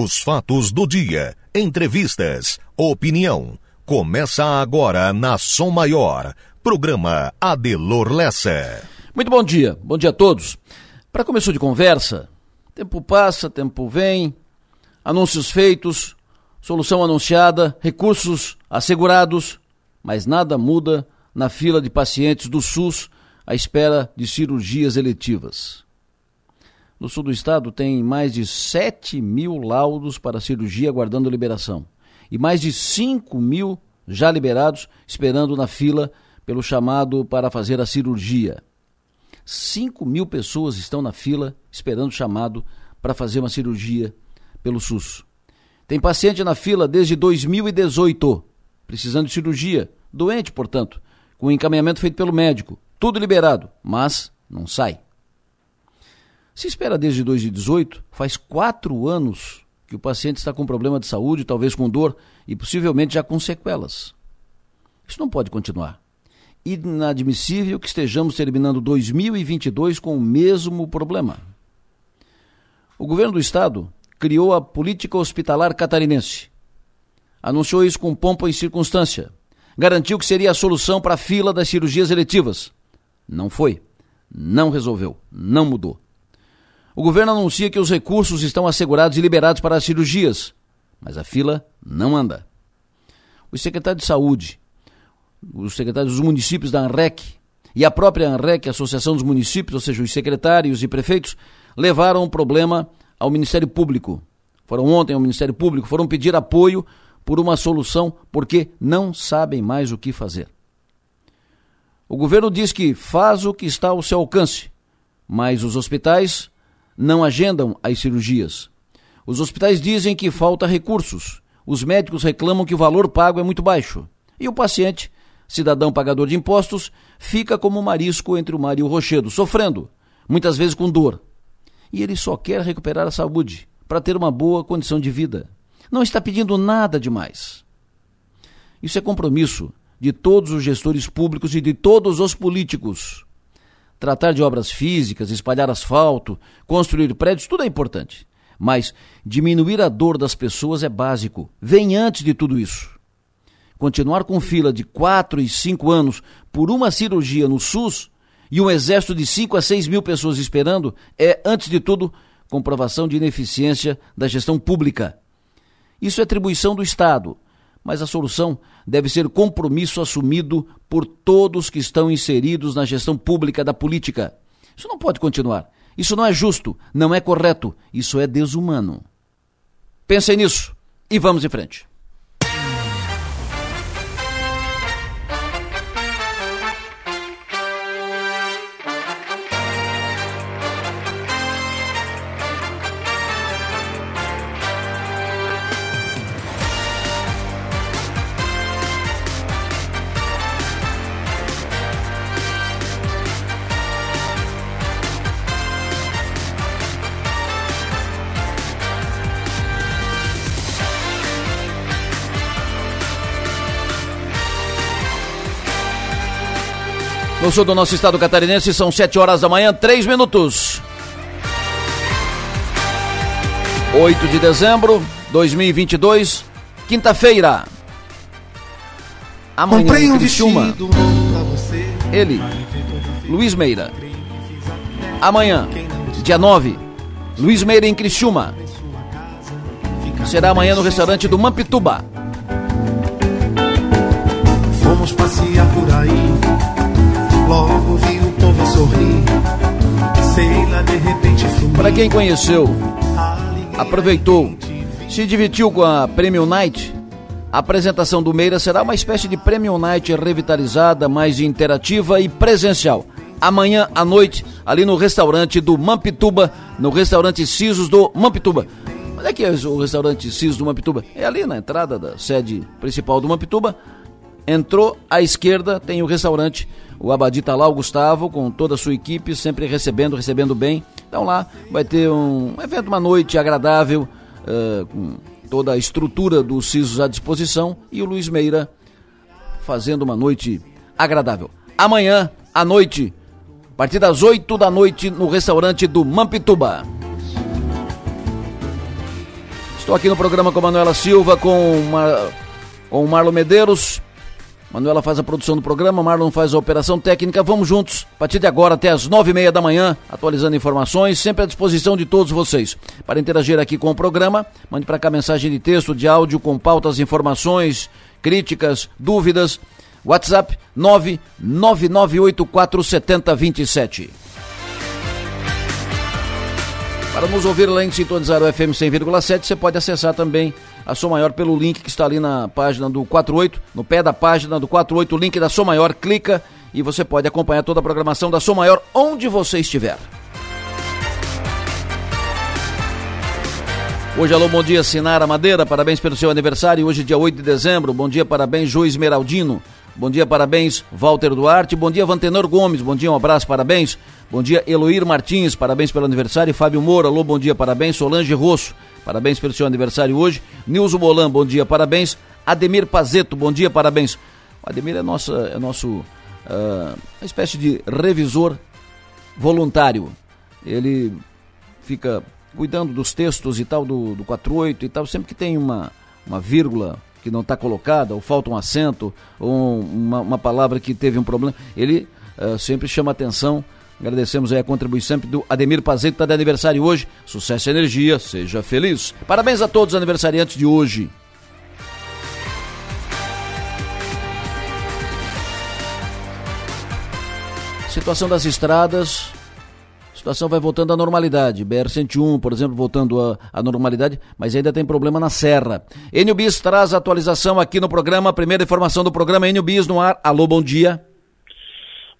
Os fatos do dia, entrevistas, opinião. Começa agora na Som Maior. Programa Adelor Lessa. Muito bom dia, bom dia a todos. Para começo de conversa, tempo passa, tempo vem, anúncios feitos, solução anunciada, recursos assegurados, mas nada muda na fila de pacientes do SUS à espera de cirurgias eletivas. No sul do estado tem mais de 7 mil laudos para cirurgia aguardando liberação e mais de 5 mil já liberados esperando na fila pelo chamado para fazer a cirurgia. 5 mil pessoas estão na fila esperando o chamado para fazer uma cirurgia pelo SUS. Tem paciente na fila desde 2018, precisando de cirurgia, doente, portanto, com encaminhamento feito pelo médico, tudo liberado, mas não sai. Se espera desde 2018, faz quatro anos que o paciente está com problema de saúde, talvez com dor e possivelmente já com sequelas. Isso não pode continuar. Inadmissível que estejamos terminando 2022 com o mesmo problema. O governo do estado criou a política hospitalar catarinense. Anunciou isso com pompa e circunstância. Garantiu que seria a solução para a fila das cirurgias eletivas. Não foi. Não resolveu. Não mudou. O governo anuncia que os recursos estão assegurados e liberados para as cirurgias, mas a fila não anda. Os secretários de saúde, os secretários dos municípios da ANREC e a própria ANREC, a Associação dos Municípios, ou seja, os secretários e prefeitos, levaram o problema ao Ministério Público. Foram ontem ao Ministério Público, foram pedir apoio por uma solução porque não sabem mais o que fazer. O governo diz que faz o que está ao seu alcance, mas os hospitais não agendam as cirurgias. Os hospitais dizem que falta recursos. Os médicos reclamam que o valor pago é muito baixo. E o paciente, cidadão pagador de impostos, fica como um marisco entre o mar e o rochedo, sofrendo, muitas vezes com dor. E ele só quer recuperar a saúde, para ter uma boa condição de vida. Não está pedindo nada demais. Isso é compromisso de todos os gestores públicos e de todos os políticos. Tratar de obras físicas, espalhar asfalto, construir prédios, tudo é importante. Mas diminuir a dor das pessoas é básico. Vem antes de tudo isso. Continuar com fila de 4 e 5 anos por uma cirurgia no SUS e um exército de 5 a 6 mil pessoas esperando é, antes de tudo, comprovação de ineficiência da gestão pública. Isso é atribuição do Estado, mas a solução deve ser compromisso assumido por todos que estão inseridos na gestão pública da política. Isso não pode continuar. Isso não é justo, não é correto, isso é desumano. Pensem nisso e vamos em frente. Sul do nosso estado catarinense são 7 horas da manhã, 3 minutos. 8 de dezembro de 2022, quinta-feira. Amanhã Comprei um Criciúma. Ele, Luiz Meira. Amanhã, dia 9, Luiz Meira em Criciúma. Será amanhã no restaurante do Mampituba. Fomos passear por aí Para quem conheceu, aproveitou, se divertiu com a Premium Night, a apresentação do Meira será uma espécie de Premium Night revitalizada, mais interativa e presencial. Amanhã à noite, ali no restaurante do Mampituba, no restaurante Sisos do Mampituba. Onde é que é o restaurante Sisos do Mampituba? É ali na entrada da sede principal do Mampituba. Entrou à esquerda, tem o restaurante o Abadi tá lá, o Gustavo, com toda a sua equipe, sempre recebendo, recebendo bem. Então lá vai ter um evento, uma noite agradável, uh, com toda a estrutura dos CISOs à disposição e o Luiz Meira fazendo uma noite agradável. Amanhã, à noite, a partir das 8 da noite, no restaurante do Mampituba. Estou aqui no programa com a Manuela Silva, com, uma, com o Marlon Medeiros. Manuela faz a produção do programa, Marlon faz a operação técnica. Vamos juntos, a partir de agora até as nove e meia da manhã, atualizando informações, sempre à disposição de todos vocês. Para interagir aqui com o programa, mande para cá mensagem de texto, de áudio, com pautas, informações, críticas, dúvidas. WhatsApp 999847027. Para nos ouvir além de sintonizar o FM 100,7, você pode acessar também a Som Maior pelo link que está ali na página do 48, no pé da página do 48, o link da Som Maior, clica e você pode acompanhar toda a programação da Som Maior onde você estiver. Hoje, alô, bom dia, Sinara Madeira, parabéns pelo seu aniversário, hoje dia 8 de dezembro, bom dia, parabéns, João Esmeraldino, bom dia, parabéns, Walter Duarte, bom dia, Vantenor Gomes, bom dia, um abraço, parabéns, Bom dia, Eloir Martins, parabéns pelo aniversário. Fábio Moura, alô, bom dia, parabéns. Solange Rosso, parabéns pelo seu aniversário hoje. Nilson Bolan, bom dia, parabéns. Ademir Pazeto, bom dia, parabéns. O Ademir é, nossa, é nosso, uh, uma espécie de revisor voluntário. Ele fica cuidando dos textos e tal, do, do 48 e tal, sempre que tem uma, uma vírgula que não está colocada, ou falta um acento, ou uma, uma palavra que teve um problema, ele uh, sempre chama atenção Agradecemos a contribuição do Ademir Pazeto, está de aniversário hoje. Sucesso e energia, seja feliz. Parabéns a todos os aniversariantes de hoje. Situação das estradas, a situação vai voltando à normalidade. BR-101, por exemplo, voltando à, normalidade, mas ainda tem problema na Serra. Enio Bis traz atualização aqui no programa, primeira informação do programa Enio Bis no ar. Alô, bom dia.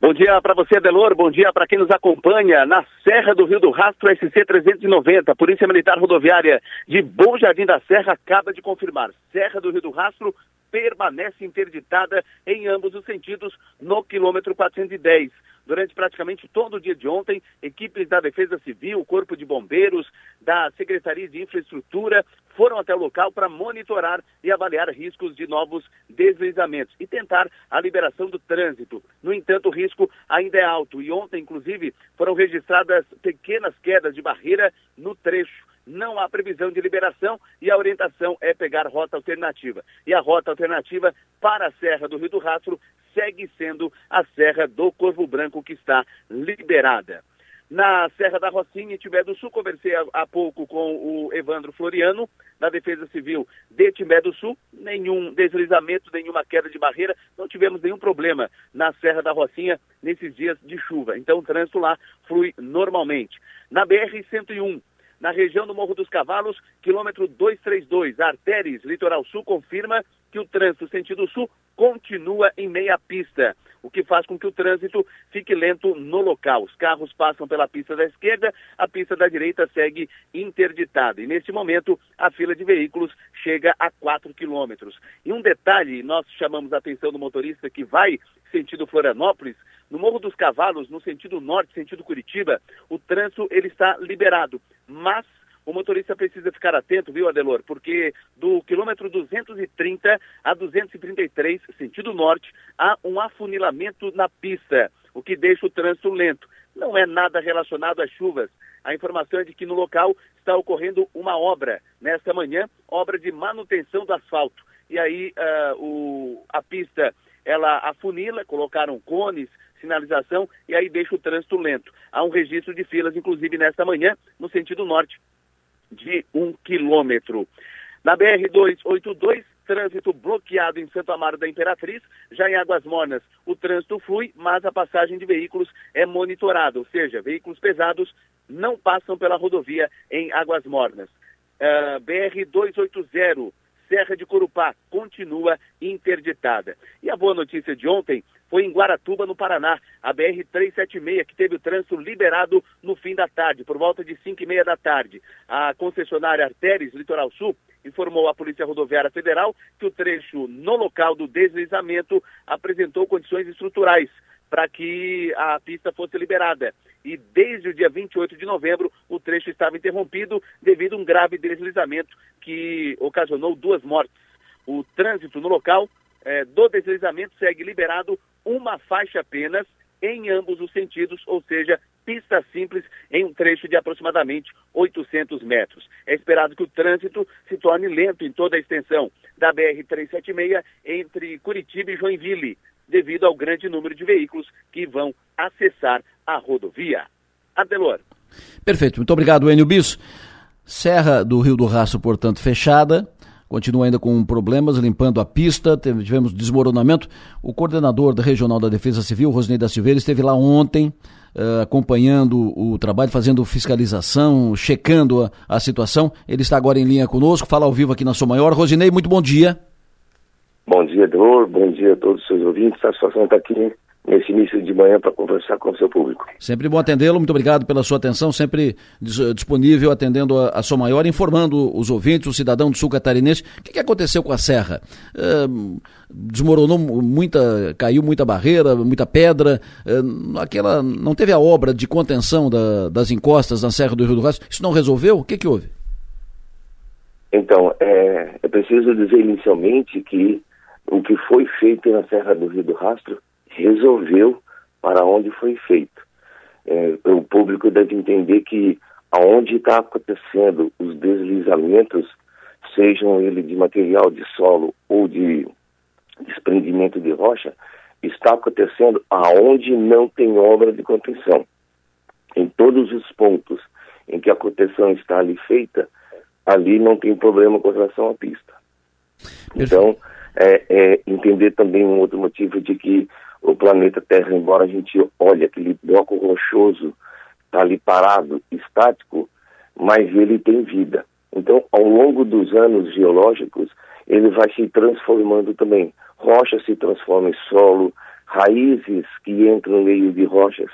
Bom dia para você, Delor. Bom dia para quem nos acompanha na Serra do Rio do Rastro SC 390. Polícia Militar Rodoviária de Bom Jardim da Serra acaba de confirmar. Serra do Rio do Rastro permanece interditada em ambos os sentidos no quilômetro 410. Durante praticamente todo o dia de ontem, equipes da Defesa Civil, Corpo de Bombeiros, da Secretaria de Infraestrutura foram até o local para monitorar e avaliar riscos de novos deslizamentos e tentar a liberação do trânsito. No entanto, o risco ainda é alto e ontem, inclusive, foram registradas pequenas quedas de barreira no trecho não há previsão de liberação e a orientação é pegar rota alternativa. E a rota alternativa para a Serra do Rio do Rastro segue sendo a Serra do Corvo Branco que está liberada. Na Serra da Rocinha, em Timbé do Sul, conversei há, pouco com o Evandro Floriano, da Defesa Civil de Timbé do Sul. Nenhum deslizamento, nenhuma queda de barreira, não tivemos nenhum problema na Serra da Rocinha nesses dias de chuva. Então o trânsito lá flui normalmente. Na BR-101, na região do Morro dos Cavalos, quilômetro 232, Artéries, Litoral Sul, confirma que o trânsito sentido sul continua em meia pista, o que faz com que o trânsito fique lento no local. Os carros passam pela pista da esquerda, a pista da direita segue interditada. E neste momento, a fila de veículos chega a 4 quilômetros. E um detalhe, nós chamamos a atenção do motorista que vai sentido Florianópolis, no Morro dos Cavalos, no sentido norte, sentido Curitiba, o trânsito ele está liberado, mas o motorista precisa ficar atento, viu, Adelor? Porque do quilômetro 230 a 233, sentido norte, há um afunilamento na pista, o que deixa o trânsito lento. Não é nada relacionado às chuvas. A informação é de que no local está ocorrendo uma obra, nesta manhã, obra de manutenção do asfalto. E aí uh, o, a pista ela afunila, colocaram cones, sinalização e aí deixa o trânsito lento. Há um registro de filas, inclusive nesta manhã, no sentido norte, de um quilômetro. Na BR-282, trânsito bloqueado em Santo Amaro da Imperatriz, já em Águas Mornas, o trânsito flui, mas a passagem de veículos é monitorada, ou seja, veículos pesados não passam pela rodovia em Águas Mornas. Uh, ah, BR-280, Serra de Corupá, continua interditada. E a boa notícia de ontem foi em Guaratuba, no Paraná, a BR-376, que teve o trânsito liberado no fim da tarde, por volta de 5 e meia da tarde. A concessionária Artéries Litoral Sul informou à Polícia Rodoviária Federal que o trecho no local do deslizamento apresentou condições estruturais para que a pista fosse liberada. E desde o dia 28 de novembro, o trecho estava interrompido devido a um grave deslizamento que ocasionou duas mortes. O trânsito no local é, do deslizamento segue liberado uma faixa apenas em ambos os sentidos, ou seja, pista simples em um trecho de aproximadamente 800 metros. É esperado que o trânsito se torne lento em toda a extensão da BR-376 entre Curitiba e Joinville, devido ao grande número de veículos que vão acessar a rodovia. Adelor. Perfeito. Muito obrigado, Enio Bis. Serra do Rio do Rastro, portanto, fechada. Continua ainda com problemas, limpando a pista, tivemos desmoronamento. O coordenador da Regional da Defesa Civil, Rosnei da Silveira, esteve lá ontem, uh, acompanhando o trabalho, fazendo fiscalização, checando a, a, situação. Ele está agora em linha conosco, fala ao vivo aqui na Sua Maior. Rosinei, muito bom dia. Bom dia, Edor. Bom dia a todos os seus ouvintes. Satisfação estar aqui nesse início de manhã para conversar com o seu público. Sempre bom atendê-lo, muito obrigado pela sua atenção, sempre disponível atendendo a, a sua maior, informando os ouvintes, o cidadão do sul catarinense. O que, que aconteceu com a serra? Uh, desmoronou muita, caiu muita barreira, muita pedra, uh, aquela, não teve a obra de contenção da, das encostas na Serra do Rio do Rastro, isso não resolveu? O que, que houve? Então, é, é preciso dizer inicialmente que o que foi feito na Serra do Rio do Rastro resolveu para onde foi feito. É, o público deve entender que aonde está acontecendo os deslizamentos, sejam ele de material de solo ou de desprendimento de rocha, está acontecendo aonde não tem obra de contenção. Em todos os pontos em que a contenção está ali feita, ali não tem problema com relação à pista. Então, é, é, entender também um outro motivo de que o planeta Terra, embora a gente olhe aquele bloco rochoso, está ali parado, estático, mas ele tem vida. Então, ao longo dos anos geológicos, ele vai se transformando também. Rocha se transforma em solo, raízes que entram no meio de rochas,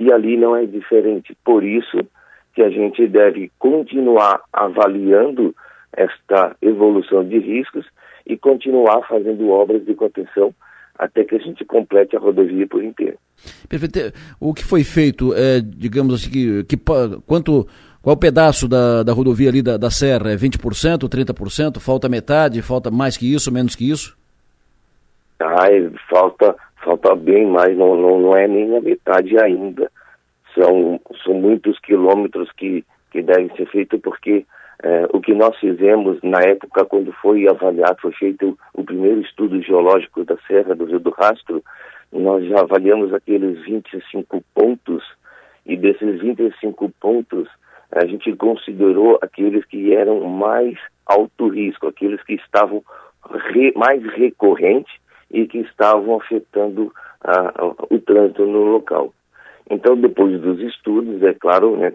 e ali não é diferente. Por isso que a gente deve continuar avaliando esta evolução de riscos e continuar fazendo obras de contenção até que a gente complete a rodovia por inteiro. Perfeito. O que foi feito, é, digamos assim, que, que, quanto, qual pedaço da, da rodovia ali da, da Serra? É 20%, 30%? Falta metade? Falta mais que isso, menos que isso? Ah, falta, falta bem mais, não, não, não é nem a metade ainda. São, são muitos quilômetros que, que devem ser feitos porque é, o que nós fizemos na época, quando foi avaliado, foi feito o primeiro estudo geológico da Serra do Rio do Rastro, nós já avaliamos aqueles 25 pontos, e desses 25 pontos, a gente considerou aqueles que eram mais alto risco, aqueles que estavam re, mais recorrentes e que estavam afetando o trânsito no local. Então, depois dos estudos, é claro, né,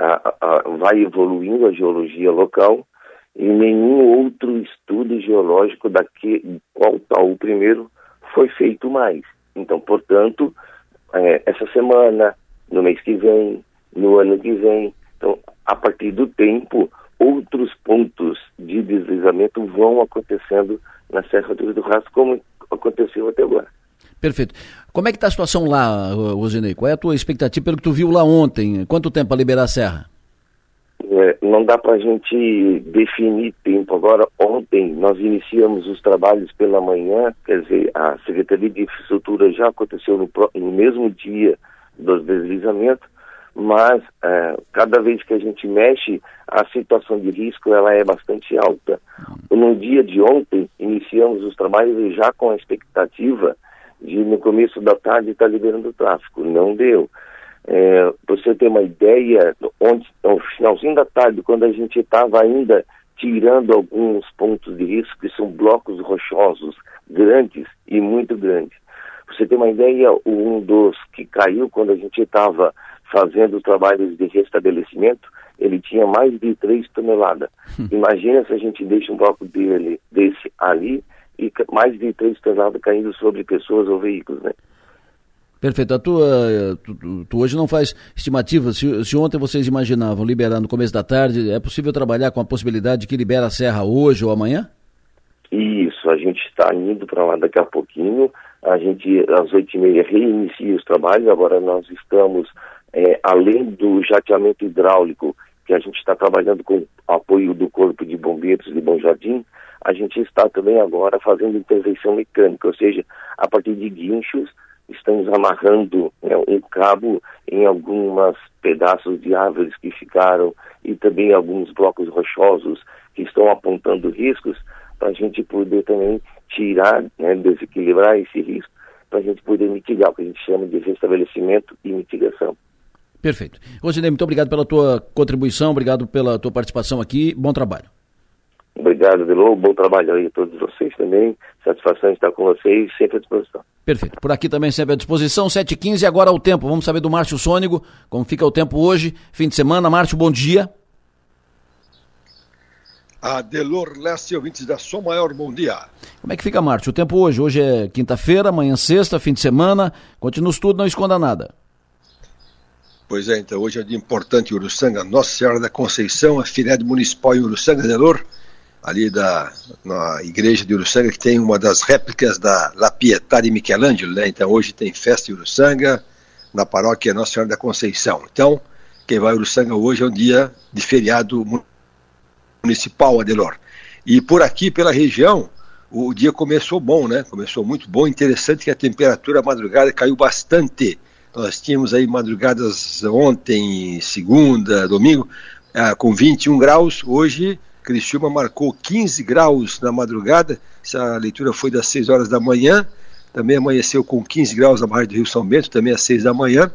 a, a, vai evoluindo a geologia local e nenhum outro estudo geológico daqui qual tal o primeiro foi feito mais. Então, portanto, é, essa semana, no mês que vem, no ano que vem, então, a partir do tempo, outros pontos de deslizamento vão acontecendo na Serra do Rio do Rastro, como aconteceu até agora. Perfeito. Como é que está a situação lá, Rosinei? Qual é a tua expectativa pelo que tu viu lá ontem? Quanto tempo para liberar a serra? É, não dá para a gente definir tempo. Agora, ontem nós iniciamos os trabalhos pela manhã, quer dizer, a Secretaria de Infraestrutura já aconteceu no, no mesmo dia dos deslizamentos, mas é, cada vez que a gente mexe, a situação de risco ela é bastante alta. No dia de ontem, iniciamos os trabalhos já com a expectativa de no começo da tarde estar tá liberando o tráfego. Não deu. É, para você ter uma ideia, onde, no finalzinho da tarde, quando a gente estava ainda tirando alguns pontos de risco, que são blocos rochosos grandes e muito grandes. Pra você ter uma ideia, um dos que caiu quando a gente estava fazendo trabalhos de restabelecimento, ele tinha mais de 3 toneladas. Hum. Imagina se a gente deixa um bloco dele, desse ali, e mais de 3 toneladas caindo sobre pessoas ou veículos, né? Perfeito. A tua, tu, tu, hoje não faz estimativa. Se, se, ontem vocês imaginavam liberar no começo da tarde, é possível trabalhar com a possibilidade de que libera a serra hoje ou amanhã? Isso, a gente está indo para lá daqui a pouquinho. A gente, às oito e meia, reinicia os trabalhos. Agora nós estamos, é, além do jateamento hidráulico, que a gente está trabalhando com apoio do Corpo de Bombeiros de Bom Jardim, a gente está também agora fazendo intervenção mecânica, ou seja, a partir de guinchos, estamos amarrando né, um cabo em alguns pedaços de árvores que ficaram e também alguns blocos rochosos que estão apontando riscos para a gente poder também tirar, né, desequilibrar esse risco, para a gente poder mitigar, o que a gente chama de restabelecimento e mitigação. Perfeito. Rosinei, muito obrigado pela tua contribuição, obrigado pela tua participação aqui, bom trabalho. Obrigado, Delô, bom trabalho aí a todos vocês também, satisfação estar com vocês, sempre à disposição. Perfeito, por aqui também sempre à disposição, 7h15 agora o tempo, vamos saber do Márcio Sônigo, como fica o tempo hoje, fim de semana, Márcio, bom dia. Adelor Leste, ouvintes da Som Maior, bom dia. Como é que fica, Márcio? O tempo hoje? Hoje é quinta-feira, amanhã sexta, fim de semana. Continua tudo, não esconda nada. Pois é, então hoje é dia importante em Uruçanga, Nossa Senhora da Conceição, a filiado municipal em Uruçanga, Adelor, ali da, na igreja de Uruçanga, que tem uma das réplicas da La Pietà de Michelangelo, né? Então hoje tem festa em Uruçanga, na paróquia Nossa Senhora da Conceição. Então, quem vai a Uruçanga hoje é um dia de feriado municipal Adelor. E por aqui, pela região, o dia começou bom, né? Começou muito bom. Interessante que a temperatura madrugada caiu bastante. Nós tínhamos aí madrugadas ontem, segunda, domingo, ah, com 21 graus. Hoje, Criciúma marcou 15 graus na madrugada. Essa leitura foi das 6 horas da manhã. Também amanheceu com 15 graus na barra do Rio São Bento, também às 6 da manhã.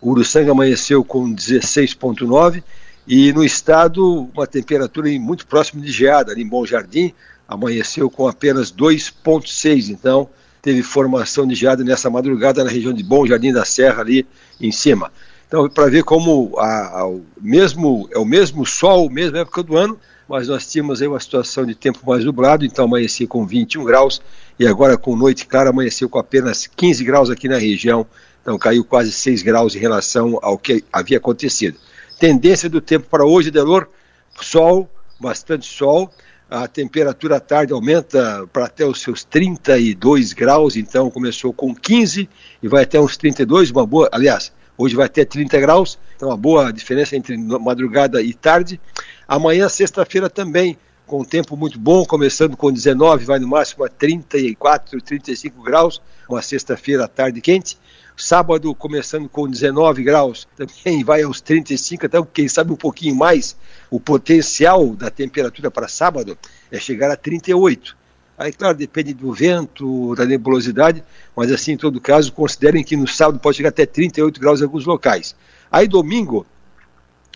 O Uruçanga amanheceu com 16,9 e no estado, uma temperatura muito próxima de geada, ali em Bom Jardim, amanheceu com apenas 2,6. Então, teve formação de geada nessa madrugada na região de Bom Jardim da Serra, ali em cima. Então, para ver como a, a, o mesmo, é o mesmo sol, mesma época do ano, mas nós tínhamos aí uma situação de tempo mais nublado, então amanheceu com 21 graus e agora com noite clara amanheceu com apenas 15 graus aqui na região, então caiu quase 6 graus em relação ao que havia acontecido. Tendência do tempo para hoje, Delor, sol, bastante sol. A temperatura à tarde aumenta para até os seus 32 graus, então começou com 15 e vai até uns 32, uma boa, aliás, hoje vai até 30 graus, então uma boa diferença entre madrugada e tarde. Amanhã, sexta-feira também, com tempo muito bom, começando com 19, vai no máximo a 34, 35 graus, uma sexta-feira à tarde quente. Sábado começando com 19 graus, também vai aos 35, até quem sabe um pouquinho mais. O potencial da temperatura para sábado é chegar a 38. Aí, claro, depende do vento, da nebulosidade, mas assim, em todo caso, considerem que no sábado pode chegar até 38 graus em alguns locais. Aí, domingo,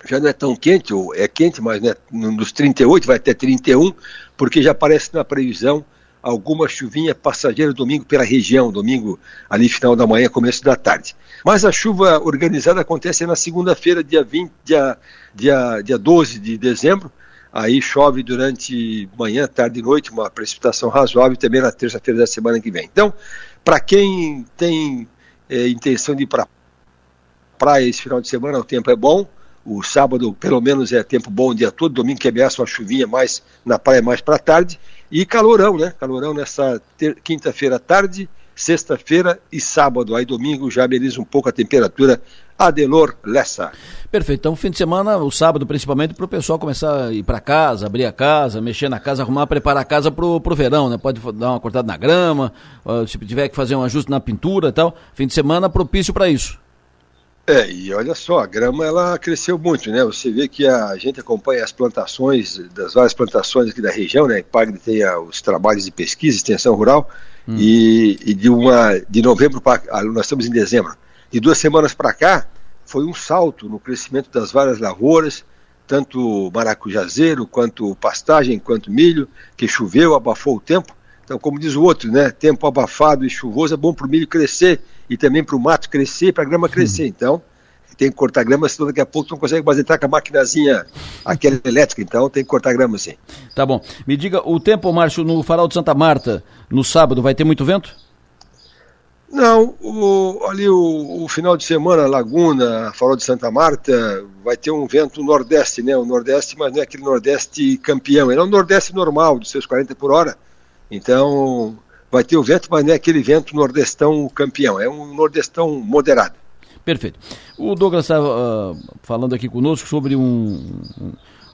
já não é tão quente, ou é quente, mas né, nos 38 vai até 31, porque já aparece na previsão alguma chuvinha passageira domingo pela região, domingo ali final da manhã, começo da tarde. Mas a chuva organizada acontece na segunda-feira, dia, 20, dia, dia, dia 12 de dezembro. Aí chove durante manhã, tarde e noite, uma precipitação razoável também na terça-feira da semana que vem. Então, para quem tem é, intenção de ir para praia esse final de semana, o tempo é bom. O sábado, pelo menos, é tempo bom o dia todo. Domingo que ameaça uma chuvinha mais na praia mais para tarde. E calorão, né? Calorão nessa quinta-feira à tarde, sexta-feira e sábado. Aí domingo já ameniza um pouco a temperatura. Adelor Lessa. Perfeito. Então, fim de semana, o sábado principalmente, para o pessoal começar a ir para casa, abrir a casa, mexer na casa, arrumar, preparar a casa para o verão, né? Pode dar uma cortada na grama, se tiver que fazer um ajuste na pintura e tal. Fim de semana propício para isso. É, e olha só, a grama ela cresceu muito, né? Você vê que a gente acompanha as plantações, das várias plantações aqui da região, né? Pagre tem os trabalhos de pesquisa, extensão rural, hum. e, e, de uma de novembro para ah, nós estamos em dezembro, de duas semanas para cá, foi um salto no crescimento das várias lavouras, tanto maracujazeiro, quanto pastagem, quanto milho, que choveu, abafou o tempo. Então, como diz o outro, né? Tempo abafado e chuvoso é bom para o milho crescer e também para o mato crescer, para a grama crescer. Hum. Então, tem que cortar grama, senão daqui a pouco tu não consegue mais entrar com a maquinazinha, aquela elétrica, então tem que cortar grama sim. Tá bom. Me diga, o tempo, Márcio, no Farol de Santa Marta, no sábado, vai ter muito vento? Não, o, ali o, o, final de semana, Laguna, Farol de Santa Marta, vai ter um vento nordeste, né? O nordeste, mas não é aquele nordeste campeão, ele é um nordeste normal, dos seus 40 por hora. Então, vai ter o vento, mas não é aquele vento nordestão campeão, é um nordestão moderado. Perfeito. O Douglas estava uh, falando aqui conosco sobre um,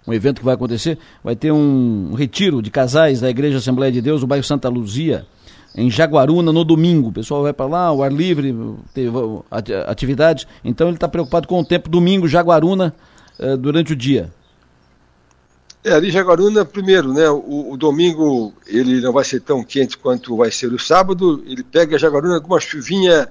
um, evento que vai acontecer. Vai ter um retiro de casais da Igreja Assembleia de Deus, no bairro Santa Luzia, em Jaguaruna no domingo. O pessoal vai para lá, o ar livre, teve atividades. Então ele está preocupado com o tempo domingo, Jaguaruna, eh, durante o dia. É, ali Jaguaruna, primeiro, né? O, o, domingo ele não vai ser tão quente quanto vai ser o sábado. Ele pega Jaguaruna alguma chuvinha.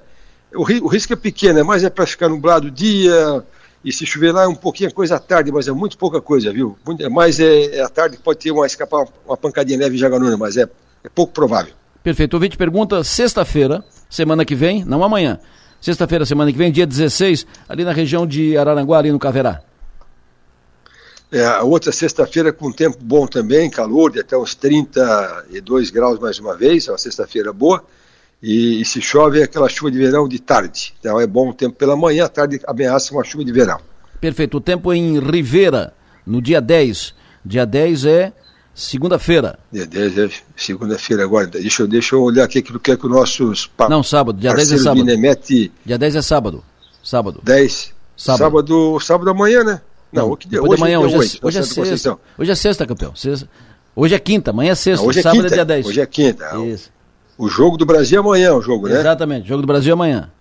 O, o risco é pequeno, mas é para ficar nublado o dia. E se chover lá é um pouquinho coisa à tarde, mas é muito pouca coisa, viu? É mais é, é à tarde pode ter uma escapar uma pancadinha leve em Jaguaruna, mas é, é pouco provável. Perfeito. O ouvinte pergunta, sexta-feira, semana que vem, não amanhã, sexta-feira, semana que vem, dia 16, ali na região de Araranguá, ali no Caverá. É, a outra sexta-feira com tempo bom também, calor de até uns 32 graus mais uma vez, é uma sexta-feira boa. E, e, se chove é aquela chuva de verão de tarde. Então é bom o tempo pela manhã, à tarde ameaça uma chuva de verão. Perfeito. O tempo em Rivera, no dia 10. Dia 10 é segunda-feira. Dia 10 é segunda-feira agora. Deixa eu, deixa eu olhar aqui aquilo que é que os nossos Não, sábado. Dia 10 é sábado. Dia 10 é sábado. Sábado. 10. Sábado. Sábado, sábado amanhã, né? Não, Não que dia? Hoje, de manhã, hoje, é, hoje, hoje é sexta. Hoje é sexta, campeão. Sexta. Hoje é quinta, amanhã é sexta. Não, hoje é sábado quinta. é dia 10. Hoje é quinta. Isso. O jogo do Brasil é amanhã, o jogo, né? Exatamente, jogo do Brasil é amanhã.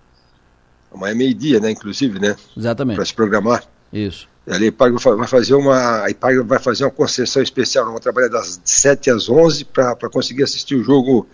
Amanhã é meio-dia, né, inclusive, né? Exatamente. Para se programar. Isso. Ali a IPAG vai fazer uma, a IPAG vai fazer uma concessão especial, vamos trabalhar das 7 às 11 para conseguir assistir o jogo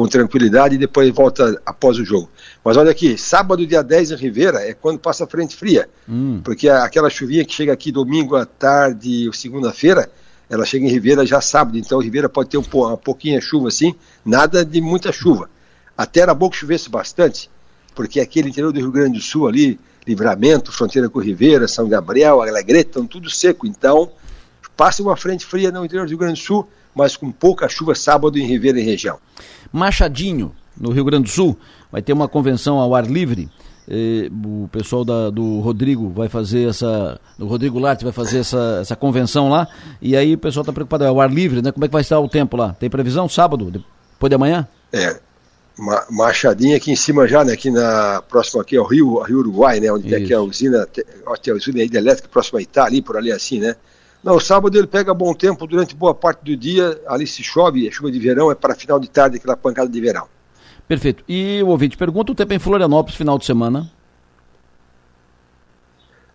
com tranquilidade e depois volta após o jogo. Mas olha aqui, sábado, dia 10 em Rivera, é quando passa a frente fria. Hum. Porque aquela chuvinha que chega aqui domingo à tarde ou segunda-feira, ela chega em Rivera já sábado. Então Rivera pode ter um, uma pouquinha chuva assim, nada de muita chuva. Até era bom que chovesse bastante, porque aquele interior do Rio Grande do Sul ali, Livramento, fronteira com Rivera, São Gabriel, Alegrete, estão tudo seco. Então, passa uma frente fria no interior do Rio Grande do Sul, mas com pouca chuva sábado em Rivera e região. Machadinho, no Rio Grande do Sul, vai ter uma convenção ao ar livre. o pessoal da, do Rodrigo vai fazer essa. O Rodrigo Larte vai fazer essa, essa convenção lá. E aí o pessoal está preocupado, é ao ar livre, né? Como é que vai estar o tempo lá? Tem previsão? Sábado? Depois de amanhã? É, Machadinha aqui em cima já, né, aqui na próximo aqui ao Rio, Rio Uruguai, né, onde Isso. tem aqui a usina, tem a usina hidrelétrica próxima a Itá, ali por ali assim, né. Não, sábado ele pega bom tempo durante boa parte do dia, ali se chove, é chuva de verão, é para final de tarde aquela pancada de verão. Perfeito. E o ouvinte pergunta o tempo em Florianópolis final de semana?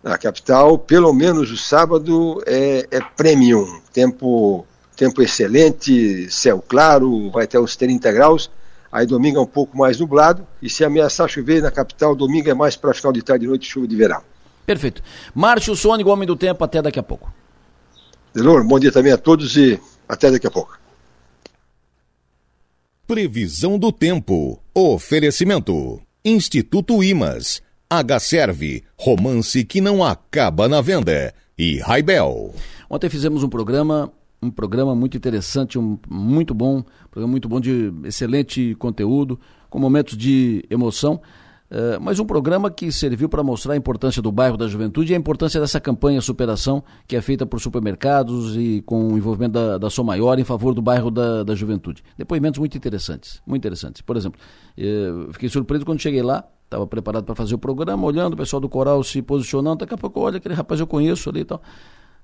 Na capital, pelo menos o sábado é, é premium, tempo tempo excelente, céu claro, vai até uns 30 graus. Aí domingo é um pouco mais nublado. E se ameaçar chover na capital, domingo é mais para final de tarde e noite, chuva de verão. Perfeito. Márcio Sônico, Homem do Tempo, até daqui a pouco. Delor, bom dia também a todos e até daqui a pouco. Previsão do tempo. Oferecimento. Instituto Imas. H-Serve. Romance que não acaba na venda. E Raibel. Ontem fizemos um programa um programa muito interessante, um, muito bom, um programa muito bom de excelente conteúdo, com momentos de emoção, uh, mas um programa que serviu para mostrar a importância do bairro da juventude e a importância dessa campanha Superação, que é feita por supermercados e com o envolvimento da, da Som Maior em favor do bairro da, da juventude. Depoimentos muito interessantes, muito interessantes. Por exemplo, uh, fiquei surpreso quando cheguei lá, estava preparado para fazer o programa, olhando o pessoal do coral se posicionando, daqui a pouco, olha, aquele rapaz eu conheço ali e tal.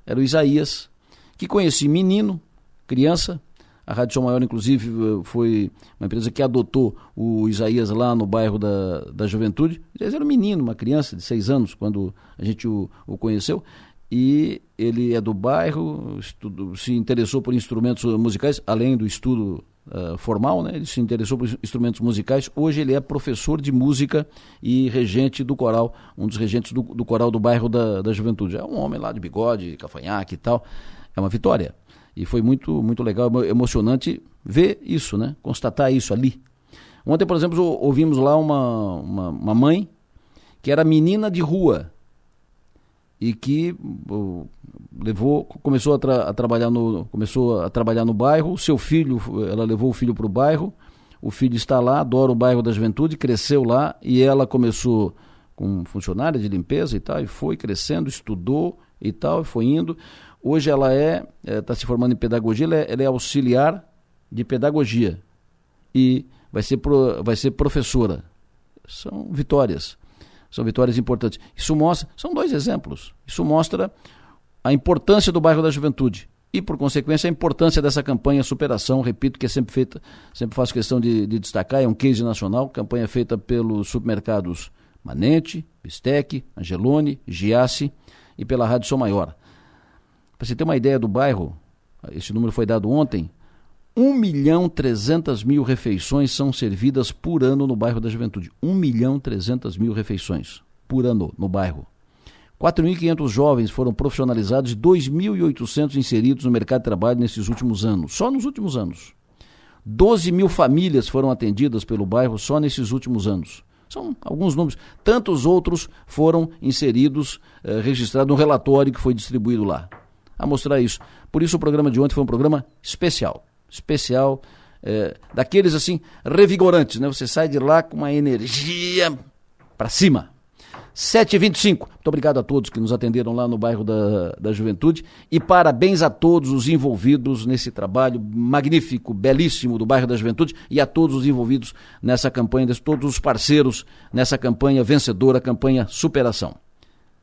Era o Isaías, que conheci menino, criança. A Rádio São Maior, inclusive, foi uma empresa que adotou o Isaías lá no bairro da, da Juventude. Ele era um menino, uma criança de seis anos, quando a gente o, o conheceu. E ele é do bairro, estudo, se interessou por instrumentos musicais, além do estudo uh, formal, né? ele se interessou por instrumentos musicais. Hoje ele é professor de música e regente do coral, um dos regentes do, do coral do bairro da, da Juventude. É um homem lá de bigode, cafanhaque e tal é uma vitória. E foi muito, muito legal, emocionante ver isso, né? Constatar isso ali. Ontem, por exemplo, ouvimos lá uma, uma, uma mãe que era menina de rua e que uh, levou começou a, tra a, trabalhar no começou a trabalhar no bairro seu filho ela levou o filho para o bairro o filho está lá adora o bairro da juventude cresceu lá e ela começou com funcionária de limpeza e tal e foi crescendo estudou e tal e foi indo Hoje ela é, está é, se formando em pedagogia, ela é, ela é, auxiliar de pedagogia e vai ser, pro, vai ser professora. São vitórias, são vitórias importantes. Isso mostra, são dois exemplos. Isso mostra a importância do bairro da juventude e, por consequência, a importância dessa campanha Superação, repito que é sempre feita, sempre faço questão de, de destacar, é um case nacional, campanha feita pelos supermercados Manente, Bistec, Angelone, Giasse e pela Rádio Som Maior. Para você ter uma ideia do bairro, esse número foi dado ontem, 1 milhão 300 mil refeições são servidas por ano no bairro da Juventude. 1 milhão 300 mil refeições por ano no bairro. 4.500 jovens foram profissionalizados e 2.800 inseridos no mercado de trabalho nesses últimos anos, só nos últimos anos. 12 mil famílias foram atendidas pelo bairro só nesses últimos anos. São alguns números. Tantos outros foram inseridos, eh, registrados no relatório que foi distribuído lá. A mostrar isso. Por isso o programa de ontem foi um programa especial. Especial, eh, daqueles assim, revigorantes, né? Você sai de lá com uma energia para cima. 7h25. Muito obrigado a todos que nos atenderam lá no bairro da, da Juventude e parabéns a todos os envolvidos nesse trabalho magnífico, belíssimo do bairro da Juventude e a todos os envolvidos nessa campanha, todos os parceiros nessa campanha vencedora, campanha Superação.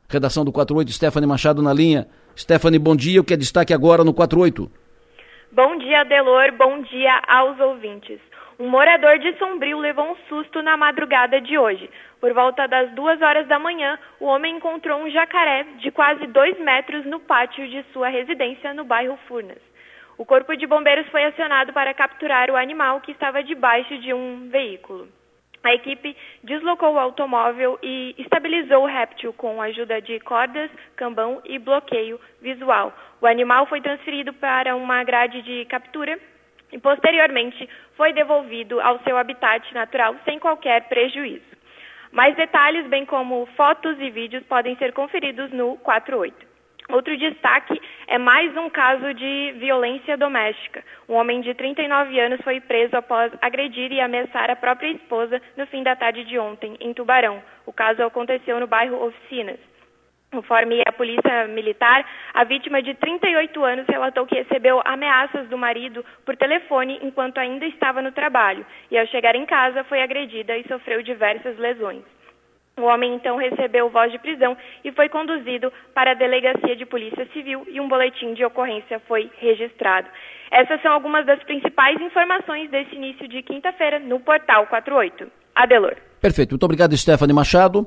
Redação do 48, Stephanie Machado na linha. Stephanie, bom dia. O que é destaque agora no 48? Bom dia, Delor. Bom dia aos ouvintes. Um morador de Sombrio levou um susto na madrugada de hoje. Por volta das duas horas da manhã, o homem encontrou um jacaré de quase dois metros no pátio de sua residência no bairro Furnas. O corpo de bombeiros foi acionado para capturar o animal que estava debaixo de um veículo. A equipe deslocou o automóvel e estabilizou o réptil com a ajuda de cordas, cambão e bloqueio visual. O animal foi transferido para uma grade de captura e posteriormente foi devolvido ao seu habitat natural sem qualquer prejuízo. Mais detalhes, bem como fotos e vídeos, podem ser conferidos no 48. Outro destaque é mais um caso de violência doméstica. Um homem de 39 anos foi preso após agredir e ameaçar a própria esposa no fim da tarde de ontem, em Tubarão. O caso aconteceu no bairro Oficinas. Conforme a polícia militar, a vítima de 38 anos relatou que recebeu ameaças do marido por telefone enquanto ainda estava no trabalho e, ao chegar em casa, foi agredida e sofreu diversas lesões. O homem então recebeu voz de prisão e foi conduzido para a delegacia de polícia civil e um boletim de ocorrência foi registrado. Essas são algumas das principais informações desse início de quinta-feira no portal 48. Adelor. Perfeito. Muito obrigado, Stephanie Machado.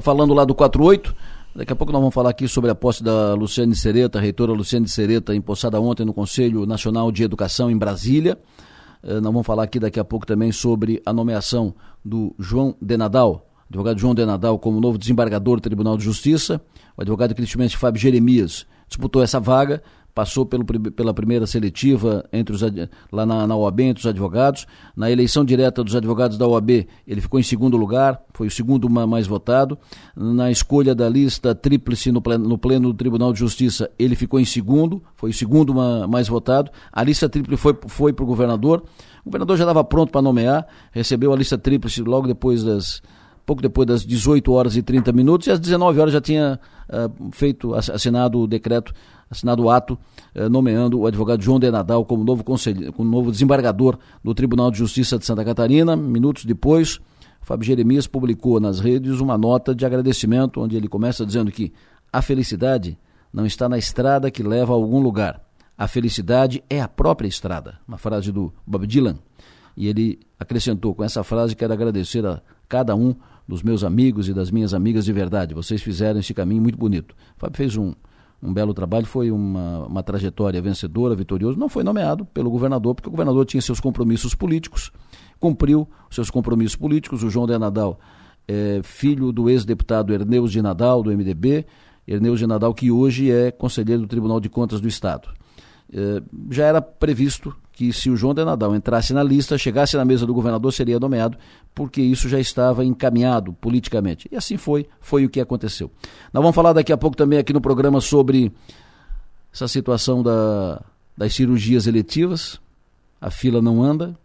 Falando lá do 48. Daqui a pouco nós vamos falar aqui sobre a posse da Luciane Sereta, reitora Luciane Sereta, empossada ontem no Conselho Nacional de Educação em Brasília. Uh, nós vamos falar aqui daqui a pouco também sobre a nomeação do João de Nadal, advogado João de Nadal, como novo desembargador do Tribunal de Justiça. O advogado cristianamente Fábio Jeremias disputou essa vaga passou pelo, pela primeira seletiva entre os, lá na, na OAB entre os advogados. Na eleição direta dos advogados da OAB, ele ficou em segundo lugar, foi o segundo mais votado. Na escolha da lista tríplice no pleno, no pleno do Tribunal de Justiça, ele ficou em segundo, foi o segundo mais votado. A lista tríplice foi, foi para o governador. O governador já estava pronto para nomear, recebeu a lista tríplice logo depois das pouco depois das 18 horas e 30 minutos, e às 19 horas já tinha uh, feito, assinado o decreto assinado o ato eh, nomeando o advogado João de Nadal como novo, conselho, como novo desembargador do Tribunal de Justiça de Santa Catarina. Minutos depois, Fábio Jeremias publicou nas redes uma nota de agradecimento, onde ele começa dizendo que a felicidade não está na estrada que leva a algum lugar. A felicidade é a própria estrada. Uma frase do Bob Dylan. E ele acrescentou com essa frase: quero agradecer a cada um dos meus amigos e das minhas amigas de verdade. Vocês fizeram esse caminho muito bonito. O Fábio fez um, um belo trabalho, foi uma, uma trajetória vencedora, vitoriosa. Não foi nomeado pelo governador, porque o governador tinha seus compromissos políticos, cumpriu seus compromissos políticos. O João de Nadal é filho do ex-deputado Erneus de Nadal, do MDB, Erneus de Nadal, que hoje é conselheiro do Tribunal de Contas do Estado. É, já era previsto que se o João de Nadal entrasse na lista, chegasse na mesa do governador, seria nomeado, porque isso já estava encaminhado politicamente. E assim foi, foi o que aconteceu. Nós vamos falar daqui a pouco também aqui no programa sobre essa situação da, das cirurgias eletivas. A fila não anda,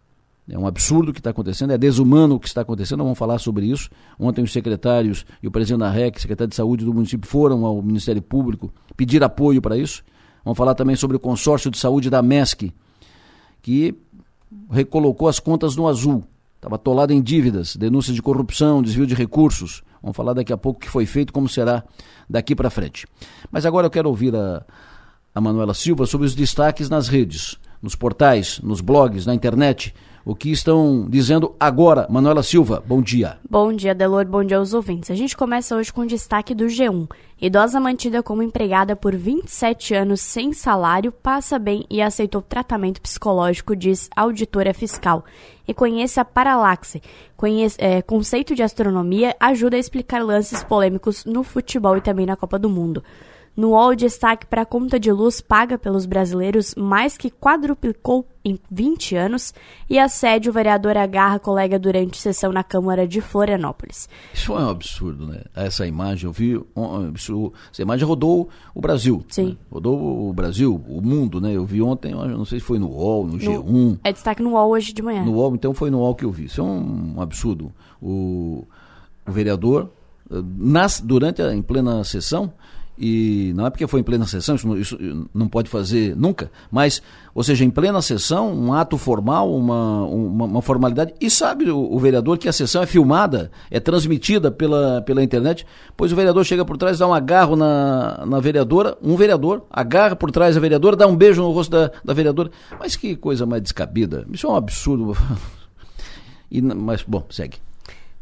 é um absurdo o que está acontecendo, é desumano o que está acontecendo, nós vamos falar sobre isso. Ontem os secretários e o presidente da REC, secretário de saúde do município, foram ao Ministério Público pedir apoio para isso. Vamos falar também sobre o consórcio de saúde da MESC, que recolocou as contas no azul. Estava atolado em dívidas, denúncias de corrupção, desvio de recursos. Vamos falar daqui a pouco o que foi feito, como será daqui para frente. Mas agora eu quero ouvir a, a Manuela Silva sobre os destaques nas redes, nos portais, nos blogs, na internet. O que estão dizendo agora? Manuela Silva, bom dia. Bom dia, Delor, bom dia aos ouvintes. A gente começa hoje com o destaque do G1. Idosa mantida como empregada por 27 anos sem salário, passa bem e aceitou tratamento psicológico, diz auditora fiscal. E conheça a paralaxe. Conhece, é, conceito de astronomia ajuda a explicar lances polêmicos no futebol e também na Copa do Mundo. No UOL, destaque para a conta de luz paga pelos brasileiros mais que quadruplicou em 20 anos e assédio o vereador agarra colega durante sessão na Câmara de Florianópolis. Isso é um absurdo, né? Essa imagem, eu vi, isso, essa imagem rodou o Brasil. Sim. Né? Rodou o Brasil, o mundo, né? Eu vi ontem, eu não sei se foi no UOL, no, no G1. É destaque no UOL hoje de manhã. No UOL, então foi no UOL que eu vi. Isso é um, um absurdo. O, o vereador, eh, nas, durante a, em plena sessão, e não é porque foi em plena sessão, isso, isso, não pode fazer nunca, mas, ou seja, em plena sessão, um ato formal, uma, uma, uma formalidade, e sabe o, o, vereador que a sessão é filmada, é transmitida pela, pela internet, pois o vereador chega por trás, dá um agarro na, na vereadora, um vereador, agarra por trás a vereadora, dá um beijo no rosto da, da vereadora, mas que coisa mais descabida, isso é um absurdo. e, mas, bom, segue.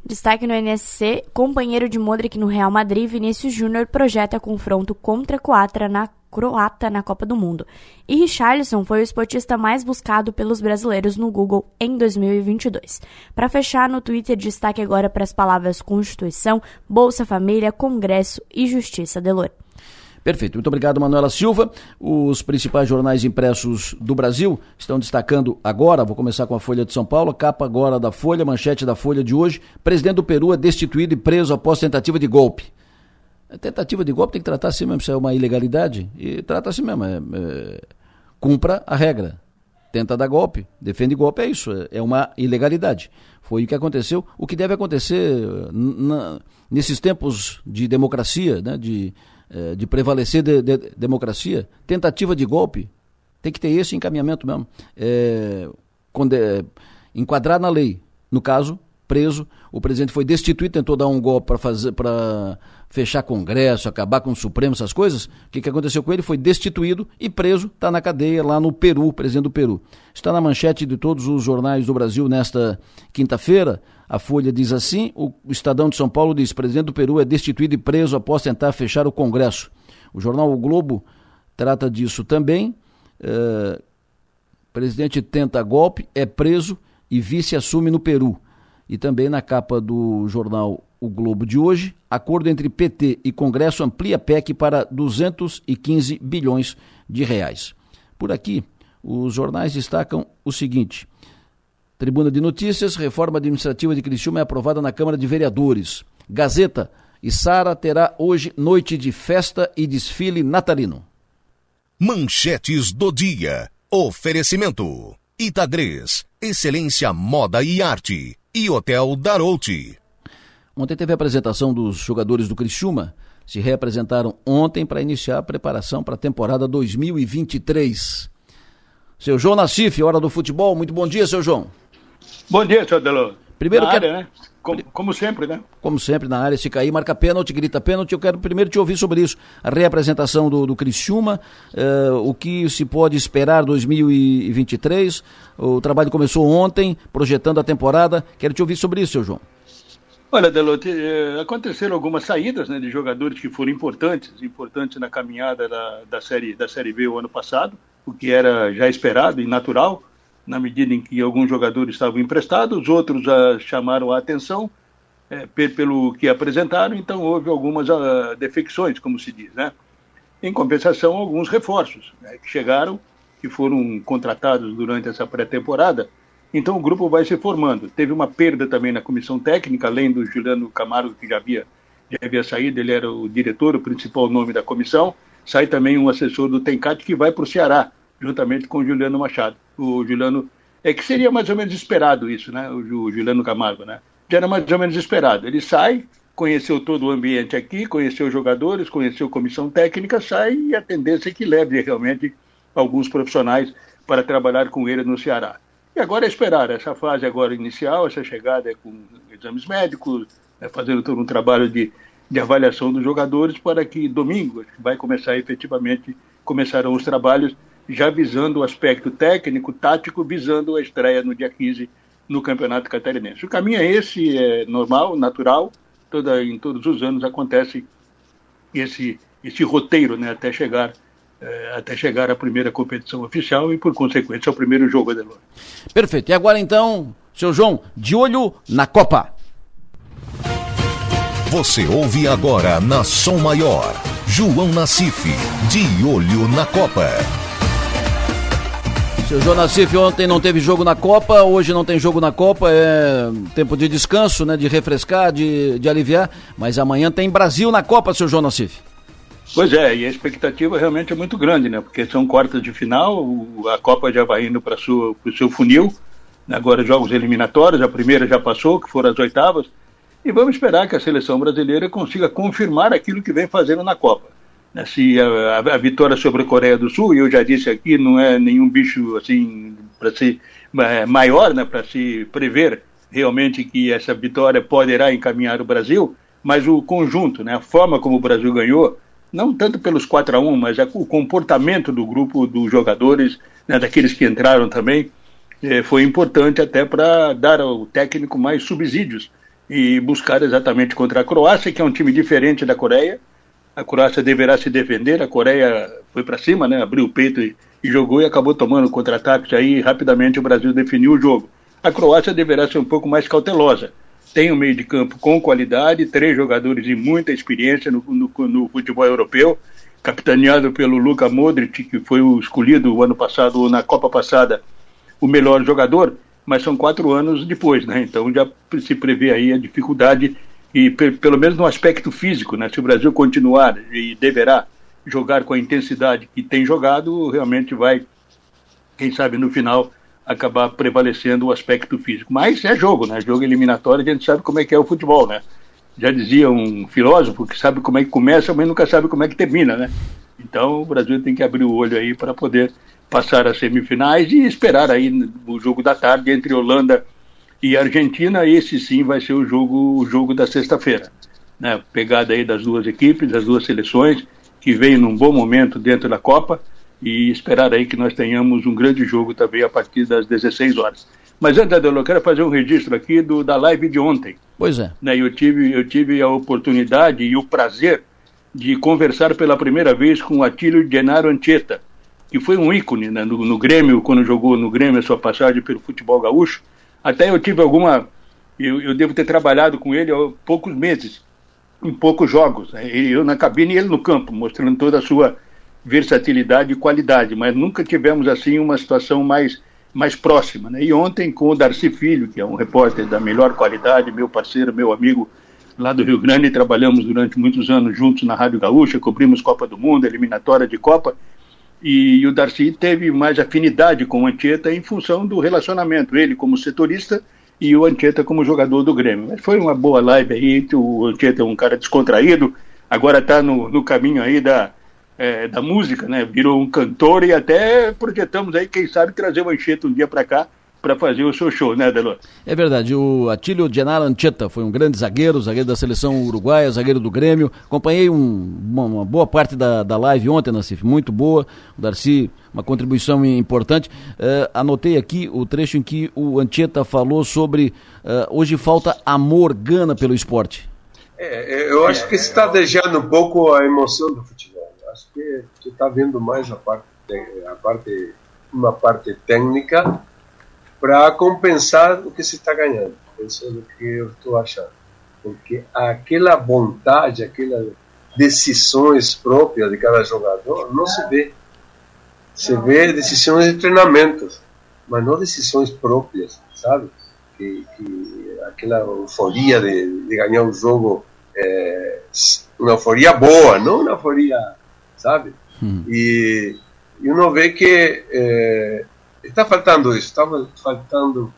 Destaque no NSC, companheiro de Modric no Real Madrid, Vinícius Júnior projeta confronto contra Coatra na croata na Copa do Mundo. E Richarlison foi o esportista mais buscado pelos brasileiros no Google em 2022. Para fechar, no Twitter, destaque agora para as palavras Constituição, Bolsa Família, Congresso e Justiça, Delor. Perfeito. Muito obrigado, Manuela Silva. Os principais jornais impressos do Brasil estão destacando agora, vou começar com a Folha de São Paulo, capa agora da Folha, manchete da Folha de hoje. Presidente do Peru é destituído e preso após tentativa de golpe. A tentativa de golpe tem que tratar assim mesmo, se é uma ilegalidade. E trata assim mesmo. É, é, cumpra a regra. Tenta dar golpe, defende golpe, é isso. É, é uma ilegalidade. Foi o que aconteceu. O que deve acontecer nesses tempos de democracia, né, de é, de prevalecer de, de, democracia, tentativa de golpe, tem que ter esse encaminhamento mesmo. É, é, enquadrar na lei. No caso, preso, o presidente foi destituído, tentou dar um golpe para fazer para fechar Congresso, acabar com o Supremo, essas coisas. O que, que aconteceu com ele? Foi destituído e preso, está na cadeia lá no Peru, presidente do Peru. Está na manchete de todos os jornais do Brasil nesta quinta-feira. A Folha diz assim: o Estadão de São Paulo diz: presidente do Peru é destituído e preso após tentar fechar o Congresso. O jornal O Globo trata disso também. É, presidente tenta golpe, é preso e vice assume no Peru. E também na capa do jornal O Globo de hoje, acordo entre PT e Congresso amplia PEC para 215 bilhões de reais. Por aqui, os jornais destacam o seguinte: Tribuna de Notícias, reforma administrativa de Criciúma é aprovada na Câmara de Vereadores. Gazeta, e Sara terá hoje noite de festa e desfile natalino. Manchetes do dia. Oferecimento. Itagres, excelência moda e arte. E Hotel Darouti. Ontem teve a apresentação dos jogadores do Criciúma. Se reapresentaram ontem para iniciar a preparação para a temporada 2023. Seu João Nassif, hora do futebol. Muito bom dia, seu João. Bom dia, senhor Delor. Primeiro na quero... área, né? Como, como, sempre, né? Como sempre, na área, se cair, marca pênalti, grita pênalti. Eu quero primeiro te ouvir sobre isso. A reapresentação do, do Criciúma, uh, o que se pode esperar 2023. O trabalho começou ontem, projetando a temporada. Quero te ouvir sobre isso, seu João. Olha, Delote, eh, aconteceram algumas saídas né, de jogadores que foram importantes, importantes na caminhada da, da, série, da Série B o ano passado, o que era já esperado e natural na medida em que alguns jogadores estavam emprestados, outros chamaram a atenção é, pelo que apresentaram, então houve algumas uh, defecções, como se diz, né? Em compensação, alguns reforços né, que chegaram, que foram contratados durante essa pré-temporada, então o grupo vai se formando. Teve uma perda também na comissão técnica, além do Juliano Camargo, que já havia, já havia saído, ele era o diretor, o principal nome da comissão, sai também um assessor do Tencat que vai para o Ceará, juntamente com o Juliano Machado. O Juliano. É que seria mais ou menos esperado isso, né? O, Juliano Camargo, né? Já era mais ou menos esperado. Ele sai, conheceu todo o ambiente aqui, conheceu jogadores, conheceu comissão técnica, sai e a tendência é que leve realmente alguns profissionais para trabalhar com ele no Ceará. E agora é esperar essa fase agora inicial, essa chegada é com exames médicos, né, fazendo todo um trabalho de, de avaliação dos jogadores para que domingo vai começar efetivamente começarão os trabalhos já visando o aspecto técnico, tático, visando a estreia no dia 15 no Campeonato Catarinense. O caminho é esse, é normal, natural, toda, em todos os anos acontece esse, esse roteiro né, até chegar é, até chegar à primeira competição oficial e, por consequência, ao primeiro jogo, Adelor. Perfeito. E agora, então, seu João, de olho na Copa. Você ouve agora na Som Maior, João Nassif, de olho na Copa. Seu João Nassif, ontem não teve jogo na Copa, hoje não tem jogo na Copa, é tempo de descanso, né, de refrescar, de, de aliviar, mas amanhã tem Brasil na Copa, seu João Nassif. Pois é, e a expectativa realmente é muito grande, né? Porque são quartas de final, a Copa já vai indo para o seu funil, né? agora jogos eliminatórios, a primeira já passou, que foram as oitavas, e vamos esperar que a seleção brasileira consiga confirmar aquilo que vem fazendo na Copa. Né? Se a, a, a vitória sobre a Coreia do Sul, e eu já disse aqui, não é nenhum bicho assim para ser é, maior, né? Para se prever realmente que essa vitória poderá encaminhar o Brasil, mas o conjunto, né? A forma como o Brasil ganhou não tanto pelos 4 a 1 mas o comportamento do grupo dos jogadores, né, daqueles que entraram também, eh, foi importante até para dar ao técnico mais subsídios e buscar exatamente contra a Croácia, que é um time diferente da Coreia. A Croácia deverá se defender, a Coreia foi para cima, né, abriu o peito e, e jogou e acabou tomando contra-ataques. Aí rapidamente o Brasil definiu o jogo. A Croácia deverá ser um pouco mais cautelosa tem um meio de campo com qualidade, três jogadores de muita experiência no, no, no futebol europeu, capitaneado pelo Luka Modric, que foi o escolhido o ano passado, na Copa passada, o melhor jogador, mas são quatro anos depois, né? Então já se prevê aí a dificuldade, e pelo menos no aspecto físico, né? Se o Brasil continuar e deverá jogar com a intensidade que tem jogado, realmente vai, quem sabe no final, acabar prevalecendo o aspecto físico. Mas é jogo, né? Jogo eliminatório, a gente sabe como é que é o futebol, né? Já dizia um filósofo que sabe como é que começa, mas nunca sabe como é que termina, né? Então o Brasil tem que abrir o olho aí para poder passar as semifinais e esperar aí o jogo da tarde entre Holanda e Argentina. Esse sim vai ser o jogo, o jogo da sexta-feira. Né? Pegada aí das duas equipes, das duas seleções, que vem num bom momento dentro da Copa e esperar aí que nós tenhamos um grande jogo também a partir das 16 horas. Mas antes, Adelo, eu quero fazer um registro aqui do, da live de ontem. Pois é. Né, eu, tive, eu tive a oportunidade e o prazer de conversar pela primeira vez com o Atílio Genaro Anchieta, que foi um ícone né, no, no, Grêmio, quando jogou no Grêmio a sua passagem pelo futebol gaúcho. Até eu tive alguma. Eu, eu devo ter trabalhado com ele há poucos meses, em poucos jogos. Né, eu na cabine e ele no campo, mostrando toda a sua versatilidade e qualidade, mas nunca tivemos assim uma situação mais mais próxima. Né? E ontem com o Darcy Filho, que é um repórter da melhor qualidade, meu parceiro, meu amigo lá do Rio Grande, trabalhamos durante muitos anos juntos na Rádio Gaúcha, cobrimos Copa do Mundo, eliminatória de Copa, e o Darcy teve mais afinidade com o Antieta em função do relacionamento, ele como setorista e o Antieta como jogador do Grêmio. Mas foi uma boa live aí, o Antieta é um cara descontraído, agora está no, no caminho aí da, é, da música, né? Virou um cantor e até projetamos aí, quem sabe, trazer o Anchieta um dia para cá para fazer o seu show, né, Delor? É verdade. O Atílio Genaro Anchieta foi um grande zagueiro, zagueiro da seleção uruguaia, zagueiro do Grêmio. Acompanhei um, uma, uma, boa parte da, da live ontem, Nassif, muito boa. O Darcy, uma contribuição importante. Uh, anotei aqui o trecho em que o Anchieta falou sobre uh, hoje falta amor, gana pelo esporte. É, eu acho que está deixando um pouco a emoção do futebol acho que você está vendo mais a parte, a parte, uma parte técnica para compensar o que se está ganhando. Isso é o que eu estou achando. Porque aquela vontade, aquelas decisões próprias de cada jogador não se vê. Se vê decisões de treinamentos, mas não decisões próprias, sabe? Que, que aquela euforia de, de ganhar um jogo é, uma euforia boa, não uma euforia sabe? Hum. E, e uno vê que é, está faltando isso, está faltando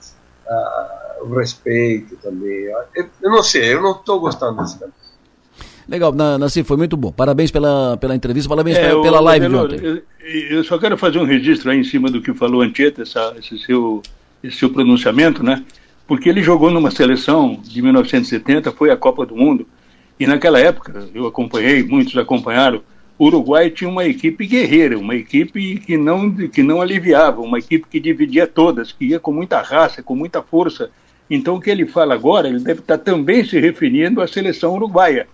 uh, o respeito também. Eu, eu, não sei, eu não estou gostando desse caminho. Legal, Nassim, foi muito bom. Parabéns pela, pela entrevista, parabéns é, pela, pela live de ontem. Eu, eu, só quero fazer um registro aí em cima do que falou Antieta, essa, esse, seu, esse seu pronunciamento, né? Porque ele jogou numa seleção de 1970, foi a Copa do Mundo, e naquela época, eu acompanhei, muitos acompanharam, o Uruguai tinha uma equipe guerreira, uma equipe que não, que não aliviava, uma equipe que dividia todas, que ia com muita raça, com muita força. Então, o que ele fala agora, ele deve estar também se referindo à seleção uruguaia,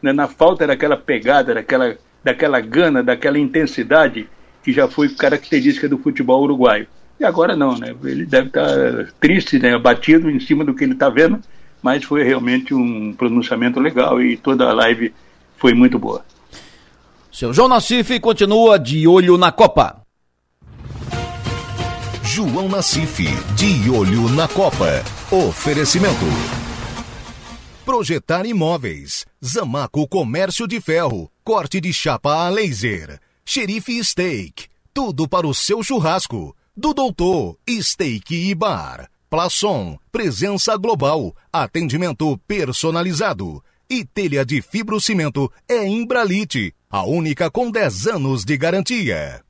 né? na falta daquela pegada, daquela, daquela gana, daquela intensidade que já foi característica do futebol uruguaio. E agora não, né? Ele deve estar triste, né? abatido em cima do que ele está vendo, mas foi realmente um pronunciamento legal e toda a live foi muito boa. Seu João Nassif continua de olho na Copa. João Nassif, de olho na Copa. Oferecimento. Projetar imóveis. Zamaco Comércio de Ferro. Corte de chapa a laser. Xerife Steak. Tudo para o seu churrasco. Do Doutor Steak e Bar. Plaçom, presença global, atendimento personalizado. E telha de fibrocimento é Imbralite, a única com 10 anos de garantia.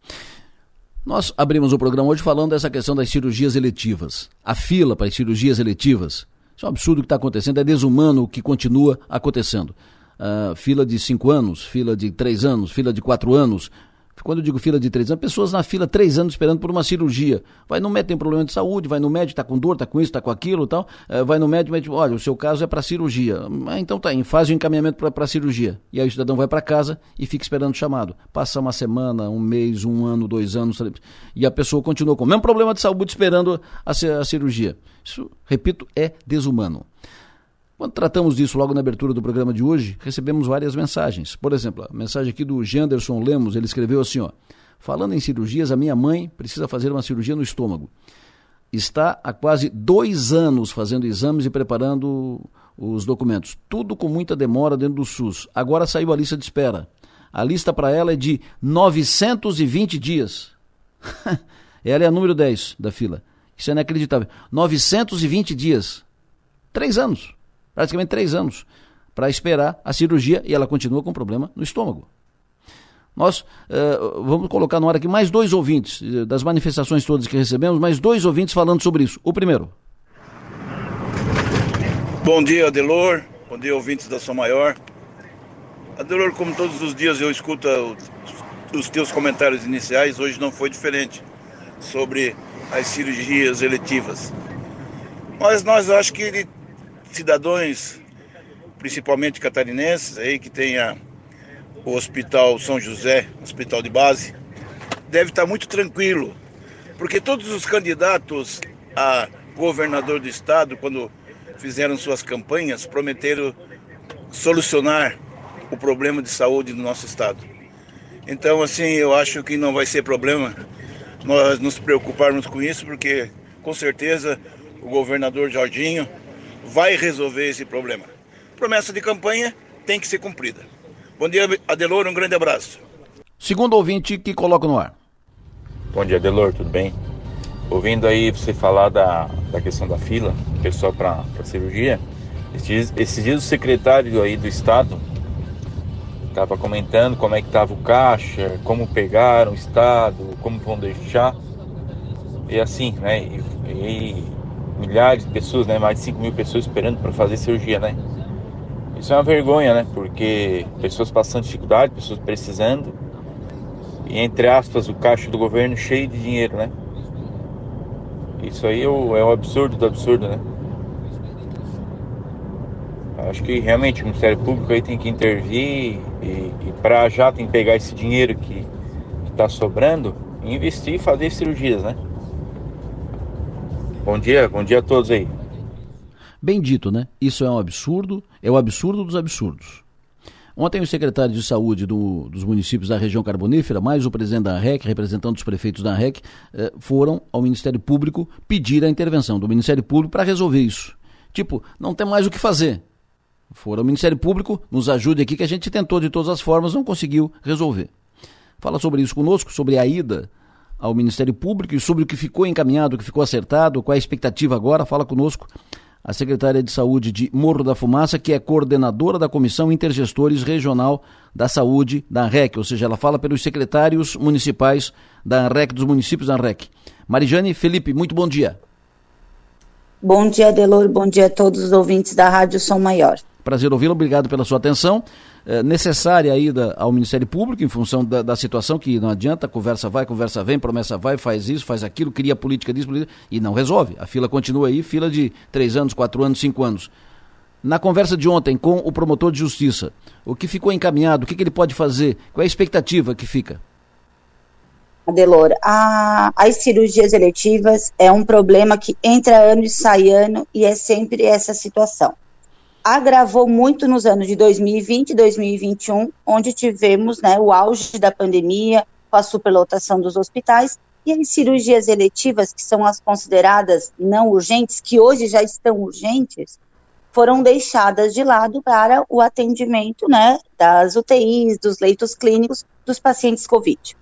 Nós abrimos o programa hoje falando dessa questão das cirurgias eletivas. A fila para as cirurgias eletivas. Isso é um absurdo o que está acontecendo, é desumano o que continua acontecendo. Uh, fila de 5 anos, fila de 3 anos, fila de 4 anos, quando eu digo fila de três anos, pessoas na fila três anos esperando por uma cirurgia. Vai no médico, tem problema de saúde, vai no médico, está com dor, está com isso, está com aquilo tal. É, vai no médico, médico, olha, o seu caso é para cirurgia. Ah, então tá, faz o encaminhamento para cirurgia. E aí o cidadão vai para casa e fica esperando o chamado. Passa uma semana, um mês, um ano, dois anos, e a pessoa continua com o mesmo problema de saúde esperando a, a cirurgia. Isso, repito, é desumano. Quando tratamos disso logo na abertura do programa de hoje, recebemos várias mensagens. Por exemplo, a mensagem aqui do Janderson Lemos, ele escreveu assim, ó: Falando em cirurgias, a minha mãe precisa fazer uma cirurgia no estômago. Está há quase dois anos fazendo exames e preparando os documentos. Tudo com muita demora dentro do SUS. Agora saiu a lista de espera. A lista para ela é de 920 dias. ela é a número 10 da fila. Isso é inacreditável. 920 dias. Três anos praticamente três anos, para esperar a cirurgia e ela continua com problema no estômago. Nós uh, vamos colocar no ar aqui mais dois ouvintes, eh, das manifestações todas que recebemos, mais dois ouvintes falando sobre isso. O primeiro. Bom dia, Adelor. Bom dia, ouvintes da São Maior. Adelor, como todos os dias eu escuto os teus comentários iniciais, hoje não foi diferente sobre as cirurgias eletivas. Mas nós acho que cidadãos, principalmente catarinenses, aí que tenha o Hospital São José, hospital de base, deve estar muito tranquilo, porque todos os candidatos a governador do estado, quando fizeram suas campanhas, prometeram solucionar o problema de saúde do nosso estado. Então, assim, eu acho que não vai ser problema nós nos preocuparmos com isso, porque com certeza o governador Jorginho vai resolver esse problema. Promessa de campanha tem que ser cumprida. Bom dia, Adelor, um grande abraço. Segundo ouvinte que coloca no ar. Bom dia, Adelor, tudo bem? Ouvindo aí você falar da, da questão da fila, pessoal para cirurgia, esses, esses dias o secretário aí do Estado estava comentando como é que estava o caixa, como pegaram o Estado, como vão deixar. E assim, né? E, e milhares de pessoas, né? Mais de 5 mil pessoas esperando para fazer cirurgia, né? Isso é uma vergonha, né? Porque pessoas passando dificuldade, pessoas precisando. E entre aspas, o caixa do governo cheio de dinheiro, né? Isso aí é o, é absurdo do absurdo, né? Acho que realmente o Ministério Público aí tem que intervir e, e para já tem que pegar esse dinheiro que está sobrando e investir e fazer cirurgias, né? Bom dia, bom dia a todos aí. Bem dito, né? Isso é um absurdo, é o absurdo dos absurdos. Ontem o secretário de saúde do, dos municípios da região carbonífera, mais o presidente da REC, representando os prefeitos da REC, eh, foram ao Ministério Público pedir a intervenção do Ministério Público para resolver isso. Tipo, não tem mais o que fazer. Foram ao Ministério Público, nos ajude aqui que a gente tentou de todas as formas, não conseguiu resolver. Fala sobre isso conosco, sobre a ida ao Ministério Público e sobre o que ficou encaminhado, o que ficou acertado, qual é a expectativa agora. Fala conosco a secretária de Saúde de Morro da Fumaça, que é coordenadora da Comissão Intergestores Regional da Saúde da REC, ou seja, ela fala pelos secretários municipais da REC, dos municípios da REC. Marijane Felipe, muito bom dia. Bom dia, Delor, bom dia a todos os ouvintes da Rádio Som Maior. Prazer ouvi-lo, obrigado pela sua atenção. Eh, necessária a ida ao Ministério Público em função da, da, situação que não adianta, conversa vai, conversa vem, promessa vai, faz isso, faz aquilo, cria política disso, política, e não resolve. A fila continua aí, fila de três anos, quatro anos, cinco anos. Na conversa de ontem com o promotor de justiça, o que ficou encaminhado, o que, que ele pode fazer, qual é a expectativa que fica? Adelor, a, as cirurgias eletivas é um problema que entra ano e sai ano e é sempre essa situação. Agravou muito nos anos de 2020 e 2021, onde tivemos né, o auge da pandemia, com a superlotação dos hospitais, e as cirurgias eletivas, que são as consideradas não urgentes, que hoje já estão urgentes, foram deixadas de lado para o atendimento né, das UTIs, dos leitos clínicos dos pacientes Covid.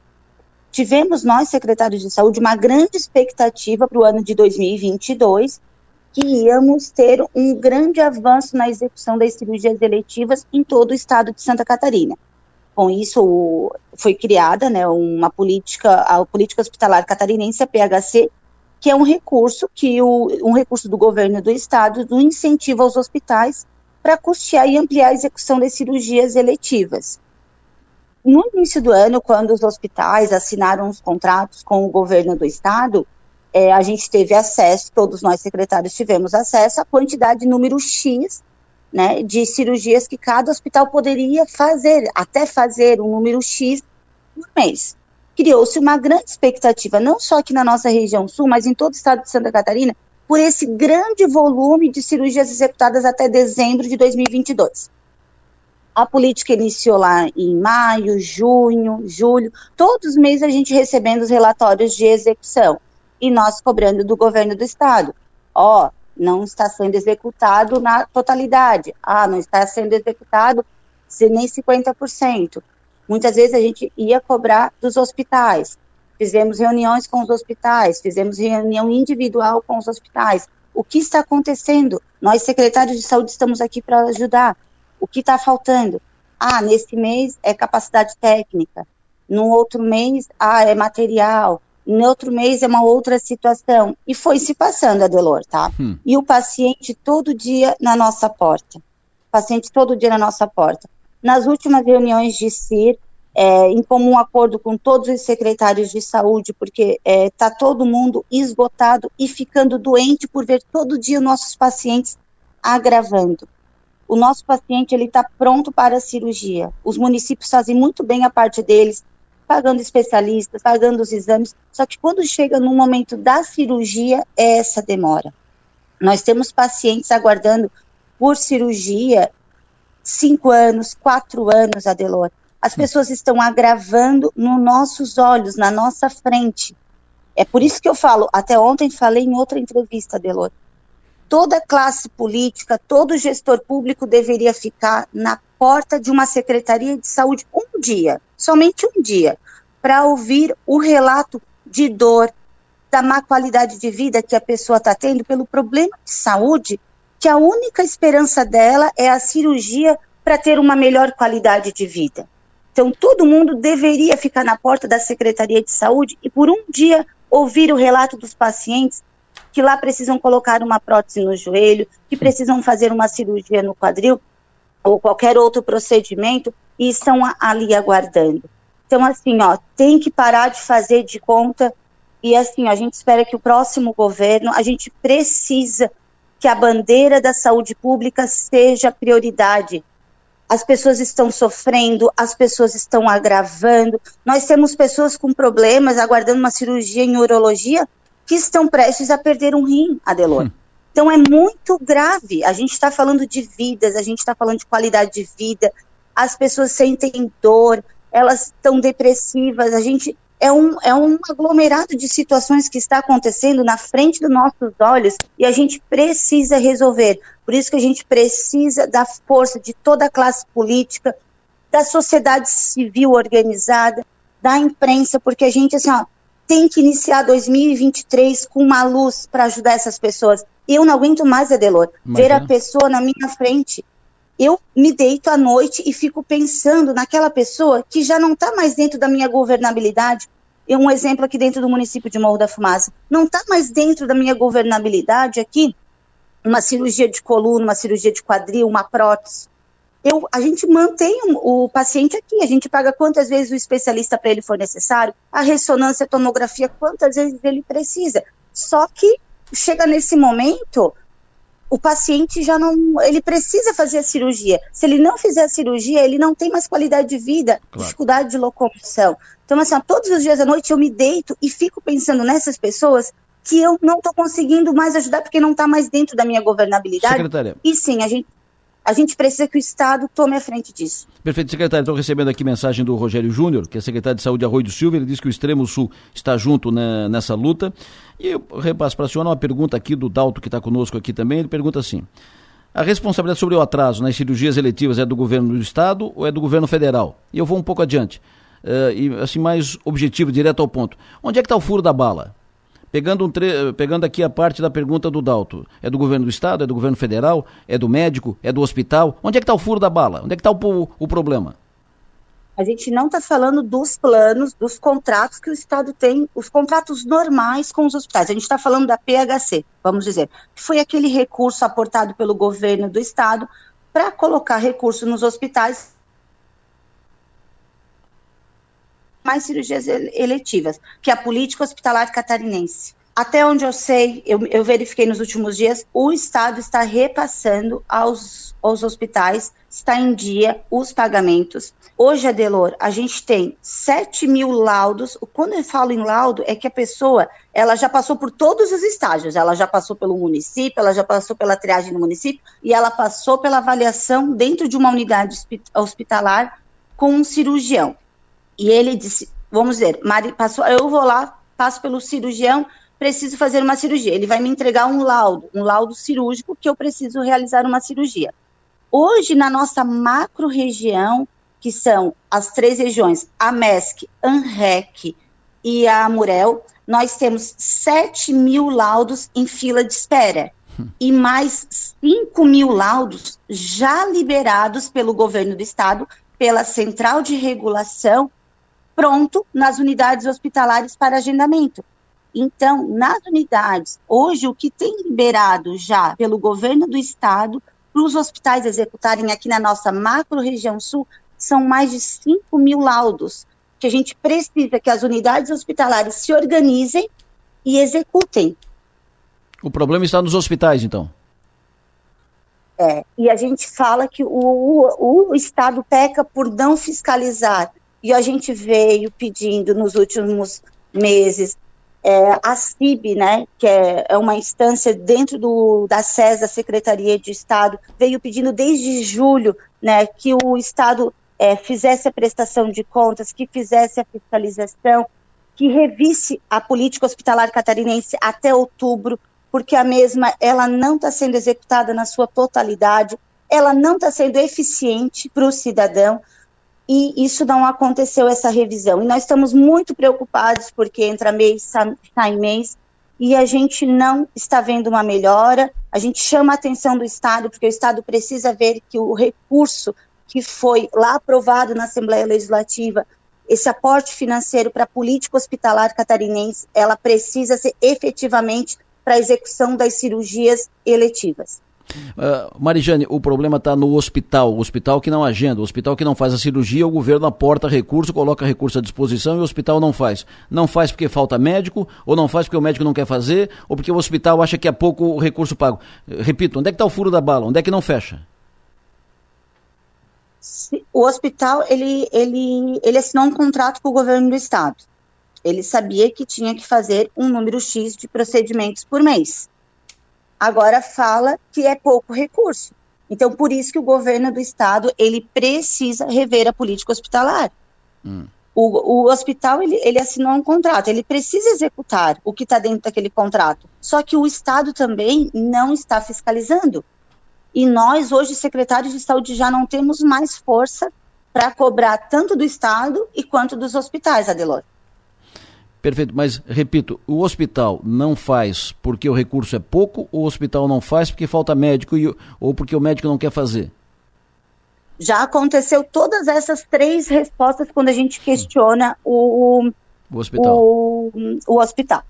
Tivemos nós, secretários de saúde, uma grande expectativa para o ano de 2022, que íamos ter um grande avanço na execução das cirurgias eletivas em todo o estado de Santa Catarina. Com isso, foi criada né, uma política, a política hospitalar catarinense, a PHC, que é um recurso que o, um recurso do governo do estado do incentivo aos hospitais para custear e ampliar a execução das cirurgias eletivas no início do ano, quando os hospitais assinaram os contratos com o governo do estado, é, a gente teve acesso, todos nós secretários tivemos acesso à quantidade, número X, né, de cirurgias que cada hospital poderia fazer, até fazer um número X por mês. Criou-se uma grande expectativa, não só aqui na nossa região sul, mas em todo o estado de Santa Catarina, por esse grande volume de cirurgias executadas até dezembro de 2022. A política iniciou lá em maio, junho, julho, todos os meses a gente recebendo os relatórios de execução e nós cobrando do governo do estado. Ó, oh, não está sendo executado na totalidade. Ah, não está sendo executado nem 50%. Muitas vezes a gente ia cobrar dos hospitais. Fizemos reuniões com os hospitais, fizemos reunião individual com os hospitais. O que está acontecendo? Nós, secretários de saúde, estamos aqui para ajudar. O que está faltando? Ah, nesse mês é capacidade técnica. No outro mês, ah, é material. No outro mês é uma outra situação. E foi se passando, Adelor, tá? Hum. E o paciente todo dia na nossa porta. O paciente todo dia na nossa porta. Nas últimas reuniões de CIR, é, em comum acordo com todos os secretários de saúde, porque está é, tá todo mundo esgotado e ficando doente por ver todo dia nossos pacientes agravando o nosso paciente ele está pronto para a cirurgia. Os municípios fazem muito bem a parte deles, pagando especialistas, pagando os exames. Só que quando chega no momento da cirurgia, é essa demora. Nós temos pacientes aguardando por cirurgia cinco anos, quatro anos, Adelor. As pessoas estão agravando nos nossos olhos, na nossa frente. É por isso que eu falo, até ontem falei em outra entrevista, Adelor, toda classe política, todo gestor público deveria ficar na porta de uma secretaria de saúde um dia, somente um dia, para ouvir o relato de dor, da má qualidade de vida que a pessoa está tendo pelo problema de saúde, que a única esperança dela é a cirurgia para ter uma melhor qualidade de vida. Então, todo mundo deveria ficar na porta da Secretaria de Saúde e, por um dia, ouvir o relato dos pacientes que lá precisam colocar uma prótese no joelho, que precisam fazer uma cirurgia no quadril ou qualquer outro procedimento e estão ali aguardando. Então, assim, ó, tem que parar de fazer de conta e assim, a gente espera que o próximo governo, a gente precisa que a bandeira da saúde pública seja prioridade. As pessoas estão sofrendo, as pessoas estão agravando. Nós temos pessoas com problemas aguardando uma cirurgia em urologia que estão prestes a perder um rim, Adelor. Hum. Então é muito grave. A gente está falando de vidas, a gente está falando de qualidade de vida. As pessoas sentem dor, elas estão depressivas. A gente é um, é um aglomerado de situações que está acontecendo na frente dos nossos olhos e a gente precisa resolver. Por isso que a gente precisa da força de toda a classe política, da sociedade civil organizada, da imprensa, porque a gente, assim, ó, tem que iniciar 2023 com uma luz para ajudar essas pessoas. Eu não aguento mais, Adelor, ver a pessoa na minha frente. Eu me deito à noite e fico pensando naquela pessoa que já não está mais dentro da minha governabilidade. E um exemplo aqui dentro do município de Morro da Fumaça. Não está mais dentro da minha governabilidade aqui uma cirurgia de coluna, uma cirurgia de quadril, uma prótese. eu, a gente mantém o, o paciente aqui, a gente paga quantas vezes o especialista para ele for necessário, a ressonância, a tomografia, quantas vezes ele precisa. Só que chega nesse momento, o paciente já não, ele precisa fazer a cirurgia. Se ele não fizer a cirurgia, ele não tem mais qualidade de vida, claro. dificuldade de locomoção. Então, assim, ó, todos os dias à noite eu me deito e fico pensando nessas pessoas que eu não estou conseguindo mais ajudar porque não está mais dentro da minha governabilidade. Secretária. E sim, a gente a gente precisa que o Estado tome a frente disso. Perfeito, secretário. Estou recebendo aqui mensagem do Rogério Júnior, que é secretário de Saúde de Arroio do Silva. Ele diz que o Extremo Sul está junto né, nessa luta. E eu repasso para a senhora uma pergunta aqui do Dalto, que está conosco aqui também. Ele pergunta assim: a responsabilidade sobre o atraso nas cirurgias eletivas é do governo do Estado ou é do governo federal? E eu vou um pouco adiante. Uh, e assim, mais objetivo, direto ao ponto. Onde é que está o furo da bala? Pegando, um tre... Pegando aqui a parte da pergunta do Dalto. É do governo do estado? É do governo federal? É do médico? É do hospital? Onde é que está o furo da bala? Onde é que está o, o problema? A gente não está falando dos planos, dos contratos que o Estado tem, os contratos normais com os hospitais. A gente está falando da PHC, vamos dizer, que foi aquele recurso aportado pelo governo do Estado para colocar recurso nos hospitais mais cirurgias eletivas, que é a política hospitalar catarinense. Até onde eu sei, eu, eu, verifiquei nos últimos dias, o Estado está repassando aos, aos hospitais, está em dia os pagamentos. Hoje, Adelor, a gente tem 7 mil laudos. Quando eu falo em laudo, é que a pessoa ela já passou por todos os estágios. Ela já passou pelo município, ela já passou pela triagem no município e ela passou pela avaliação dentro de uma unidade hospitalar com um cirurgião. E ele disse, vamos dizer, Mari passou, eu vou lá, passo pelo cirurgião, preciso fazer uma cirurgia. Ele vai me entregar um laudo, um laudo cirúrgico que eu preciso realizar uma cirurgia. Hoje, na nossa macro região, que são as três regiões, a MESC, ANREC e a Amurel, nós temos 7 mil laudos em fila de espera e mais 5 mil laudos já liberados pelo governo do estado, pela central de regulação pronto nas unidades hospitalares para agendamento. Então, nas unidades, hoje o que tem liberado já pelo governo do estado para os hospitais executarem aqui na nossa macro região sul são mais de 5 mil laudos que a gente precisa que as unidades hospitalares se organizem e executem. O problema está nos hospitais, então. É, e a gente fala que o, o, o Estado peca por não fiscalizar e a gente veio pedindo nos últimos meses é, a CIB, né, que é, é, uma instância dentro do, da SES, da Secretaria de Estado, veio pedindo desde julho né, que o Estado é, fizesse a prestação de contas, que fizesse a fiscalização, que revisse a política hospitalar catarinense até outubro, porque a mesma ela não está sendo executada na sua totalidade, ela não está sendo eficiente para o cidadão e isso não aconteceu, essa revisão. E nós estamos muito preocupados porque entra mês, sai mês, e a gente não está vendo uma melhora. A gente chama a atenção do Estado, porque o Estado precisa ver que o recurso que foi lá aprovado na Assembleia Legislativa, esse aporte financeiro para a política hospitalar catarinense, ela precisa ser efetivamente para a execução das cirurgias eletivas. Uh, Marijane, o problema está no hospital, o hospital que não agenda, o hospital que não faz a cirurgia, o governo aporta recurso, coloca recurso à disposição e o hospital não faz. Não faz porque falta médico, ou não faz porque o médico não quer fazer, ou porque o hospital acha que é pouco o recurso pago. Repito, onde é que está o furo da bala? Onde é que não fecha? O hospital, ele, ele, ele assinou um contrato com o governo do estado. Ele sabia que tinha que fazer um número X de procedimentos por mês agora fala que é pouco recurso. Então, por isso que o governo do estado ele precisa rever a política hospitalar. Hum. O, o, hospital ele, ele assinou um contrato, ele precisa executar o que está dentro daquele contrato. Só que o estado também não está fiscalizando. E nós hoje secretários de saúde já não temos mais força para cobrar tanto do estado e quanto dos hospitais, Adelor. Perfeito, mas repito, o hospital não faz porque o recurso é pouco, ou o hospital não faz porque falta médico e, ou porque o médico não quer fazer? Já aconteceu todas essas três respostas quando a gente questiona o, o hospital. O, o hospital.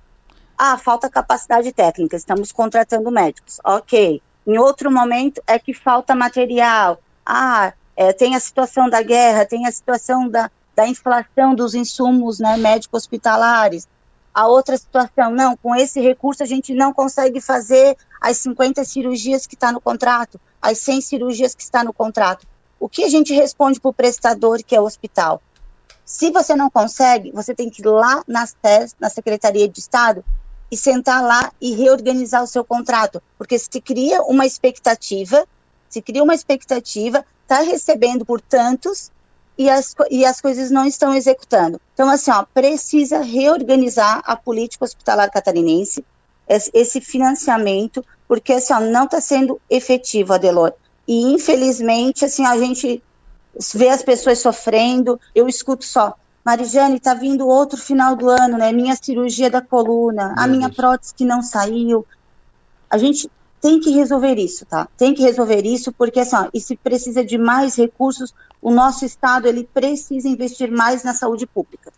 Ah, falta capacidade técnica, estamos contratando médicos. Ok. Em outro momento é que falta material. Ah, É, tem a situação da guerra, tem a situação da, da inflação dos insumos né, médico-hospitalares. A outra situação, não, com esse recurso a gente não consegue fazer as 50 cirurgias que está no contrato, as 100 cirurgias que está no contrato. O que a gente responde para o prestador, que é o hospital? Se você não consegue, você tem que ir lá na SES, na Secretaria de Estado, e sentar lá e reorganizar o seu contrato, porque se cria uma expectativa, se cria uma expectativa, está recebendo por tantos e as, e as coisas não estão executando. Então, assim, ó, precisa reorganizar a política hospitalar catarinense, esse financiamento, porque assim, ó, não está sendo efetivo, Adelor. E, infelizmente, assim, a gente vê as pessoas sofrendo, eu escuto só, Marijane, está vindo outro final do ano, né? Minha cirurgia da coluna, Meu a minha Deus. prótese que não saiu. A gente tem que resolver isso, tá? Tem que resolver isso, porque assim, ó, se precisa de mais recursos, o nosso Estado ele precisa investir mais na saúde pública.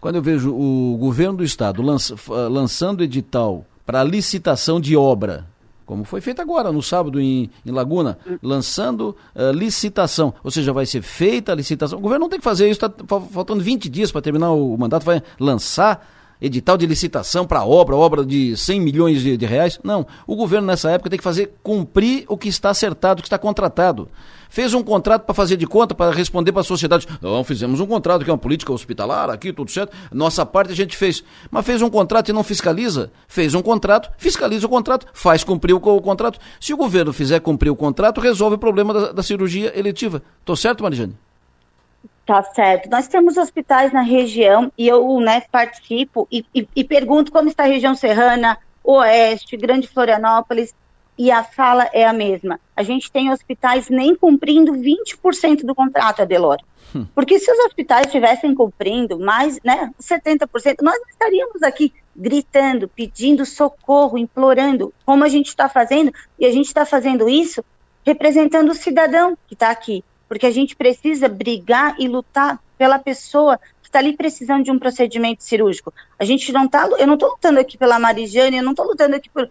Quando eu vejo o governo do Estado lança, lançando edital para licitação de obra, como foi feito agora, no sábado, em, em Laguna, lançando uh, licitação. Ou seja, vai ser feita a licitação. O governo não tem que fazer isso, está faltando 20 dias para terminar o mandato, vai lançar edital de licitação para obra, obra de 100 milhões de, de, reais. Não. O governo nessa época tem que fazer cumprir o que está acertado, o que está contratado. Fez um contrato para fazer de conta, para responder para a sociedade. Não, fizemos um contrato que é uma política hospitalar, aqui tudo certo. Nossa parte a gente fez. Mas fez um contrato e não fiscaliza? Fez um contrato, fiscaliza o contrato, faz cumprir o, o contrato. Se o governo fizer cumprir o contrato, resolve o problema da, da cirurgia eletiva. Tô certo, Marijane? Tá certo. Nós temos hospitais na região e eu né, participo e, e, e pergunto como está a região serrana, Oeste, Grande Florianópolis, e a fala é a mesma. A gente tem hospitais nem cumprindo 20% do contrato, Adelor. Hum. Porque se os hospitais estivessem cumprindo mais, né, 70%, nós não estaríamos aqui gritando, pedindo socorro, implorando, como a gente está fazendo, e a gente está fazendo isso representando o cidadão que está aqui porque a gente precisa brigar e lutar pela pessoa que está ali precisando de um procedimento cirúrgico. A gente não está, eu não estou lutando aqui pela Marijane, eu não estou lutando aqui por,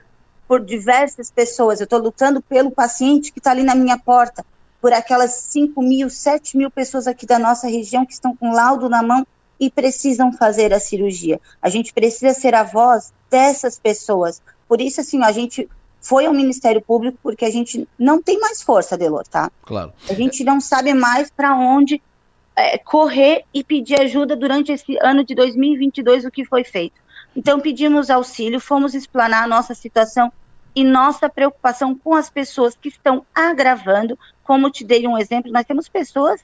por diversas pessoas, eu estou lutando pelo paciente que está ali na minha porta, por aquelas 5 mil, 7 mil pessoas aqui da nossa região que estão com laudo na mão e precisam fazer a cirurgia. A gente precisa ser a voz dessas pessoas. Por isso, assim, a gente foi ao Ministério Público porque a gente não tem mais força, Delor, tá? Claro. A gente não sabe mais para onde é, correr e pedir ajuda durante esse ano de 2022, o que foi feito. Então pedimos auxílio, fomos explanar a nossa situação e nossa preocupação com as pessoas que estão agravando. Como te dei um exemplo, nós temos pessoas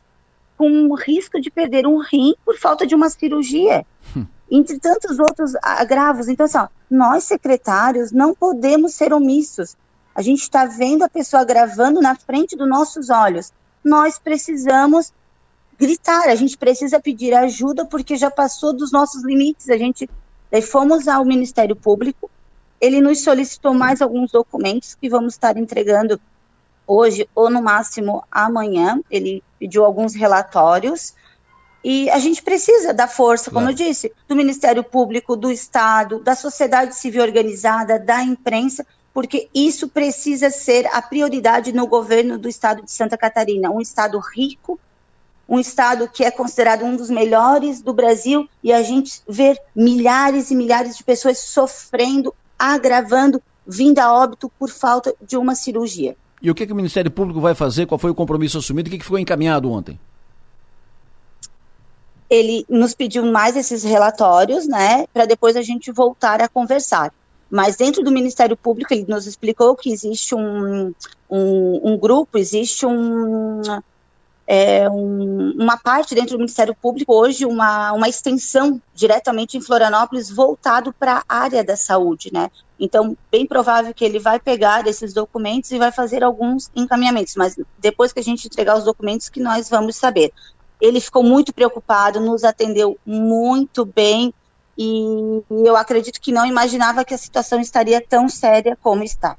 com risco de perder um rim por falta de uma cirurgia. Hum entre tantos outros agravos. Então, assim, ó, nós secretários não podemos ser omissos. A gente está vendo a pessoa gravando na frente dos nossos olhos. Nós precisamos gritar, a gente precisa pedir ajuda porque já passou dos nossos limites. A gente daí fomos ao Ministério Público, ele nos solicitou mais alguns documentos que vamos estar entregando hoje ou no máximo amanhã. Ele pediu alguns relatórios e a gente precisa da força, como claro. eu disse, do Ministério Público, do Estado, da sociedade civil organizada, da imprensa, porque isso precisa ser a prioridade no governo do Estado de Santa Catarina. Um Estado rico, um Estado que é considerado um dos melhores do Brasil, e a gente ver milhares e milhares de pessoas sofrendo, agravando, vindo a óbito por falta de uma cirurgia. E o que, que o Ministério Público vai fazer? Qual foi o compromisso assumido? O que, que ficou encaminhado ontem? Ele nos pediu mais esses relatórios, né, para depois a gente voltar a conversar. Mas dentro do Ministério Público, ele nos explicou que existe um, um, um grupo, existe um, é, um, uma parte dentro do Ministério Público, hoje, uma, uma extensão diretamente em Florianópolis, voltado para a área da saúde, né? Então, bem provável que ele vai pegar esses documentos e vai fazer alguns encaminhamentos, mas depois que a gente entregar os documentos que nós vamos saber ele ficou muito preocupado, nos atendeu muito bem e eu acredito que não imaginava que a situação estaria tão séria como está.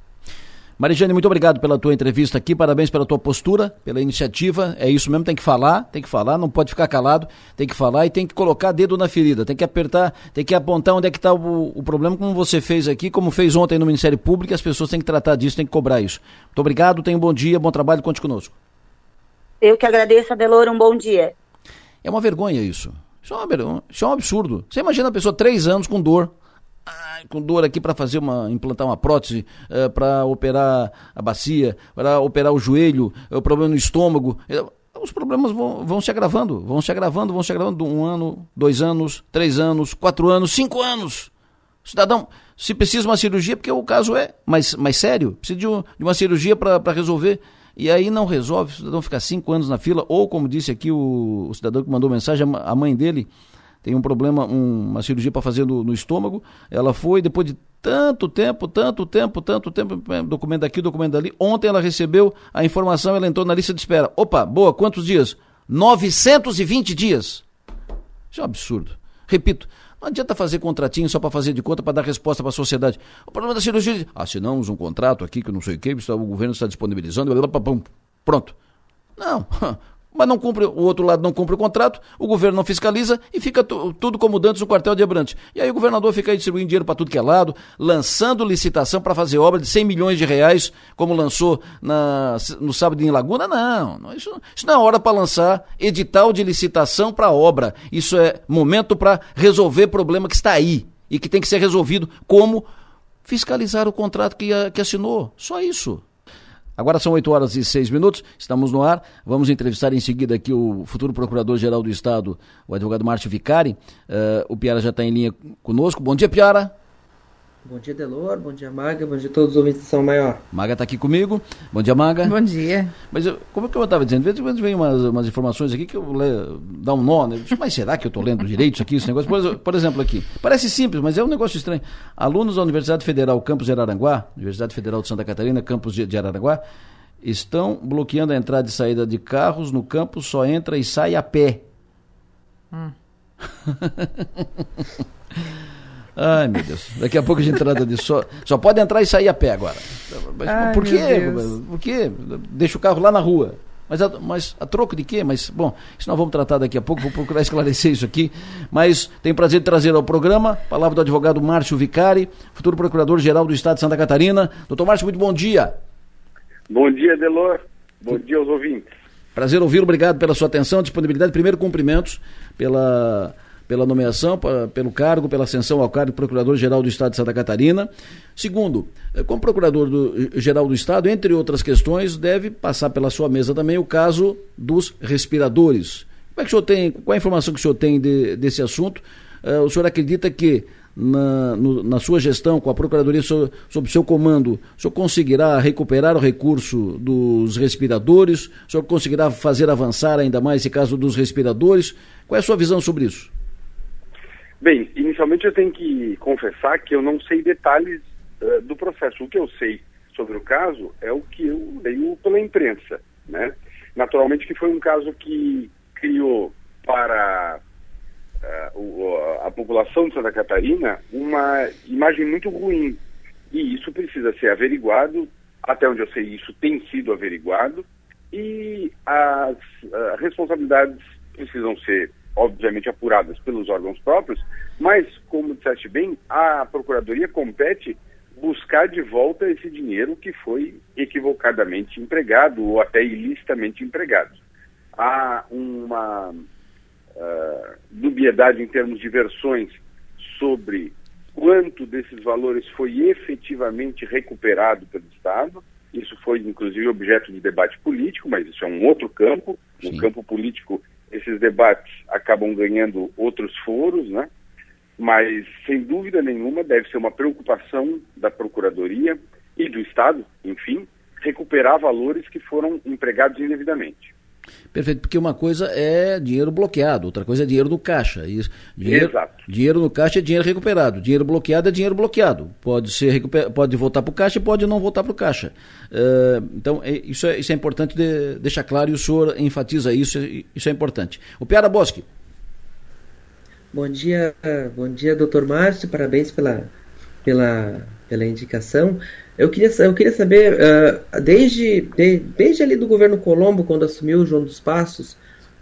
Marijane, muito obrigado pela tua entrevista aqui, parabéns pela tua postura, pela iniciativa, é isso mesmo, tem que falar, tem que falar, não pode ficar calado, tem que falar e tem que colocar dedo na ferida, tem que apertar, tem que apontar onde é que está o, o, problema, como você fez aqui, como fez ontem no Ministério Público, as pessoas têm que tratar disso, têm que cobrar isso. Muito obrigado, tenha um bom dia, bom trabalho, conte conosco. Eu que agradeço, Adelor, um bom dia. É uma vergonha isso. Isso é, uma vergonha. isso é um absurdo. Você imagina a pessoa três anos com dor, com dor aqui para fazer uma implantar uma prótese, uh, eh, para operar a bacia, para operar o joelho, eh, o problema no estômago. Eh, os problemas vão, vão se agravando, vão se agravando, vão se agravando. Um ano, dois anos, três anos, quatro anos, cinco anos. Cidadão, se precisa de uma cirurgia, porque o caso é mais, mais sério, precisa de, um, de uma cirurgia para resolver. E aí não resolve, o cidadão fica cinco anos na fila, ou como disse aqui o, o cidadão que mandou mensagem, a mãe dele tem um problema, um, uma cirurgia para fazer no, no, estômago. Ela foi, depois de tanto tempo, tanto tempo, tanto tempo, é, documento aqui, documento ali. Ontem ela recebeu a informação, ela entrou na lista de espera. Opa, boa, quantos dias? 920 dias. Isso é um absurdo. Repito, não adianta fazer contratinho só para fazer de conta, para dar resposta para a sociedade. O problema da cirurgia, assinamos um contrato aqui que não sei o que, o governo está disponibilizando, pronto. Não, mas não cumpre, o outro lado não cumpre o contrato, o governo não fiscaliza e fica tudo como dantes no quartel de Abrantes. E aí o governador fica aí distribuindo dinheiro para tudo que é lado, lançando licitação para fazer obra de 100 milhões de reais, como lançou na, no sábado em Laguna. Não, não isso, isso não é hora para lançar edital de licitação para obra. Isso é momento para resolver problema que está aí e que tem que ser resolvido como fiscalizar o contrato que, que assinou. Só isso. Agora são 8 horas e 6 minutos, estamos no ar. Vamos entrevistar em seguida aqui o futuro Procurador-Geral do Estado, o advogado Márcio Vicari. Uh, o Piara já está em linha conosco. Bom dia, Piara. Bom dia, Delor. Bom dia, Maga. Bom dia a todos os ouvintes de São Maior. Maga está aqui comigo. Bom dia, Maga. Bom dia. Mas eu, como é que eu estava dizendo? De vez em quando vem umas, umas informações aqui que eu le, dá um nó, né? Mas será que eu estou lendo direito isso aqui, esse negócio? Por, por, exemplo, aqui. Parece simples, mas é um negócio estranho. Alunos da Universidade Federal Campus de Araranguá, Universidade Federal de Santa Catarina, Campus de, de Araranguá, estão bloqueando a entrada e saída de carros no campus, só entra e sai a pé. Hum. Ai, meu Deus. Daqui a pouco a gente entrada de só. Só pode entrar e sair a pé agora. Mas, Ai, por quê? Por quê? Deixa o carro lá na rua. Mas a, mas a troco de quê? Mas, bom, isso nós vamos tratar daqui a pouco, vou procurar esclarecer isso aqui. Mas tenho prazer de trazer ao programa, palavra do advogado Márcio Vicari, futuro procurador-geral do Estado de Santa Catarina. Doutor Márcio, muito bom dia. Bom dia, Delor. Bom dia aos ouvintes. Prazer ouvi-lo, obrigado pela sua atenção, disponibilidade. Primeiro, cumprimentos pela pela nomeação, pelo cargo, pela ascensão ao cargo de Procurador-Geral do Estado de Santa Catarina. Segundo, eh, como Procurador-Geral do, do Estado, entre outras questões, deve passar pela sua mesa também o caso dos respiradores. Como é que o senhor tem, qual a informação que o senhor tem de, desse assunto? Uh, o senhor acredita que na, no, na sua gestão, com a Procuradoria sob, sob seu comando, o senhor conseguirá recuperar o recurso dos respiradores? O senhor conseguirá fazer avançar ainda mais esse caso dos respiradores? Qual é a sua visão sobre isso? Bem, inicialmente eu tenho que confessar que eu não sei detalhes uh, do processo. O que eu sei sobre o caso é o que eu leio pela imprensa, né? Naturalmente que foi um caso que criou para uh, a população de Santa Catarina uma imagem muito ruim. E isso precisa ser averiguado, até onde eu sei isso tem sido averiguado, e as uh, responsabilidades precisam ser obviamente apuradas pelos órgãos próprios, mas, como disseste bem, a Procuradoria compete buscar de volta esse dinheiro que foi equivocadamente empregado ou até ilicitamente empregado. Há uma uh, dubiedade em termos de versões sobre quanto desses valores foi efetivamente recuperado pelo Estado. Isso foi, inclusive, objeto de debate político, mas isso é um outro campo. No campo político, esses debates acabam ganhando outros foros, né? Mas, sem dúvida nenhuma, deve ser uma preocupação da Procuradoria e do Estado, enfim, recuperar valores que foram empregados indevidamente. Perfeito, porque uma coisa é dinheiro bloqueado, outra coisa é dinheiro no caixa. Isso, dinheiro, Exato. dinheiro no caixa é dinheiro recuperado, dinheiro bloqueado é dinheiro bloqueado. Pode ser recuper, pode voltar para o caixa e pode não voltar para o caixa. Uh, então, é, isso, é, isso é importante de, deixar claro e o senhor enfatiza isso, isso é importante. O Piara Bosque. Bom dia, bom dia, doutor Márcio, parabéns pela, pela, pela indicação. Eu queria, eu queria saber, uh, desde, de, desde ali do governo Colombo, quando assumiu o João dos Passos,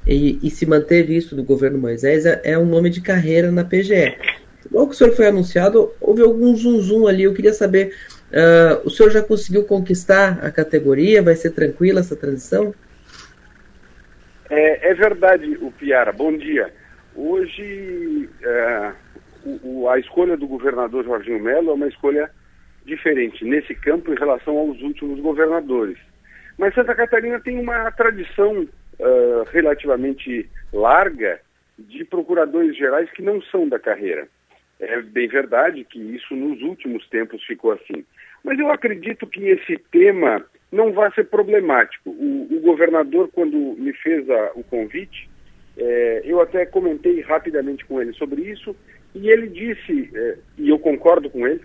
e, e se manteve isso do governo Moisés, é, é, um nome de carreira na PGE. Logo que o senhor foi anunciado, houve algum zum zum ali. Eu queria saber, uh, o senhor já conseguiu conquistar a categoria? Vai ser tranquila essa transição? É, é verdade, o Piara. Bom dia. Hoje, é, o, o, a escolha do governador Jorginho Melo é uma escolha diferente nesse campo em relação aos últimos governadores. Mas Santa Catarina tem uma tradição uh, relativamente larga de procuradores gerais que não são da carreira. É bem verdade que isso nos últimos tempos ficou assim. Mas eu acredito que esse tema não vai ser problemático. O, o governador, quando me fez a, o convite, é, eu até comentei rapidamente com ele sobre isso, e ele disse, é, e eu concordo com ele,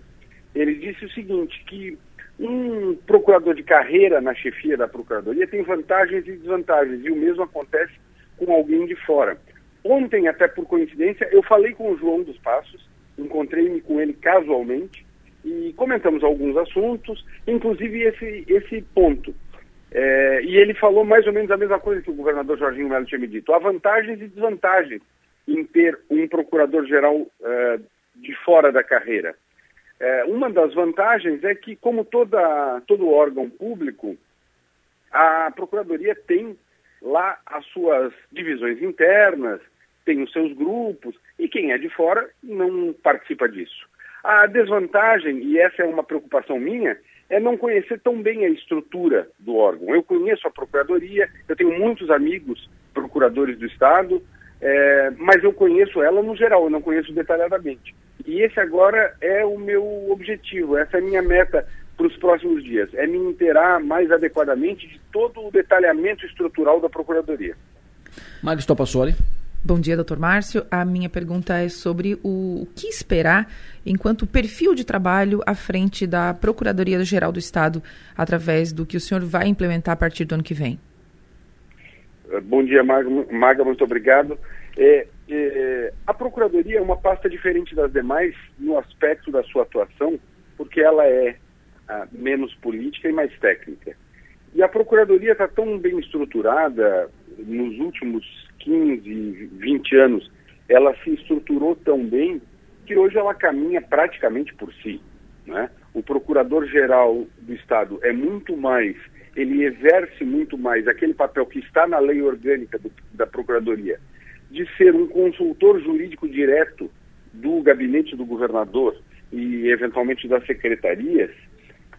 ele disse o seguinte, que um procurador de carreira na chefia da procuradoria tem vantagens e desvantagens, e o mesmo acontece com alguém de fora. Ontem, até por coincidência, eu falei com o João dos Passos, encontrei-me com ele casualmente e comentamos alguns assuntos, inclusive esse, esse ponto. É, e ele falou mais ou menos a mesma coisa que o governador Jorginho Melo tinha me dito. Há vantagens e desvantagens em ter um procurador-geral é, de fora da carreira. É, uma das vantagens é que, como toda, todo órgão público, a Procuradoria tem lá as suas divisões internas, tem os seus grupos, e quem é de fora não participa disso. A desvantagem, e essa é uma preocupação minha, é não conhecer tão bem a estrutura do órgão. Eu conheço a Procuradoria, eu tenho muitos amigos procuradores do Estado, é, mas eu conheço ela no geral, eu não conheço detalhadamente. E esse agora é o meu objetivo, essa é a minha meta para os próximos dias, é me inteirar mais adequadamente de todo o detalhamento estrutural da Procuradoria. Magis Topassoli. Bom dia, doutor Márcio. A minha pergunta é sobre o, o que esperar enquanto perfil de trabalho à frente da Procuradoria-Geral do Estado, através do que o senhor vai implementar a partir do ano que vem. Eh, bom dia, Maga, Maga muito obrigado. É, é, a Procuradoria é uma pasta diferente das demais no aspecto da sua atuação, porque ela é ah, menos política e mais técnica. E a Procuradoria está tão bem estruturada nos últimos 15, 20 anos, ela se estruturou tão bem que hoje ela caminha praticamente por si. Né? O procurador-geral do Estado é muito mais, ele exerce muito mais aquele papel que está na lei orgânica do, da Procuradoria, de ser um consultor jurídico direto do gabinete do governador e, eventualmente, das secretarias,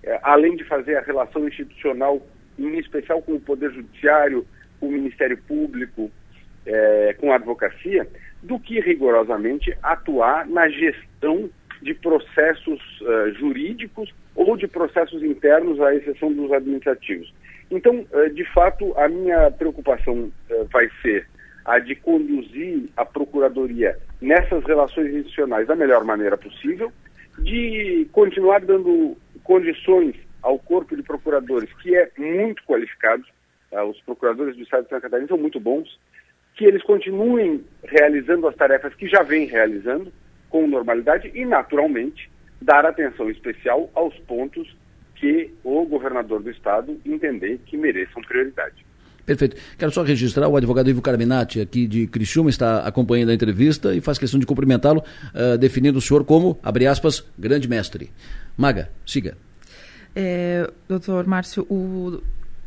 é, além de fazer a relação institucional, em especial com o Poder Judiciário, com o Ministério Público, é, com a advocacia, do que rigorosamente atuar na gestão de processos uh, jurídicos ou de processos internos, à exceção dos administrativos. Então, uh, de fato, a minha preocupação uh, vai ser a de conduzir a Procuradoria nessas relações institucionais da melhor maneira possível, de continuar dando condições ao corpo de procuradores, que é muito qualificado, os procuradores do Estado de Santa Catarina são muito bons, que eles continuem realizando as tarefas que já vêm realizando com normalidade e, naturalmente, dar atenção especial aos pontos que o governador do estado entender que mereçam prioridade. Perfeito. Quero só registrar o advogado Ivo Carminati, aqui de Criciúma, está acompanhando a entrevista e faz questão de cumprimentá-lo, uh, definindo o senhor como, abre aspas, grande mestre. Maga, siga. É, doutor Márcio, o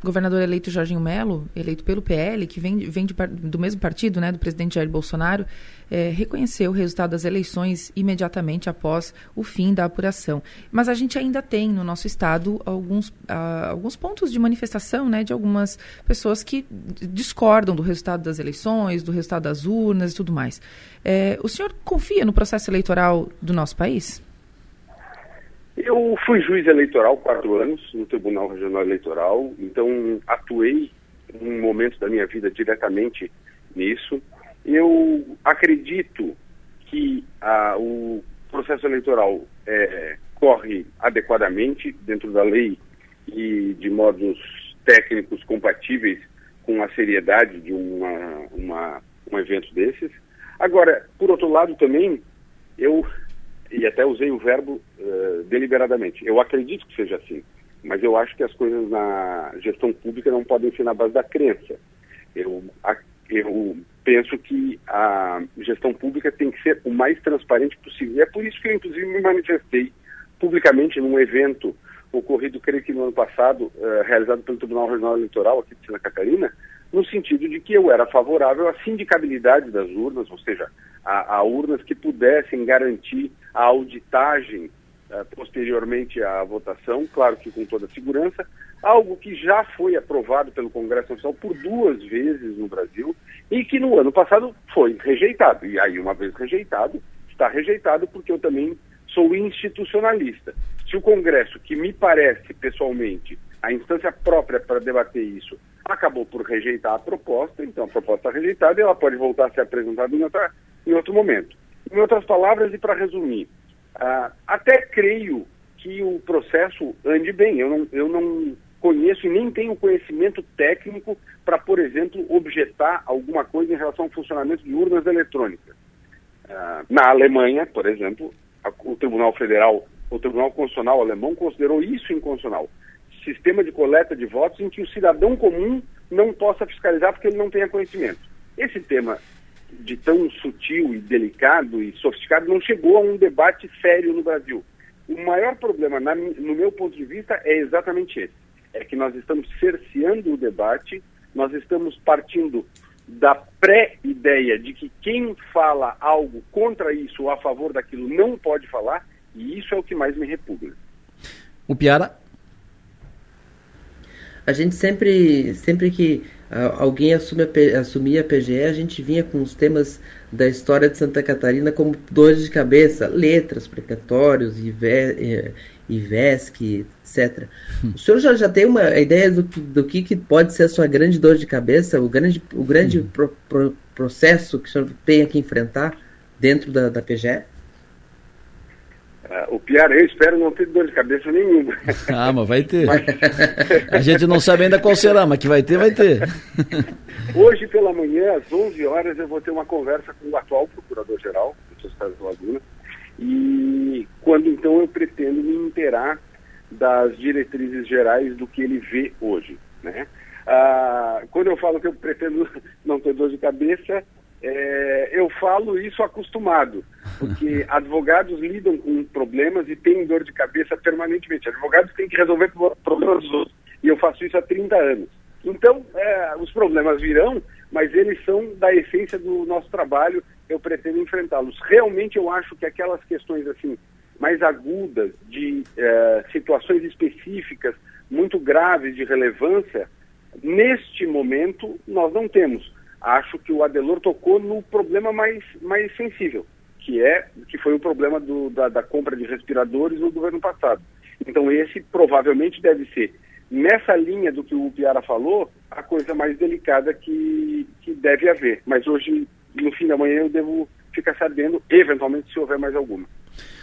governador eleito Jorginho Melo, eleito pelo PL, que vem, vem de, do mesmo partido, né, do presidente Jair Bolsonaro, é, reconheceu o resultado das eleições imediatamente após o fim da apuração. Mas a gente ainda tem no nosso estado alguns, uh, alguns pontos de manifestação né, de algumas pessoas que discordam do resultado das eleições, do resultado das urnas e tudo mais. É, o senhor confia no processo eleitoral do nosso país? Eu fui juiz eleitoral quatro anos no Tribunal Regional Eleitoral, então atuei um momento da minha vida diretamente nisso. Eu acredito que o processo eleitoral é, corre adequadamente dentro da lei e de modos técnicos compatíveis com a seriedade de uma, uma, um evento desses. Agora, por outro lado também, eu e até usei o verbo uh, deliberadamente. Eu acredito que seja assim, mas eu acho que as coisas na gestão pública não podem ser na base da crença. Eu, a, eu penso que a gestão pública tem que ser o mais transparente possível. E é por isso que eu, inclusive, me manifestei publicamente num evento ocorrido, creio que no ano passado, uh, realizado pelo Tribunal Regional Eleitoral aqui de Santa Catarina, no sentido de que eu era favorável à sindicabilidade das urnas, ou seja, a, a urnas que pudessem garantir a auditagem uh, posteriormente à votação, claro que com toda segurança, algo que já foi aprovado pelo Congresso Nacional por duas vezes no Brasil e que no ano passado foi rejeitado. E aí, uma vez rejeitado, está rejeitado porque eu também sou institucionalista. Se o Congresso, que me parece pessoalmente a instância própria para debater isso, acabou por rejeitar a proposta, então a proposta está rejeitada e ela pode voltar a ser apresentada em, outra, em outro momento. Em outras palavras, e para resumir, uh, até creio que o processo ande bem. Eu não, eu não conheço e nem tenho conhecimento técnico para, por exemplo, objetar alguma coisa em relação ao funcionamento de urnas eletrônicas. Uh, na Alemanha, por exemplo, a, o Tribunal Federal, o Tribunal Constitucional alemão considerou isso inconstitucional. Sistema de coleta de votos em que o cidadão comum não possa fiscalizar porque ele não tenha conhecimento. Esse tema de tão sutil e delicado e sofisticado não chegou a um debate sério no Brasil. O maior problema, na, no meu ponto de vista, é exatamente esse é que nós estamos cerceando o debate, nós estamos partindo da pré-ideia de que quem fala algo contra isso ou a favor daquilo não pode falar, e isso é o que mais me repugna. O Piara? A gente sempre, sempre que uh, alguém assume a, assumia a PGE, a gente vinha com os temas da história de Santa Catarina como dores de cabeça, letras, precatórios, IVESC, etc. O senhor já, já tem uma ideia do, do que, que pode ser a sua grande dor de cabeça, o grande, o grande uhum. pro, pro, processo que o senhor tem que enfrentar dentro da, da PGE? Uh, o pior, eu espero não ter dor de cabeça nenhuma. Ah, mas vai ter. a gente não sabe ainda qual será, mas que vai ter, vai ter. Hoje pela manhã, às 11 horas, eu vou ter uma conversa com o atual procurador-geral do Estado do Laguna. E quando então eu pretendo me inteirar das diretrizes gerais do que ele vê hoje. Né? Ah, quando eu falo que eu pretendo não ter dor de cabeça, é, eu falo isso acostumado, porque advogados lidam com problemas e têm dor de cabeça permanentemente. Advogados têm que resolver problemas dos outros, e eu faço isso há 30 anos. Então, é, os problemas virão, mas eles são da essência do nosso trabalho, eu pretendo enfrentá-los. Realmente eu acho que aquelas questões assim mais agudas, de eh, situações específicas muito graves de relevância, neste momento nós não temos. Acho que o Adelor tocou no problema mais, mais sensível, que é que foi o problema do, da, da compra de respiradores no governo passado. Então esse provavelmente deve ser, nessa linha do que o Piara falou, a coisa mais delicada que, que deve haver. Mas hoje, no fim da manhã, eu devo ficar sabendo, eventualmente, se houver mais alguma.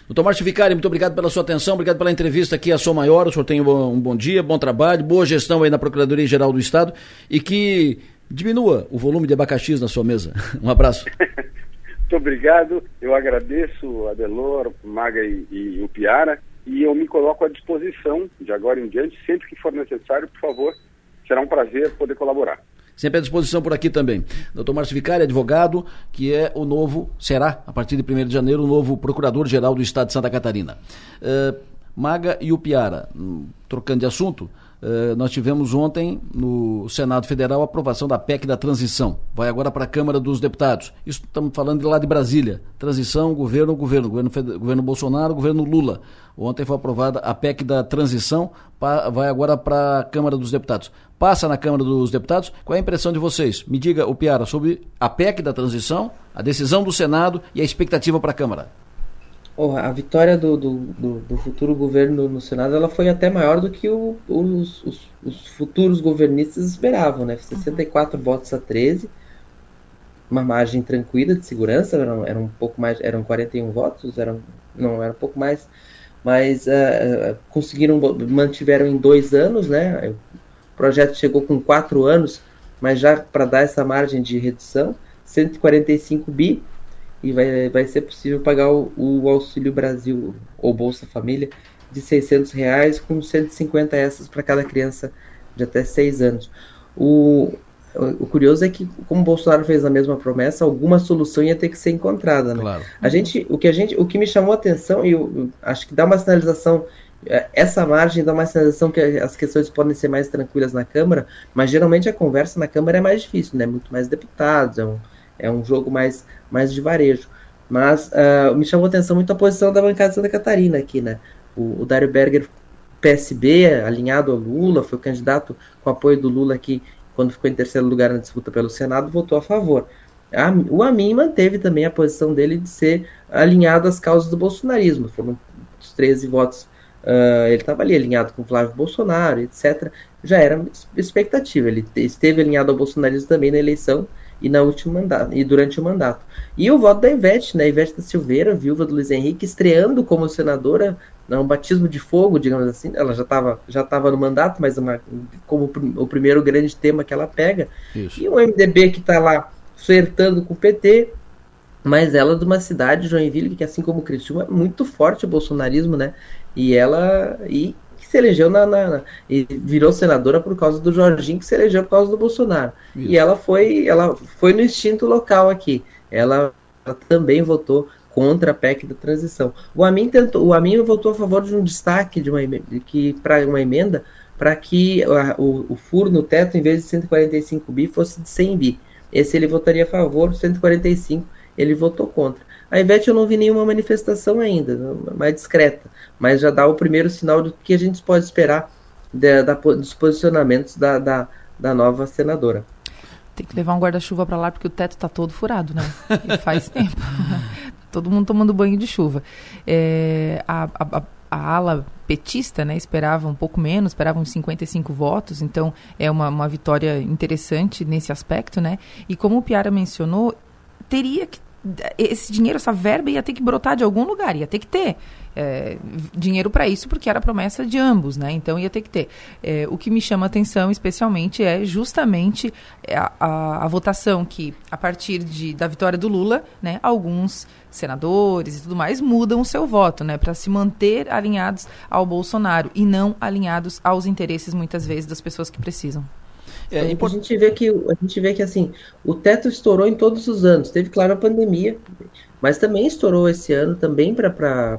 Doutor Márcio Vicari, muito obrigado pela sua atenção, obrigado pela entrevista aqui a Sou Maior. O senhor tem um bom dia, bom trabalho, boa gestão aí na Procuradoria-Geral do Estado e que diminua o volume de abacaxis na sua mesa. Um abraço. muito obrigado, eu agradeço a Delor, Maga e, e o Piara e eu me coloco à disposição de agora em diante, sempre que for necessário, por favor, será um prazer poder colaborar. Sempre à disposição por aqui também. Doutor Márcio Vicari, advogado, que é o novo, será, a partir de 1 de janeiro, o novo Procurador-Geral do Estado de Santa Catarina. Uh, Maga e o Piara, hum, trocando de assunto, Uh, nós tivemos ontem no Senado Federal a aprovação da PEC da transição. Vai agora para a Câmara dos Deputados. Isso estamos falando de lá de Brasília. Transição, governo, governo. Governo, governo Bolsonaro, governo Lula. Ontem foi aprovada a PEC da transição, vai agora para a Câmara dos Deputados. Passa na Câmara dos Deputados. Qual é a impressão de vocês? Me diga, o Piara, sobre a PEC da transição, a decisão do Senado e a expectativa para a Câmara. Oh, a vitória do, do, do, do, futuro governo no Senado ela foi até maior do que o, os, os, os, futuros governistas esperavam, né? 64 uhum. votos a 13, uma margem tranquila de segurança, eram, eram um pouco mais, eram 41 votos, eram, não, era um pouco mais, mas uh, conseguiram, mantiveram em dois anos, né? O projeto chegou com quatro anos, mas já para dar essa margem de redução, 145 bi, e vai, vai ser possível pagar o, o Auxílio Brasil ou Bolsa Família de 600 reais com 150 essas para cada criança de até 6 anos. O, o curioso é que, como o Bolsonaro fez a mesma promessa, alguma solução ia ter que ser encontrada. Né? Claro. A gente, o, que a gente, o que me chamou a atenção, e eu, eu acho que dá uma sinalização é, essa margem dá uma sensação que as questões podem ser mais tranquilas na Câmara, mas geralmente a conversa na Câmara é mais difícil, né? Muito mais deputados, é um, é um jogo mais, mais de varejo. Mas uh, me chamou a atenção muito a posição da bancada de Santa Catarina aqui, né? O, o Dário Berger, PSB, alinhado ao Lula, foi candidato com apoio do Lula aqui, quando ficou em terceiro lugar na disputa pelo Senado, votou a favor. A, o Amin manteve também a posição dele de ser alinhado às causas do bolsonarismo. Foram os 13 votos Uh, ele estava ali alinhado com Flávio Bolsonaro, etc. Já era expectativa. Ele esteve alinhado ao bolsonarismo também na eleição e na última mandato e durante o mandato. E o voto da Ivete, né? Ivete da Silveira, viúva do Luiz Henrique, estreando como senadora, né, um batismo de fogo, digamos assim. Ela já estava já tava no mandato, mas uma, como o primeiro grande tema que ela pega. Isso. E o MDB que está lá flertando com o PT, mas ela é de uma cidade, Joinville, que assim como Criciúma, é muito forte o bolsonarismo, né? E ela e se elegeu na, na, na, e virou senadora por causa do Jorginho que se elegeu por causa do Bolsonaro. Isso. E ela foi ela foi no instinto local aqui. Ela, ela também votou contra a PEC da transição. O Amin tentou, o Amin votou a favor de um destaque de uma que para uma emenda para que a, o, o furo no teto em vez de 145 bi fosse de 100 bi. Esse ele votaria a favor, 145 ele votou contra. A Ivete eu não vi nenhuma manifestação ainda, mais discreta, mas já dá o primeiro sinal do que a gente pode esperar da, dos posicionamentos da, da, da nova senadora. Tem que levar um guarda-chuva para lá porque o teto está todo furado, né? E faz tempo. todo mundo tomando banho de chuva. É, a, a, a, ala petista né, esperava um pouco menos, esperava uns 55 votos, então é uma, uma vitória interessante nesse aspecto, né? E como o Piara mencionou, teria que esse dinheiro, essa verba ia ter que brotar de algum lugar, ia ter que ter é, dinheiro para isso, porque era promessa de ambos, né? Então ia ter que ter. É, o que me chama atenção, especialmente, é justamente a, a, a, votação que, a partir de, da vitória do Lula, né, alguns senadores e tudo mais mudam o seu voto, né, para se manter alinhados ao Bolsonaro e não alinhados aos interesses, muitas vezes, das pessoas que precisam. É, então, a gente vê que a gente vê que assim o teto estourou em todos os anos. Teve claro a pandemia, mas também estourou esse ano também para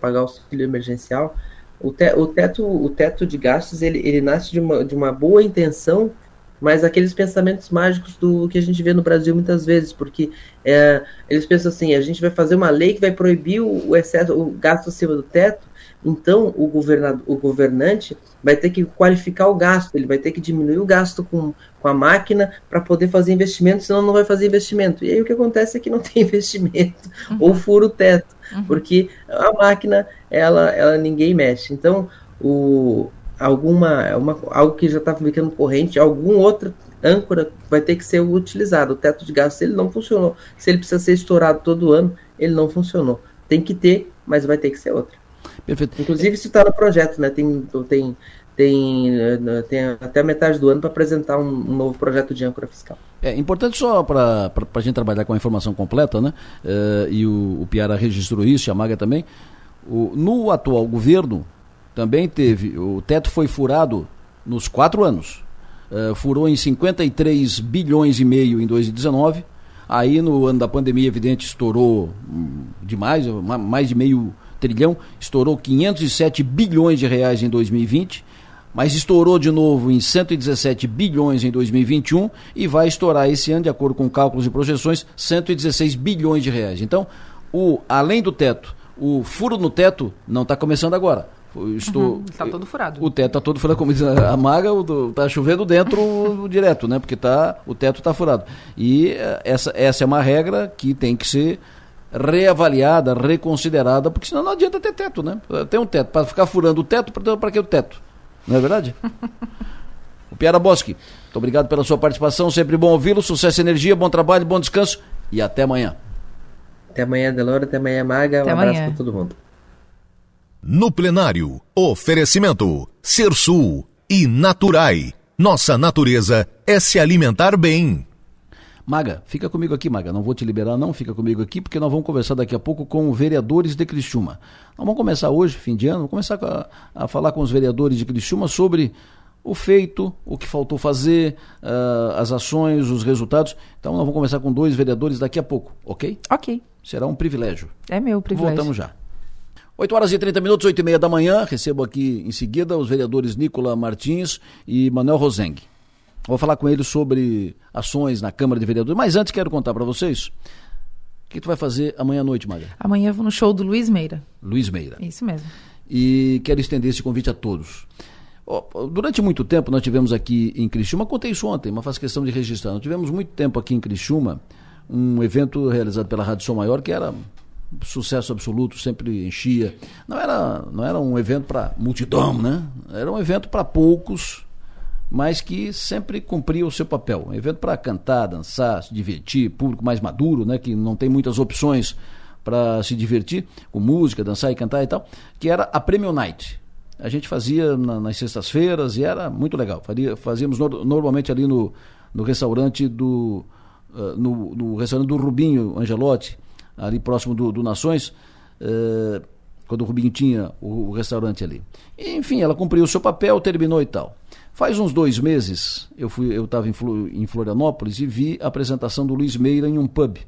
pagar o auxílio emergencial. O, te, o, teto o teto de gastos ele, ele nasce de uma, de uma boa intenção, mas aqueles pensamentos mágicos do que a gente vê no Brasil muitas vezes, porque é, eles pensam assim, a gente vai fazer uma lei que vai proibir o, o excesso, o gasto acima do teto, então, o, governador, o governante vai ter que qualificar o gasto, ele vai ter que diminuir o gasto com, com a máquina para poder fazer investimento, senão não vai fazer investimento. E aí o que acontece é que não tem investimento, uhum. ou fura o teto, uhum. porque a máquina, ela, ela ninguém mexe. Então, o, alguma, uma, algo que já está ficando corrente, algum outro âncora vai ter que ser utilizado. O teto de gastos ele não funcionou. Se ele precisa ser estourado todo ano, ele não funcionou. Tem que ter, mas vai ter que ser outro. Perfeito. Inclusive, isso está no projeto, né? Tem, tem, tem, tem até metade do ano para apresentar um, um, novo projeto de âncora fiscal. É importante só para a gente trabalhar com a informação completa, né? Uh, e o, o Piara registrou isso, a Maga também. O, no atual governo, também teve, o teto foi furado nos quatro anos. Uh, furou em 53 bilhões e meio em 2019. Aí no ano da pandemia, evidente, estourou hum, demais, mais de meio trilhão, estourou 507 bilhões de reais em 2020, mas estourou de novo em 117 bilhões em 2021 e vai estourar esse ano, de acordo com cálculos e projeções, 116 bilhões de reais. Então, o, além do teto, o furo no teto não está começando agora. Estou, uhum, tá todo furado. O teto está todo furado, como diz a Maga, está chovendo dentro direto, né? Porque tá, o teto está furado. E eh, essa, essa é uma regra que tem que ser reavaliada, reconsiderada, porque senão não adianta ter teto, né? Tem um teto. Para ficar furando o teto, para que o teto? Não é verdade? o Piara Bosque, muito obrigado pela sua participação, sempre bom ouvi-lo, sucesso e energia, bom trabalho, bom descanso e até amanhã. Até amanhã, Delora, até amanhã, Maga, até um abraço para todo mundo. No plenário, oferecimento Ser Sul e Naturai. Nossa natureza é se alimentar bem. Maga, fica comigo aqui, Maga. Não vou te liberar, não. Fica comigo aqui, porque nós vamos conversar daqui a pouco com vereadores de Criciúma. Nós vamos começar hoje, fim de ano, vamos começar a, a falar com os vereadores de Criciúma sobre o feito, o que faltou fazer, uh, as ações, os resultados. Então, nós vamos conversar com dois vereadores daqui a pouco, ok? Ok. Será um privilégio. É meu privilégio. Voltamos já. 8 horas e 30 minutos, 8 e meia da manhã. Recebo aqui em seguida os vereadores Nicola Martins e Manuel Rosengue. Vou falar com eles sobre ações na Câmara de Vereadores. Mas antes quero contar para vocês o que tu vai fazer amanhã à noite, Maga. Amanhã eu vou no show do Luiz Meira. Luiz Meira. Isso mesmo. E quero estender esse convite a todos. Durante muito tempo nós tivemos aqui em Criciúma, contei isso ontem, mas faço questão de registrar. Nós tivemos muito tempo aqui em Criciúma um evento realizado pela Rádio Som Maior que era sucesso absoluto, sempre enchia. Não era, não era um evento para multidão, né? Era um evento para poucos, mas que sempre cumpria o seu papel. Um evento para cantar, dançar, se divertir, público mais maduro, né? Que não tem muitas opções para se divertir com música, dançar e cantar e tal, que era a Premium Night. A gente fazia na, nas sextas-feiras e era muito legal. Faria, fazíamos no, normalmente ali no, no restaurante do uh, no, no restaurante do Rubinho Angelotti, ali próximo do, do Nações, eh, quando o Rubinho tinha o, o, restaurante ali. E, enfim, ela cumpriu o seu papel, terminou e tal. Faz uns dois meses, eu fui, eu estava em, Florianópolis e vi a apresentação do Luiz Meira em um pub,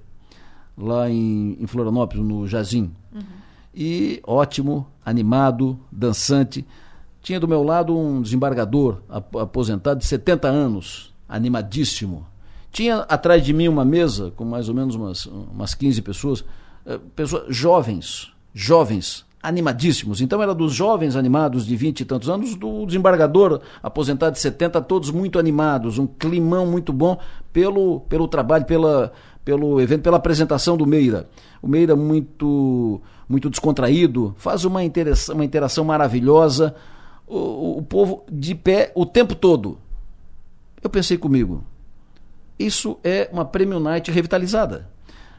lá em, em Florianópolis, no Jazim. Uhum. E ótimo, animado, dançante. Tinha do meu lado um desembargador aposentado de 70 anos, animadíssimo, tinha atrás de mim uma mesa com mais ou menos umas, umas 15 pessoas, eh, pessoas jovens, jovens, animadíssimos. Então era dos jovens animados de 20 e tantos anos, do desembargador aposentado de 70, todos muito animados, um climão muito bom pelo, pelo trabalho, pela, pelo evento, pela apresentação do Meira. O Meira muito muito descontraído, faz uma interação, uma interação maravilhosa, o, o povo de pé o tempo todo. Eu pensei comigo, isso é uma Premium Night revitalizada.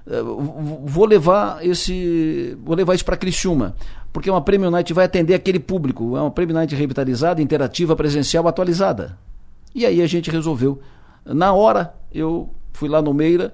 Eh, vou levar esse, vou levar isso para Criciúma, porque uma Premium Night vai atender aquele público, é uma Premium Night revitalizada, interativa, presencial, atualizada. E aí a gente resolveu. Na hora, eu fui lá no Meira,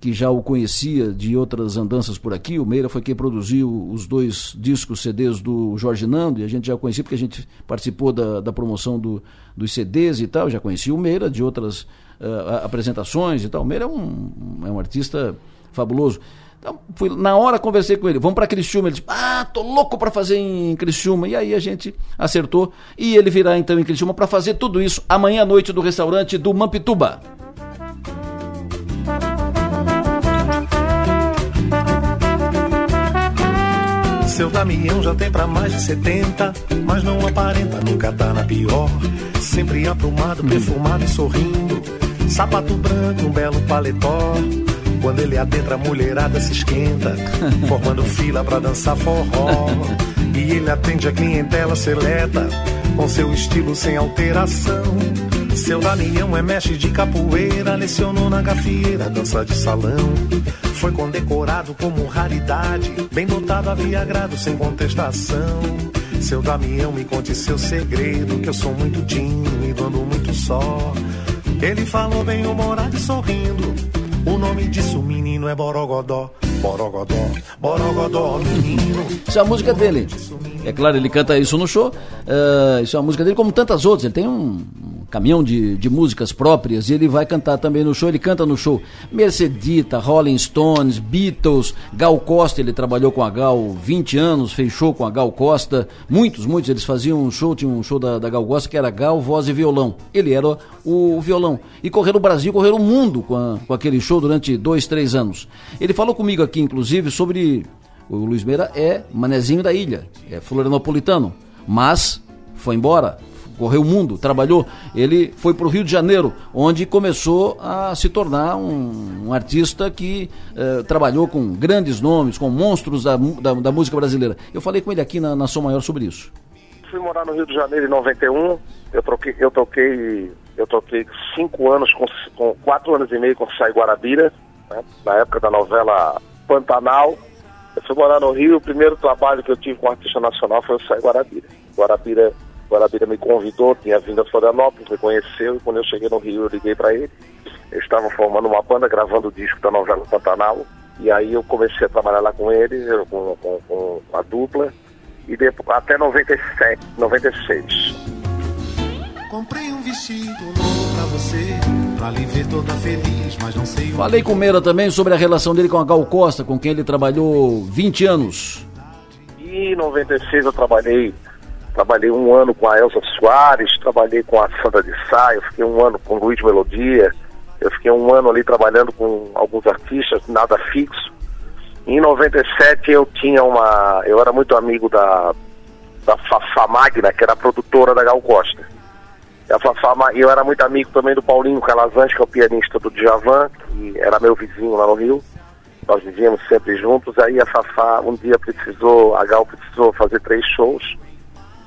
que já o conhecia de outras andanças por aqui. O Meira foi quem produziu os dois discos CDs do Jorge Nando, e a gente já conhecia porque a gente participou da, da promoção do, dos CDs e tal. Já conhecia o Meira de outras uh, apresentações e tal. O Meira é um, é um artista fabuloso. Então, fui, na hora conversei com ele, vamos para Criciúma. Ele disse, ah, tô louco para fazer em Criciúma. E aí a gente acertou. E ele virá então em Criciúma para fazer tudo isso amanhã à noite do restaurante do Mampituba. Seu Damião já tem pra mais de 70, mas não aparenta, nunca tá na pior. Sempre aprumado, perfumado e sorrindo Sapato branco, um belo paletó. Quando ele adentra, a mulherada se esquenta, formando fila pra dançar forró. E ele atende a clientela seleta, com seu estilo sem alteração. Seu Damião é mestre de capoeira, lecionou na gafieira, dança de salão. Foi condecorado como raridade, bem dotado havia agrado sem contestação. Seu Damião, me conte seu segredo, que eu sou muito tímido, ando muito só. Ele falou bem humorado e sorrindo. O nome disso, menino, é Borogodó. Borogodó, Borogodó, menino. Isso é a música dele. É claro, ele canta isso no show. Uh, isso é a música dele, como tantas outras. Ele tem um, caminhão de, de músicas próprias e ele vai cantar também no show. Ele canta no show Mercedita, Rolling Stones, Beatles, Gal Costa. Ele trabalhou com a Gal 20 anos, fez show com a Gal Costa. Muitos, muitos. Eles faziam um show, tinha um show da, da Gal Costa que era Gal, voz e violão. Ele era o, o violão. E correram o Brasil, correram o mundo com, a, com aquele show durante dois, três anos. Ele falou comigo aqui, inclusive, sobre. O Luiz Meira é manezinho da ilha, é florianopolitano, mas foi embora, correu o mundo, trabalhou. Ele foi para o Rio de Janeiro, onde começou a se tornar um, um artista que eh, trabalhou com grandes nomes, com monstros da, da, da, música brasileira. Eu falei com ele aqui na, na Som Maior sobre isso. Fui morar no Rio de Janeiro em 91. Eu troquei, eu toquei, eu toquei cinco anos com, com quatro anos e meio com Sai Guarabira, né, na época da novela Pantanal. Eu fui morar no Rio. O primeiro trabalho que eu tive com artista nacional foi o Sai Guarabira. Guarabira Guarabira me convidou, tinha vindo a Florianópolis, me conheceu, e quando eu cheguei no Rio eu liguei para ele. Eles estavam formando uma banda, gravando o disco da novela Pantanal, e aí eu comecei a trabalhar lá com eles, com, com, com a dupla, e depois, até 97, 96. Comprei um vestido novo pra você, pra lhe ver toda feliz, mas não sei Falei com o Meira também sobre a relação dele com a Gal Costa, com quem ele trabalhou 20 anos. Aí em 96 eu trabalhei, trabalhei um ano com a Elza Soares, trabalhei com a Sandra de Sá, eu fiquei um ano com o Luiz Melodia, eu fiquei um ano ali trabalhando com alguns artistas, nada fixo. Em 97 eu tinha uma. Eu era muito amigo da, da Fafá Magna, que era a produtora da Gal Costa. E a Fafá, eu era muito amigo também do Paulinho Calazans, que é o pianista do Djavan, que era meu vizinho lá no Rio. Nós vivíamos sempre juntos. Aí a Fafá um dia precisou, a Gal precisou fazer três shows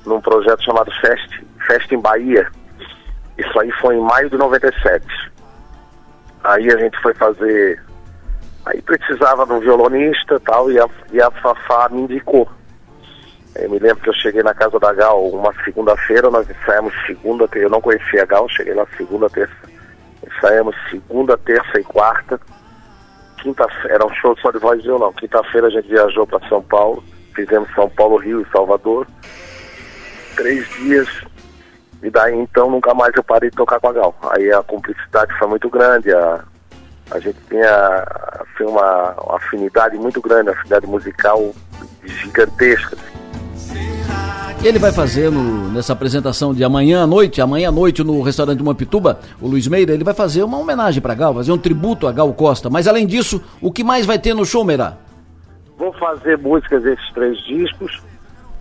num projeto chamado Fest, Fest em Bahia. Isso aí foi em maio de 97. Aí a gente foi fazer. Aí precisava de um violonista tal, e a, e a Fafá me indicou. Eu me lembro que eu cheguei na casa da Gal uma segunda-feira, nós ensaiamos segunda, eu não conhecia a Gal, cheguei lá segunda, terça, ensaiamos segunda, terça e quarta. Quinta-feira, era um show só de voz e violão. Quinta-feira a gente viajou para São Paulo, fizemos São Paulo, Rio e Salvador. Três dias, e daí então nunca mais eu parei de tocar com a Gal. Aí a cumplicidade foi muito grande, a, a gente tinha assim, uma, uma afinidade muito grande, uma afinidade musical gigantesca. Ele vai fazer no, nessa apresentação de amanhã à noite, amanhã à noite no restaurante Mapituba, o Luiz Meira, ele vai fazer uma homenagem para Gal, fazer um tributo a Gal Costa. Mas além disso, o que mais vai ter no show, Meira? Vou fazer músicas desses três discos,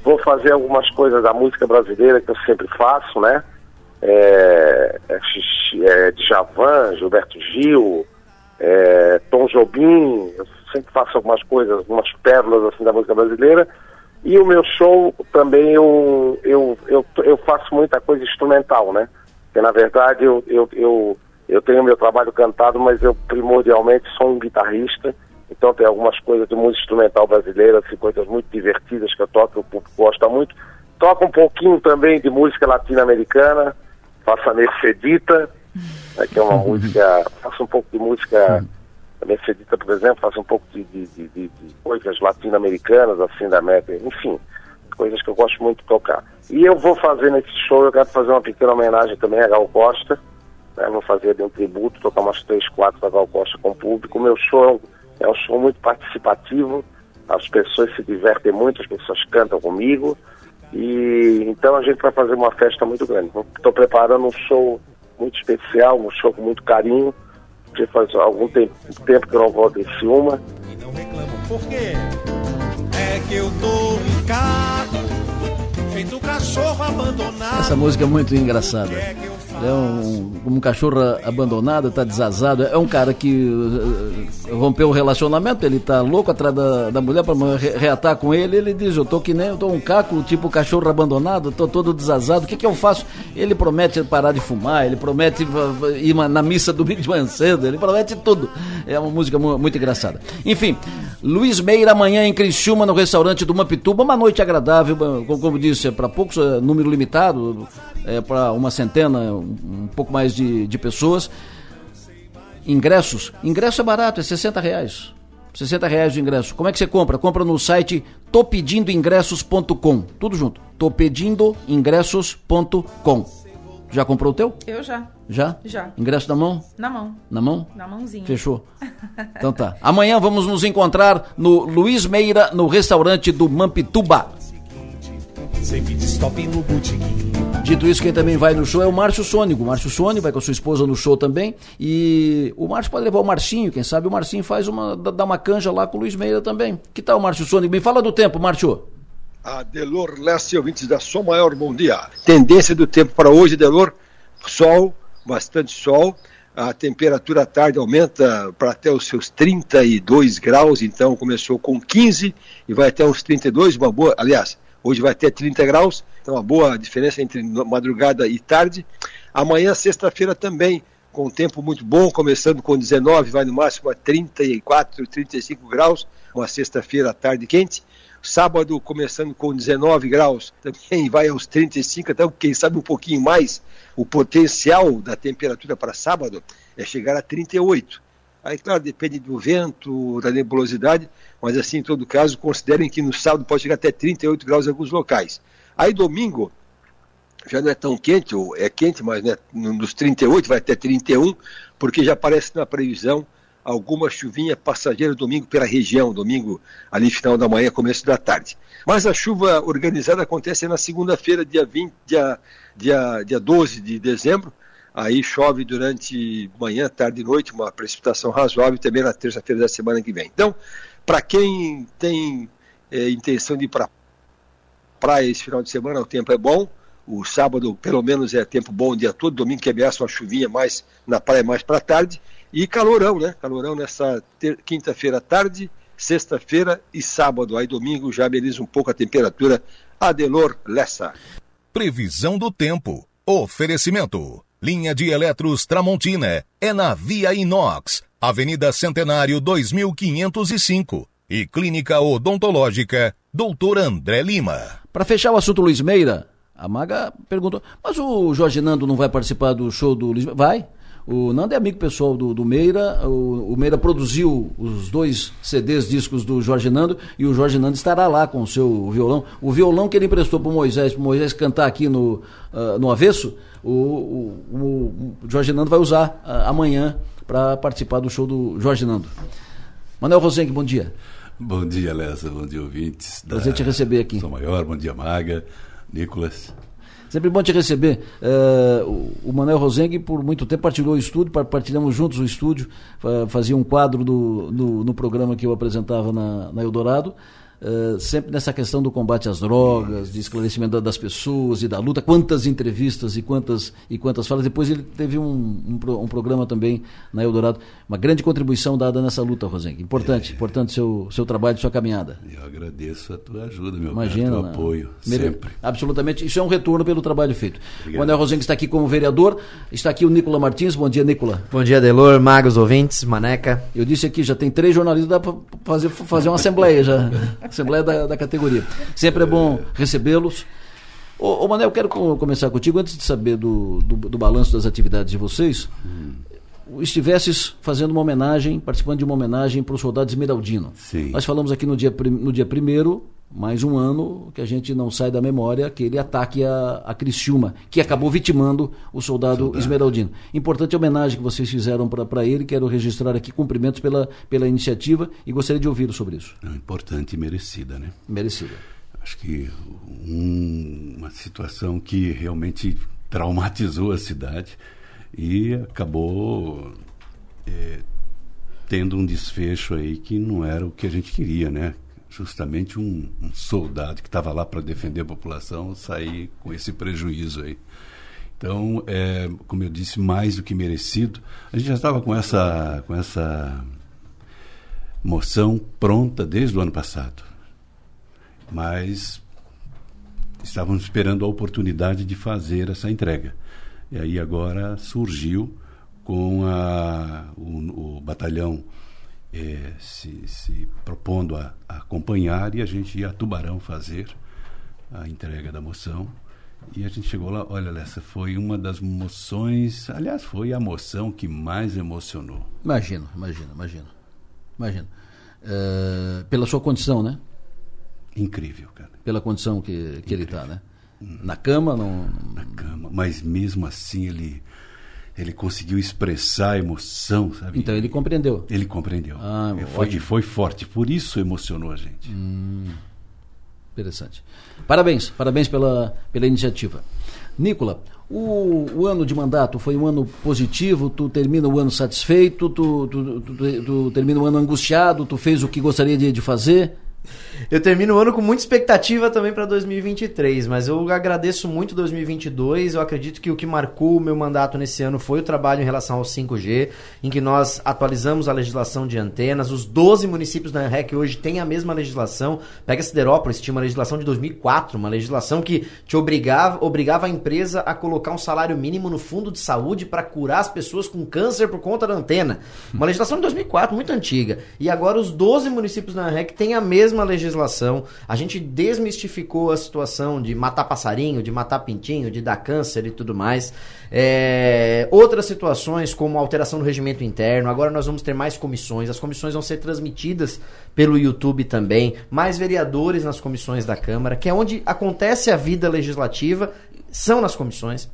vou fazer algumas coisas da música brasileira que eu sempre faço, né? É, é, é Djavan, Gilberto Gil, é, Tom Jobim, eu sempre faço algumas coisas, algumas pérolas assim da música brasileira. E o meu show também eu, eu, eu, eu faço muita coisa instrumental, né? Porque na verdade eu, eu, eu, eu tenho meu trabalho cantado, mas eu primordialmente sou um guitarrista. Então tem algumas coisas de música instrumental brasileira, assim, coisas muito divertidas que eu toco, o público gosta muito. Toco um pouquinho também de música latino-americana, faço a Mercedita, né, que é uma música, faço um pouco de música a Mercedita, por exemplo, faz um pouco de, de, de, de coisas latino-americanas, assim, da América, enfim, coisas que eu gosto muito de tocar. E eu vou fazer nesse show, eu quero fazer uma pequena homenagem também a Gal Costa, né, vou fazer um tributo, tocar umas três, quatro da Gal Costa com o público. O meu show é um show muito participativo, as pessoas se divertem muito, as pessoas cantam comigo, e então a gente vai fazer uma festa muito grande. Estou preparando um show muito especial, um show com muito carinho, porque faz algum tempo, tempo que eu não volto em Ciúma. E não reclamo por quê? É que eu tô em feito cachorro abandonado. Essa música é muito engraçada. É um, um cachorro abandonado, tá desazado. É um cara que uh, rompeu o relacionamento, ele tá louco atrás da, da mulher para reatar com ele. Ele diz: Eu tô que nem, eu tô um caco, tipo cachorro abandonado, tô todo desazado. O que que eu faço? Ele promete parar de fumar, ele promete ir na missa do de manhã cedo, ele promete tudo. É uma música muito engraçada. Enfim, Luiz Meira amanhã em Criciúma, no restaurante do Mapituba. Uma noite agradável, como disse, é para poucos, é número limitado, é para uma centena, um pouco mais de, de pessoas. Ingressos. Ingresso é barato, é 60 reais. 60 reais o ingresso. Como é que você compra? Compra no site topedindoingressos.com. Tudo junto. topedindoingressos.com. Já comprou o teu? Eu já. Já? Já. Ingresso na mão? Na mão. Na mão? Na mãozinha. Fechou. então tá. Amanhã vamos nos encontrar no Luiz Meira, no restaurante do Mampituba. Dito isso, quem também vai no show é o Márcio Sônico. O Márcio Sônico vai com a sua esposa no show também. E o Márcio pode levar o Marcinho, quem sabe o Marcinho faz uma, dá uma canja lá com o Luiz Meira também. Que tal o Márcio Sônico? Me fala do tempo, Márcio. Adelor Leste, ouvintes da Som Maior, bom dia. Tendência do tempo para hoje, Adelor, sol, bastante sol. A temperatura à tarde aumenta para até os seus 32 graus, então começou com 15 e vai até uns 32, uma boa, aliás, Hoje vai ter 30 graus, então uma boa diferença entre madrugada e tarde. Amanhã, sexta-feira, também, com um tempo muito bom, começando com 19, vai no máximo a 34, 35 graus, uma sexta-feira à tarde quente. Sábado, começando com 19 graus, também vai aos 35, até quem sabe um pouquinho mais. O potencial da temperatura para sábado é chegar a 38. Aí, claro, depende do vento, da nebulosidade, mas assim, em todo caso, considerem que no sábado pode chegar até 38 graus em alguns locais. Aí, domingo, já não é tão quente, ou é quente, mas né, nos 38 vai até 31, porque já aparece na previsão alguma chuvinha passageira domingo pela região, domingo ali final da manhã, começo da tarde. Mas a chuva organizada acontece na segunda-feira, dia, 20, dia, dia, dia 12 de dezembro. Aí chove durante manhã, tarde e noite, uma precipitação razoável também na terça-feira da semana que vem. Então, para quem tem é, intenção de ir para praia esse final de semana, o tempo é bom. O sábado, pelo menos, é tempo bom o dia todo. Domingo que ameaça uma chuvinha mais na praia, mais para tarde. E calorão, né? Calorão nessa quinta-feira à tarde, sexta-feira e sábado. Aí domingo já ameniza um pouco a temperatura. Adelor Lessa. Previsão do tempo. Oferecimento. Linha de Eletros Tramontina. É na Via Inox. Avenida Centenário 2505. E Clínica Odontológica. Doutor André Lima. Para fechar o assunto Luiz Meira, a Maga perguntou, mas o Jorge Nando não vai participar do show do Luiz Meira? Vai. O Nando é amigo pessoal do, do Meira, o, o, Meira produziu os dois CDs, discos do Jorge Nando, e o Jorge Nando estará lá com o seu violão. O violão que ele emprestou para o Moisés, Moisés cantar aqui no, uh, no avesso, o, o, o, Jorge Nando vai usar uh, amanhã para participar do show do Jorge Nando. Manuel Rosenque, bom dia. Bom dia, Lessa, bom dia, ouvintes. Prazer te receber aqui. Sou Maior, bom dia, Maga, Nicolas. Sempre bom te receber. Uh, o Manuel Rosengue, por muito tempo, partilhou o estúdio, partilhamos juntos o estúdio, fazia um quadro do, no, no programa que eu apresentava na, na Eldorado. Uh, sempre nessa questão do combate às drogas, de esclarecimento das pessoas e da luta, quantas entrevistas e quantas, e quantas falas. Depois ele teve um, um, um programa também na Eldorado, uma grande contribuição dada nessa luta, Rosenque. Importante, é. importante seu, seu trabalho, sua caminhada. Eu agradeço a tua ajuda, meu Imagina, cara, teu apoio, Mere... sempre. Absolutamente, isso é um retorno pelo trabalho feito. Obrigado. O Anel Rosenque está aqui como vereador, está aqui o Nicola Martins, bom dia, Nicola. Bom dia, Delor, Magos, ouvintes, Maneca. Eu disse aqui, já tem três jornalistas, dá para fazer, fazer uma assembleia já. Assembleia da, da categoria. Sempre é bom recebê-los. Ô, ô Manel, eu quero começar contigo, antes de saber do, do, do balanço das atividades de vocês. Hum. Estivesses fazendo uma homenagem, participando de uma homenagem para o soldado Esmeraldino. Sim. Nós falamos aqui no dia, no dia primeiro, mais um ano, que a gente não sai da memória, aquele ataque a, a Criciúma, que acabou vitimando o soldado, soldado. Esmeraldino. Importante homenagem que vocês fizeram para ele, quero registrar aqui cumprimentos pela, pela iniciativa e gostaria de ouvi-lo sobre isso. É importante e merecida, né? Merecida. Acho que um, uma situação que realmente traumatizou a cidade e acabou é, tendo um desfecho aí que não era o que a gente queria, né? Justamente um, um soldado que estava lá para defender a população sair com esse prejuízo aí. Então, é, como eu disse, mais do que merecido. A gente já estava com essa, com essa moção pronta desde o ano passado mas estávamos esperando a oportunidade de fazer essa entrega. E aí agora surgiu com a, o, o batalhão é, se, se, propondo a, a, acompanhar e a gente ia a Tubarão fazer a entrega da moção. E a gente chegou lá, olha, essa foi uma das moções, aliás, foi a moção que mais emocionou. Imagino, imagino, imagino. Imagino. Uh, pela sua condição, né? Incrível, cara. Pela condição que, que ele está, né? Na cama, não. Na cama, mas mesmo assim ele ele conseguiu expressar a emoção, sabe? Então ele compreendeu. Ele compreendeu. Ah, é, foi, foi forte, por isso emocionou a gente. Hum, interessante. Parabéns, parabéns pela, pela iniciativa. Nicola, o, o, ano de mandato foi um ano positivo? Tu termina o ano satisfeito? Tu, tu, tu, tu termina o ano angustiado? Tu fez o que gostaria de, de fazer? Eu termino o ano com muita expectativa também para 2023, mas eu agradeço muito 2022. Eu acredito que o que marcou o meu mandato nesse ano foi o trabalho em relação ao 5G, em que nós atualizamos a legislação de antenas. Os 12 municípios da REC hoje têm a mesma legislação. Pega Siderópolis, tinha uma legislação de 2004, uma legislação que te obrigava, obrigava a empresa a colocar um salário mínimo no fundo de saúde para curar as pessoas com câncer por conta da antena. Uma legislação de 2004, muito antiga. E agora os 12 municípios da REC têm a mesma legislação legislação, a gente desmistificou a situação de matar passarinho, de matar pintinho, de dar câncer e tudo mais. É, outras situações, como alteração do regimento interno, agora nós vamos ter mais comissões, as comissões vão ser transmitidas pelo YouTube também, mais vereadores nas comissões da Câmara, que é onde acontece a vida legislativa, são nas comissões.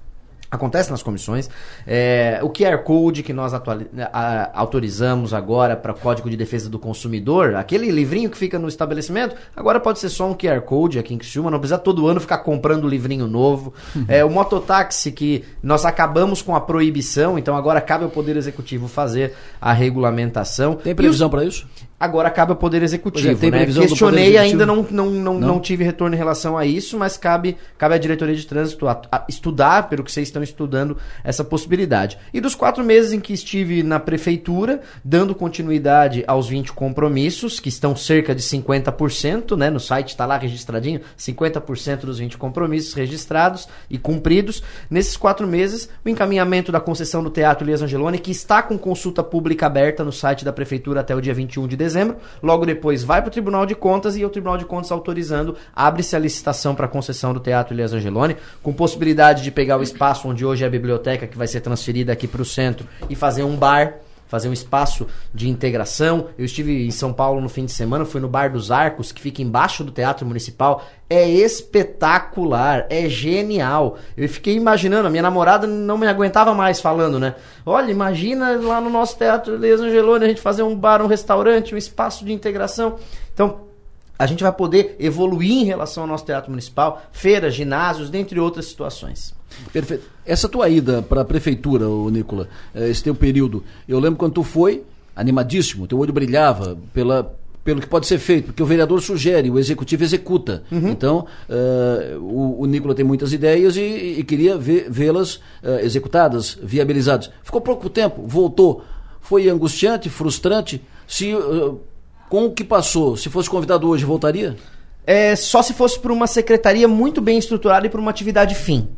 Acontece nas comissões. É, o QR Code que nós a- autorizamos agora para o Código de Defesa do Consumidor, aquele livrinho que fica no estabelecimento, agora pode ser só um QR Code aqui em Criciúma, não precisa todo ano ficar comprando livrinho novo. É, o mototáxi que nós acabamos com a proibição, então agora cabe ao Poder Executivo fazer a regulamentação. Tem previsão para isso? Agora cabe ao Poder Executivo. Pois é, né? Questionei, ainda não, não, não, Não? não tive retorno em relação a isso, mas cabe, cabe à diretoria de trânsito a- a estudar, pelo que vocês estão estudando, essa possibilidade. E dos quatro meses em que estive na prefeitura, dando continuidade aos 20 compromissos, que estão cerca de 50%, né? No site está lá registradinho, 50% dos 20 compromissos registrados e cumpridos. Nesses quatro meses, o encaminhamento da concessão do Teatro Elias Angeloni, que está com consulta pública aberta no site da prefeitura até o dia 21 de dezembro. Logo depois vai para o Tribunal de Contas e o Tribunal de Contas autorizando, abre-se a licitação para concessão do Teatro Elias Angeloni, com possibilidade de pegar o espaço onde hoje é a biblioteca, que vai ser transferida aqui para o centro, e fazer um bar fazer um espaço de integração. Eu estive em São Paulo no fim de semana, fui no Bar dos Arcos, que fica embaixo do Teatro Municipal. É espetacular, é genial. Eu fiquei imaginando, a minha namorada não me aguentava mais falando, né? Olha, imagina lá no nosso Teatro Elias Angeloni a gente fazer um bar, um restaurante, um espaço de integração. Então, a gente vai poder evoluir em relação ao nosso teatro municipal, feiras, ginásios, dentre outras situações. Perfeito. Essa tua ida para a prefeitura, ô Nicola, eh, esse teu período, eu lembro quando tu foi, animadíssimo, teu olho brilhava pela, pelo que pode ser feito, porque o vereador sugere, o executivo executa. Então, eh, o, o Nicola tem muitas ideias e, e queria vê-las eh, executadas, viabilizadas. Ficou pouco tempo, voltou. Foi angustiante, frustrante. Se, eh, com o que passou, se fosse convidado hoje, voltaria? É, só se fosse para uma secretaria muito bem estruturada e para uma atividade fim.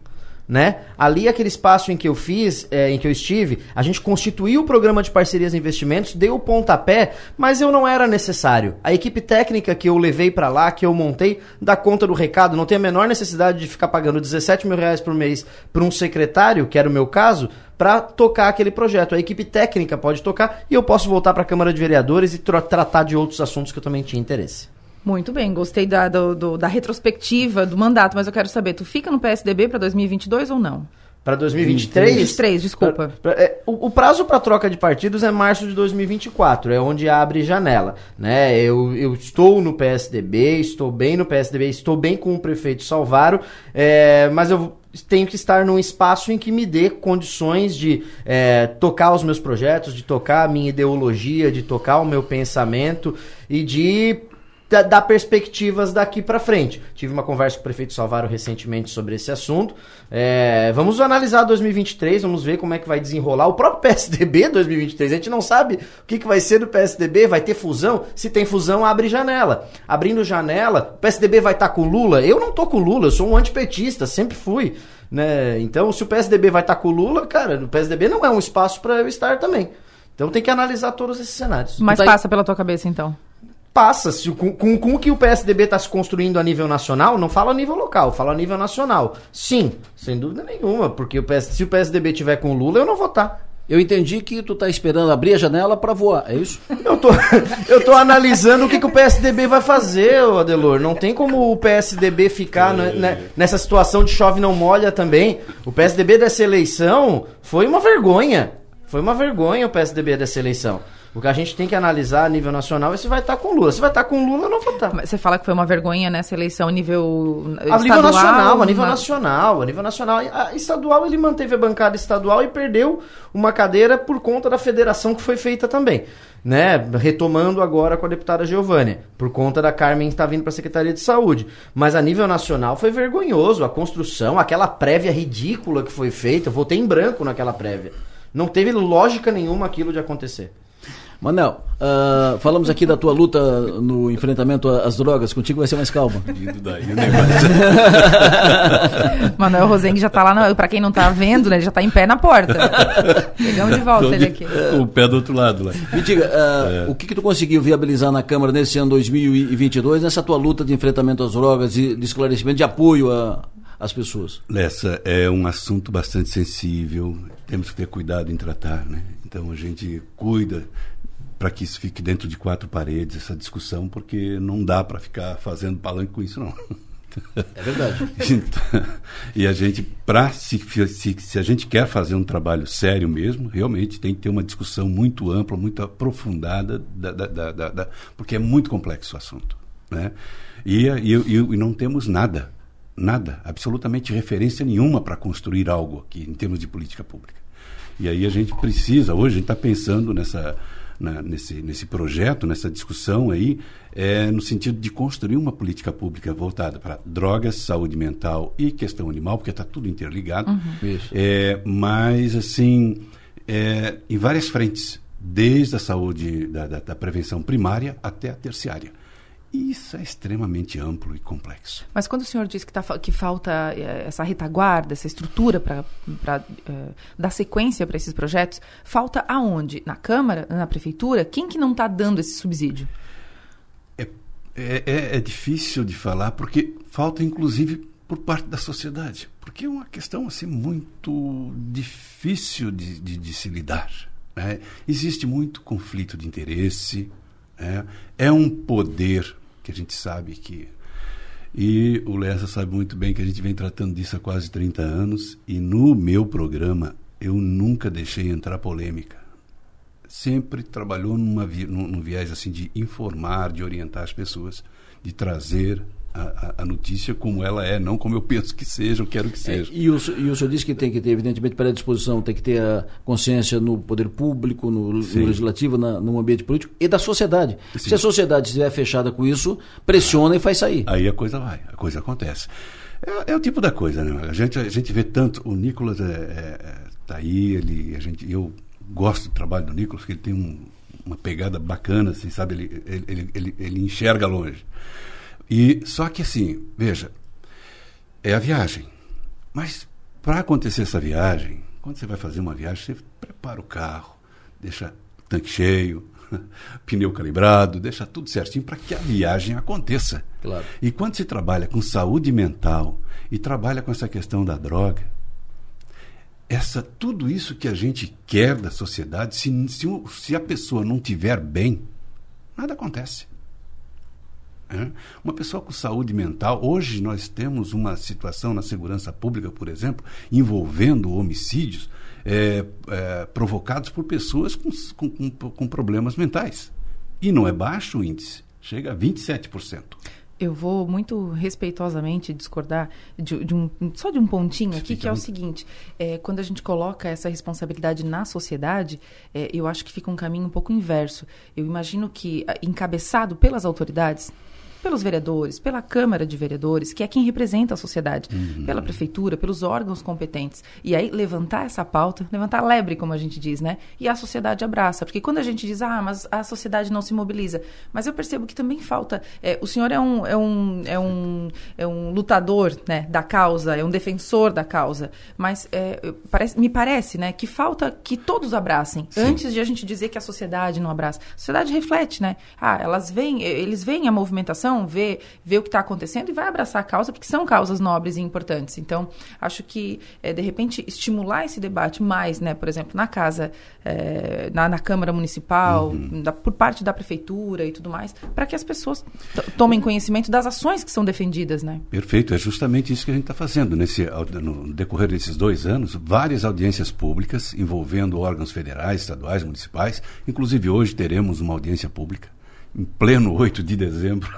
Né? Ali, aquele espaço em que eu fiz, é, em que eu estive, a gente constituiu o programa de parcerias e investimentos, deu o pontapé, mas eu não era necessário. A equipe técnica que eu levei para lá, que eu montei, dá conta do recado, não tem a menor necessidade de ficar pagando 17 mil reais por mês para um secretário, que era o meu caso, para tocar aquele projeto. A equipe técnica pode tocar e eu posso voltar para a Câmara de Vereadores e tra- tratar de outros assuntos que eu também tinha interesse. Muito bem, gostei da, do- do- da retrospectiva do mandato, mas eu quero saber, tu fica no PSDB para 2022 ou não? Para 2023? 23, desculpa. Pra- pra- é, o, o prazo para troca de partidos é março de 2024, é onde abre janela. Né? Eu, eu estou no PSDB, estou bem no PSDB, estou bem com o prefeito Salvaro, é, mas eu tenho que estar num espaço em que me dê condições de é, tocar os meus projetos, de tocar a minha ideologia, de tocar o meu pensamento e de dar perspectivas daqui para frente. Tive uma conversa com o prefeito Salvaro recentemente sobre esse assunto. É, vamos analisar 2023, vamos ver como é que vai desenrolar o próprio PSDB 2023. A gente não sabe o que, que vai ser do PSDB, vai ter fusão. Se tem fusão, abre janela. Abrindo janela, o PSDB vai estar com Lula. Eu não tô com Lula, eu sou um antipetista, sempre fui. Né? Então, se o PSDB vai estar com Lula, cara, o PSDB não é um espaço para eu estar também. Então tem que analisar todos esses cenários. Mas tá- passa pela tua cabeça, então. Passa. Se, com, com, com o que o PSDB está se construindo a nível nacional, não falo a nível local, falo a nível nacional. Sim, sem dúvida nenhuma, porque o PS, se o PSDB tiver com o Lula, eu não vou estar. Eu entendi que tu tá esperando abrir a janela para voar, é isso? Eu tô, eu tô analisando o que, que o PSDB vai fazer, Adelor. Não tem como o PSDB ficar né, nessa situação de chove não molha também. O PSDB dessa eleição foi uma vergonha. Foi uma vergonha o PSDB dessa eleição. O que a gente tem que analisar a nível nacional é se vai estar com Lula. Se vai estar com Lula, eu não vou estar. Mas Você fala que foi uma vergonha nessa eleição a nível A nível estadual, nacional, a nível na- nacional, a nível nacional. A estadual ele manteve a bancada estadual e perdeu uma cadeira por conta da federação que foi feita também. Né? Retomando agora com a deputada Giovânia, por conta da Carmen que está vindo para a Secretaria de Saúde. Mas a nível nacional foi vergonhoso a construção, aquela prévia ridícula que foi feita. Eu votei em branco naquela prévia. Não teve lógica nenhuma aquilo de acontecer. Manel, ah, falamos aqui da tua luta no enfrentamento às drogas, contigo vai ser mais calma. daí Manuel Rosengue já tá lá, no, pra quem não tá vendo, né? Ele já tá em pé na porta. Pegamos de volta Tô ele aqui. O pé do outro lado lá. Me diga, ah, o que, que tu conseguiu viabilizar na Câmara nesse ano 2022, nessa tua luta de enfrentamento às drogas e de esclarecimento, de apoio a- às pessoas? Lessa, é um assunto bastante sensível, temos que ter cuidado em tratar, né? Então a gente cuida para que isso fique dentro de quatro paredes, essa discussão, porque não dá para ficar fazendo palanque com isso, não. É verdade. então, e a gente, para se, se, se a gente quer fazer um trabalho sério mesmo, realmente tem que ter uma discussão muito ampla, muito aprofundada, da, da, da, da porque é muito complexo o assunto. Né? E, e, e, e não temos nada, nada, absolutamente referência nenhuma para construir algo aqui em termos de política pública. E aí a gente precisa, hoje a gente está pensando nessa, na, nesse, nesse projeto, nessa discussão aí, é, no sentido de construir uma política pública voltada para drogas, saúde mental e questão animal, porque está tudo interligado. Uhum. É, mas, assim, é, em várias frentes, desde a saúde, da, da, da prevenção primária até a terciária. Isso é extremamente amplo e complexo. Mas quando o senhor diz que, tá, que falta eh, essa retaguarda, essa estrutura para uh, dar sequência para esses projetos, falta aonde? Na Câmara? Na Prefeitura? Quem que não está dando esse subsídio? É, é, é, difícil de falar, porque falta, inclusive, por parte da sociedade. Porque é uma questão assim, muito difícil de, de, de se lidar. Né? Existe muito conflito de interesse, é, é um poder que a gente sabe que. E o Lessa sabe muito bem que a gente vem tratando disso há quase 30 anos, e no meu programa eu nunca deixei entrar polêmica. Sempre trabalhou numa, num, num viés assim de informar, de orientar as pessoas, de trazer a, a, notícia como ela é, não como eu penso que seja, ou quero que seja. É, e, o, e o senhor disse que tem que ter, evidentemente, para a disposição, tem que ter a consciência no poder público, no, no legislativo, na, no ambiente político e da sociedade. Sim. Se a sociedade estiver fechada com isso, pressiona ah, e faz sair. Aí a coisa vai, a coisa acontece. É, é, o tipo da coisa, né? A gente, a gente vê tanto. O Nicolas é, é, tá aí, ele, a gente, eu gosto do trabalho do Nicolas, porque ele tem um, uma pegada bacana, assim, sabe? Ele, ele, ele, ele enxerga longe. E só que assim, veja, é a viagem. Mas para acontecer essa viagem, quando você vai fazer uma viagem, você prepara o carro, deixa o tanque cheio, pneu calibrado, deixa tudo certinho para que a viagem aconteça. Claro. E quando se trabalha com saúde mental e trabalha com essa questão da droga, essa tudo isso que a gente quer da sociedade, se, se, se a pessoa não tiver bem, nada acontece. É? Uma pessoa com saúde mental, hoje nós temos uma situação na segurança pública, por exemplo, envolvendo homicídios é, é, provocados por pessoas com, com, com problemas mentais. E não é baixo o índice, chega a 27%. Eu vou muito respeitosamente discordar de, de um, só de um pontinho aqui, que é o seguinte: é, quando a gente coloca essa responsabilidade na sociedade, é, eu acho que fica um caminho um pouco inverso. Eu imagino que, encabeçado pelas autoridades, pelos vereadores, pela Câmara de Vereadores, que é quem representa a sociedade, uhum. pela prefeitura, pelos órgãos competentes. E aí levantar essa pauta, levantar a lebre, como a gente diz, né? E a sociedade abraça. Porque quando a gente diz, ah, mas a sociedade não se mobiliza. Mas eu percebo que também falta. É, o senhor é um, é, um, é, um, é um lutador né, da causa, é um defensor da causa. Mas é, parece, me parece né, que falta que todos abracem. Sim. Antes de a gente dizer que a sociedade não abraça. A sociedade reflete, né? Ah, elas veem, eles veem a movimentação vê, vê o que está acontecendo e vai abraçar a causa, porque são causas nobres e importantes. Então, acho que, é, de repente, estimular esse debate mais, né, por exemplo, na casa, é, na, na, Câmara Municipal, uhum. da, por parte da Prefeitura e tudo mais, para que as pessoas tomem conhecimento das ações que são defendidas. Né? Perfeito, é justamente isso que a gente está fazendo. Nesse, no decorrer desses dois anos, várias audiências públicas envolvendo órgãos federais, estaduais, municipais. Inclusive, hoje teremos uma audiência pública em pleno 8 de dezembro,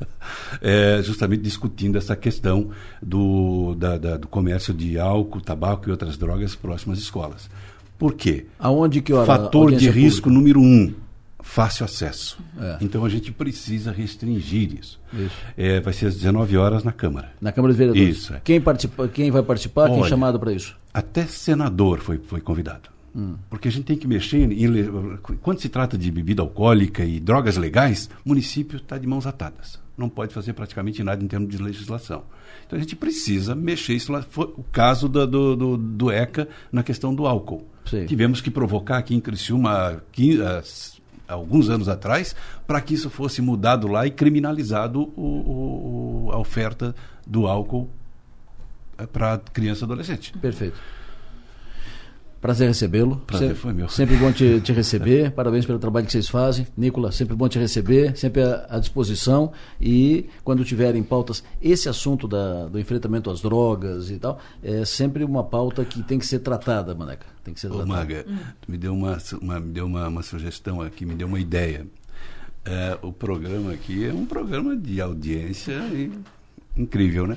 é, justamente discutindo essa questão do, da, da, do comércio de álcool, tabaco e outras drogas próximas às escolas. Por quê? Aonde que hora, Fator de risco pública? número um, fácil acesso. É. Então a gente precisa restringir isso. isso. É, vai ser às 19 horas na Câmara. Na Câmara dos Vereadores. Isso. Quem, participa, quem vai participar? Olha, quem é chamado para isso? Até senador foi, foi convidado. Hum. Porque a gente tem que mexer em, quando se trata de bebida alcoólica e drogas legais, o município está de mãos atadas. Não pode fazer praticamente nada em termos de legislação. Então a gente precisa mexer. Isso foi o caso do, do, do, do ECA na questão do álcool. Sim. Tivemos que provocar aqui em Criciúma, alguns anos atrás, para que isso fosse mudado lá e criminalizado o, o, a oferta do álcool eh, para criança e adolescente. Perfeito. Prazer recebê-lo. Prazer sempre, foi meu. Sempre bom te, te receber. Parabéns pelo trabalho que vocês fazem. Nicolas, sempre bom te receber, sempre à, à disposição. E quando tiverem pautas, esse assunto da, do enfrentamento às drogas e tal, é sempre uma pauta que tem que ser tratada, Maneca. Tem que ser Ô, tratada. Maga, tu me deu uma, uma, me deu uma, uma sugestão aqui, me deu uma ideia. É, o programa aqui é um programa de audiência e- incrível, né?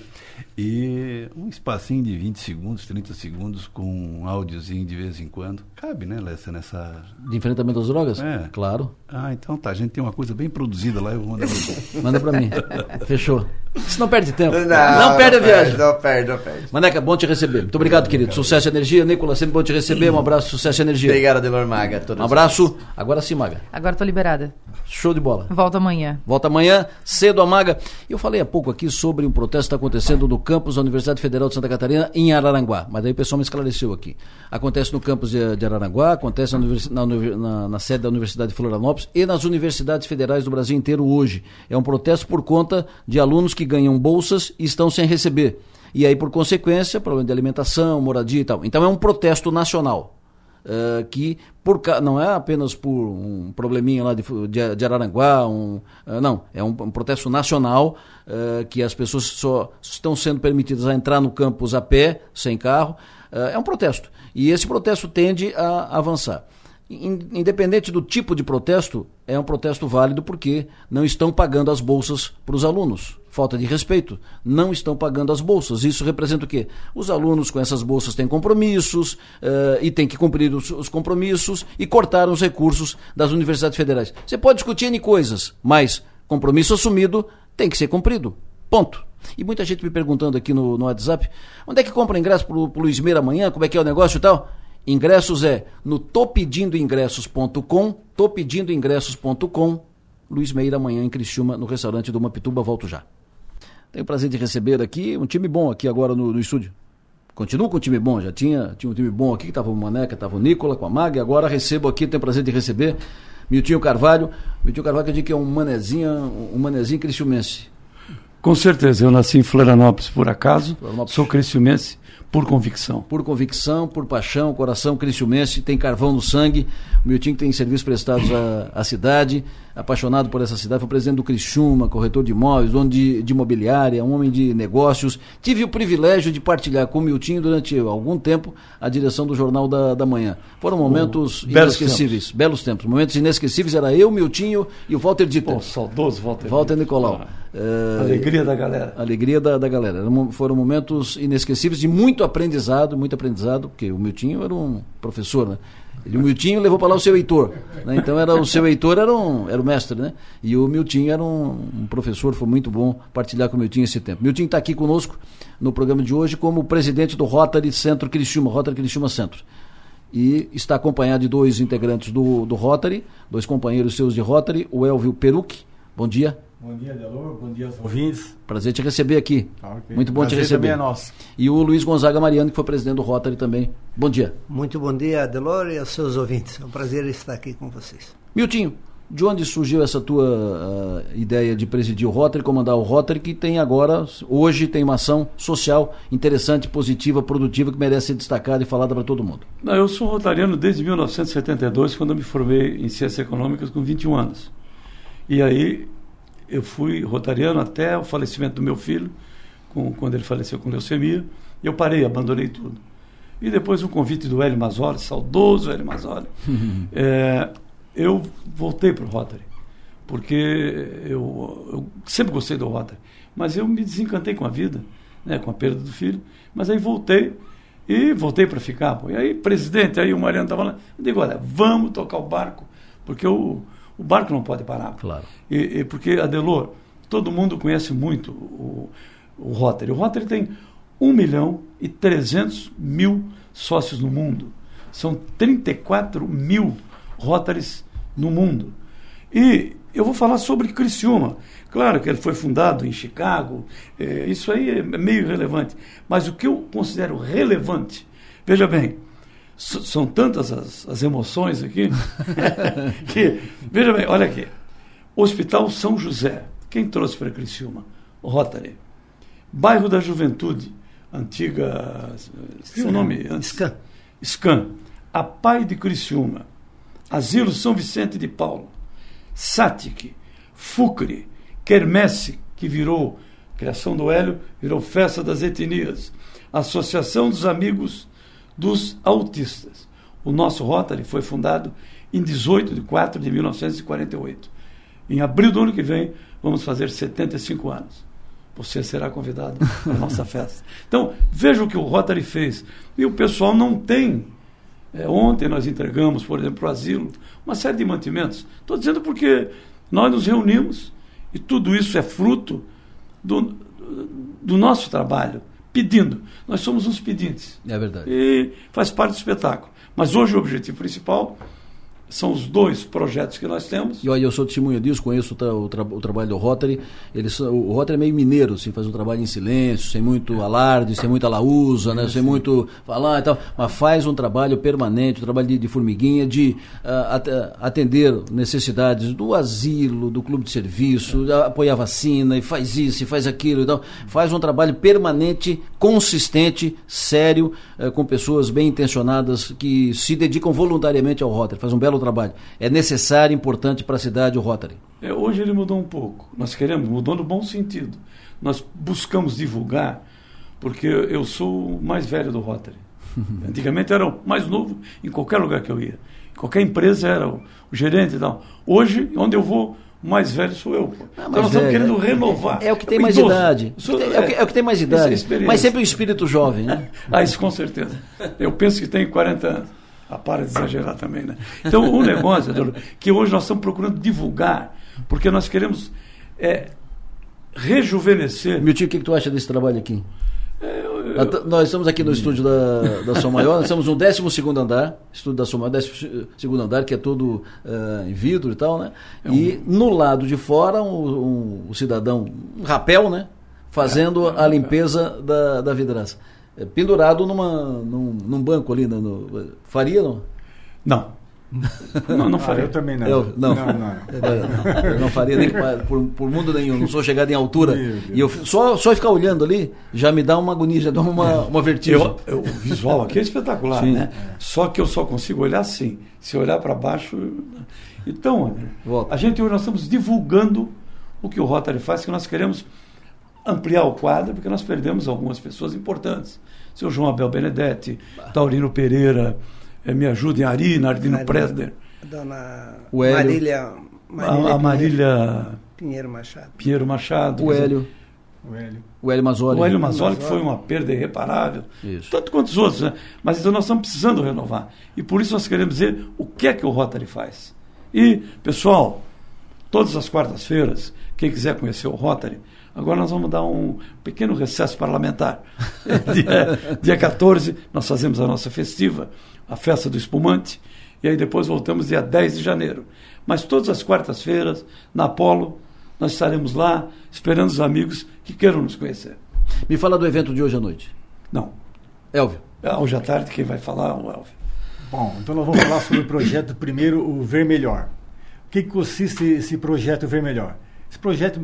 E um espacinho de 20 segundos, 30 segundos com um áudiozinho de vez em quando. Cabe, né, Lessa, nessa... De enfrentamento às drogas? É. Claro. Ah, então tá. A gente tem uma coisa bem produzida lá, eu vou mandar pra. Manda pra mim. Fechou. Isso não perde tempo. Não, Não, perde a não viagem. perde, não perde, não perde. Maneca, bom te receber. Muito obrigado, querido. Sucesso e energia. Nicolas, sempre bom te receber. Um abraço, sucesso e energia. Obrigado, Adelor Maga. Um abraço. Agora sim, Maga. Agora tô liberada. Show de bola. Volto amanhã. Volta amanhã, cedo a Maga. Eu falei há pouco aqui sobre um protesto que está acontecendo no campus da Universidade Federal de Santa Catarina, em Araranguá. Mas daí o pessoal me esclareceu aqui. Acontece no campus de, de Araranguá, acontece na, na- na sede da Universidade de Florianópolis e nas universidades federais do Brasil inteiro hoje. É um protesto por conta de alunos que ganham bolsas e estão sem receber. E aí, por consequência, problema de alimentação, moradia e tal. Então é um protesto nacional. eh, que por, não é apenas por um probleminha lá de, de, de Araranguá, um, eh, não, é um, um protesto nacional eh, que as pessoas só estão sendo permitidas a entrar no campus a pé, sem carro. É um protesto. E esse protesto tende a avançar. In- Independente do tipo de protesto, é um protesto válido porque não estão pagando as bolsas para os alunos. Falta de respeito. Não estão pagando as bolsas. Isso representa o quê? Os alunos com essas bolsas têm compromissos eh, e têm que cumprir os, os compromissos e cortaram os recursos das universidades federais. Você pode discutir N coisas, mas compromisso assumido tem que ser cumprido. Ponto. E muita gente me perguntando aqui no, no WhatsApp, onde é que compra ingresso pro, pro Luiz Meira amanhã? Como é que é o negócio e tal? Ingressos é no topedindoingressos.com, topedindoingressos.com, Luiz Meira amanhã em Criciúma, no restaurante do Mapituba, volto já. Tenho o prazer de receber aqui um time bom aqui agora no, no estúdio. Continuo com um time bom, já tinha, tinha um time bom aqui, que estava o Maneca, estava o Nicola com a Mag, agora recebo aqui, tenho o prazer de receber Miltinho Carvalho. Miltinho Carvalho que eu digo que é um manezinho, um manezinho criciumense. Com certeza, eu nasci em Florianópolis por acaso, Florianópolis. sou criciumense por convicção. Por convicção, por paixão, coração criciumense, tem carvão no sangue. O Miltinho tem serviços prestados à, à cidade, apaixonado por essa cidade, foi presidente do Criciúma, corretor de imóveis, dono de, de imobiliária, um homem de negócios. Tive o privilégio de partilhar com o Miltinho durante algum tempo a direção do Jornal da, da Manhã. Foram momentos belos inesquecíveis, belos tempos. Momentos inesquecíveis era eu, Miltinho e o Walter Dieter. Pô, saudoso Walter. Walter Nicolau. Eh, Alegria da galera. Alegria da, da galera. Foram momentos inesquecíveis de muito aprendizado, muito aprendizado, porque o Miltinho era um professor, né? Ele, o Miltinho levou para lá o seu Heitor. Né? Então era o seu Heitor era, um, era o mestre, né? E o Miltinho era um, um professor, foi muito bom partilhar com o Miltinho esse tempo. Miltinho está aqui conosco no programa de hoje como presidente do Rotary Centro Criciúma, Rotary Criciúma Centro e está acompanhado de dois integrantes do, do Rotary, dois companheiros seus de Rotary, o Elvio Peruc. Bom dia. Bom dia, Delor. Bom dia aos ouvintes. Prazer te receber aqui. Tá, ok. Muito bom Prazer te receber. também é nosso. E o Luiz Gonzaga Mariano, que foi presidente do Rotary também. Bom dia. Muito bom dia, Delor, e aos seus ouvintes. É um prazer estar aqui com vocês. Miltinho, de onde surgiu essa tua ah, ideia de presidir o Rotary, comandar o Rotary, que tem agora, hoje tem uma ação social interessante, positiva, produtiva, que merece ser destacada e falada para todo mundo? Não, eu sou rotariano desde 1972, quando eu me formei em Ciências Econômicas com 21 anos. E aí eu fui rotariano até o falecimento do meu filho, com, quando ele faleceu com leucemia, e eu parei, abandonei tudo. E depois um convite do Hélio Mazzoli, saudoso Hélio Mazzoli, é, eu voltei para o Rotary, porque eu, eu sempre gostei do Rotary, mas eu me desencantei com a vida, né, com a perda do filho, mas aí voltei e voltei para ficar. Pô. E aí, presidente, aí o Mariano estava lá, eu digo, olha, vamos tocar o barco, porque o, o barco não pode parar. Claro. E, e porque, Adelor, todo mundo conhece muito o, o Rotary. O Rotary tem 1 milhão e 300 mil sócios no mundo. São 34 mil Rotarys no mundo. E eu vou falar sobre Criciúma. Claro que ele foi fundado em Chicago, eh, isso aí é meio irrelevante. Mas o que eu considero relevante, veja bem, são tantas as, as emoções aqui, que, veja bem, olha aqui. Hospital São José, quem trouxe para Criciúma? O Rotary. Bairro da Juventude, antiga. O nome antes? Scan. Scan. a PAI de Criciúma, Asilo São Vicente de Paulo, Satic, Fucre, Quermesse, que virou criação do Hélio, virou Festa das Etnias, Associação dos Amigos dos Autistas. O nosso Rotary foi fundado em 18 de 4 de 1948. Em abril do ano que vem, vamos fazer 75 anos. Você será convidado à nossa festa. Então, veja o que o Rotary fez. E o pessoal não tem. É, ontem nós entregamos, por exemplo, para o asilo, uma série de mantimentos. Estou dizendo porque nós nos reunimos e tudo isso é fruto do, do nosso trabalho, pedindo. Nós somos uns pedintes. É verdade. E faz parte do espetáculo. Mas hoje o objetivo principal são os dois projetos que nós temos. E olha, eu sou testemunha disso, conheço o, tra o, tra o trabalho do Rotary. Eles, o Rotary é meio mineiro, assim, faz um trabalho em silêncio, sem muito alarde, sem muita lausa, né, sem muito falar e tal, mas faz um trabalho permanente, um trabalho de, de formiguinha, de uh, atender necessidades do asilo, do clube de serviço, é. apoiar a vacina, e faz isso, e faz aquilo e tal. Faz um trabalho permanente, consistente, sério, uh, com pessoas bem intencionadas que se dedicam voluntariamente ao Rotary. Faz um belo trabalho. É necessário, importante para a cidade o Rotary. É, hoje ele mudou um pouco. Nós queremos, mudou no bom sentido. Nós buscamos divulgar, porque eu sou o mais velho do Rotary. Antigamente era o mais novo em qualquer lugar que eu ia. Em qualquer empresa era o, o gerente e tal. Hoje, onde eu vou, mais velho sou eu. Ah, então nós estamos querendo renovar. É, é, o que tem mais idoso. idade. Sou, é, é, o que, é, o que, tem mais idade. Mas sempre o espírito jovem, né? ah, isso com certeza. Eu penso que tenho 40 anos. Ah, para de exagerar também, né? Então, o negócio, que hoje nós estamos procurando divulgar, porque nós queremos é, rejuvenescer. Milton, o que, que tu acha desse trabalho aqui? É, eu. Nós estamos aqui no estúdio da, da Som Maior, nós estamos no 12 andar, estúdio da Som Maior, 12 andar, que é todo uh, em vidro e tal, né? É um... E no lado de fora, um, um, cidadão, um rapel, né? Fazendo é, a limpeza da, da vidraça. É, pendurado numa, num, num banco ali. No, no, faria, não? Não. Não, não faria. Ah, eu também não. Eu, não. Não, não. É, eu não faria nem por, por mundo nenhum. Não sou chegado em altura. E eu só, só ficar olhando ali já me dá uma agonia, já dá uma, uma vertigem. Eu, eu, o visual aqui é espetacular, Sim. né? Só que eu só consigo olhar assim. Se olhar para baixo. Então, Volta. a gente hoje nós estamos divulgando o que o Rotary faz, que nós queremos ampliar o quadro, porque nós perdemos algumas pessoas importantes. Seu João Abel Benedetti. Taurino Pereira, me ajudem, Ari, Nardino Presder. Dona Marília, Marília, a, Marília Pinheiro Machado. Pinheiro Machado. O Hélio. O Hélio. O Hélio Mazzoli. O Hélio Mazzoli, que foi uma perda irreparável. Isso. Tanto quanto os outros, né? Mas então nós estamos precisando renovar. E por isso nós queremos dizer o que é que o Rotary faz. E, pessoal, todas as quartas-feiras, quem quiser conhecer o Rotary, Agora nós vamos dar um pequeno recesso parlamentar. dia, dia 14, nós fazemos a nossa festiva, a festa do espumante, e aí depois voltamos dia 10 de janeiro. Mas todas as quartas-feiras, na Apolo, nós estaremos lá esperando os amigos que queiram nos conhecer. Me fala do evento de hoje à noite. Não. Elvio. É, hoje à tarde quem vai falar é o Elvio. Bom, então nós vamos falar sobre o projeto primeiro, o Ver Melhor. O que consiste esse projeto Ver Melhor? Esse projeto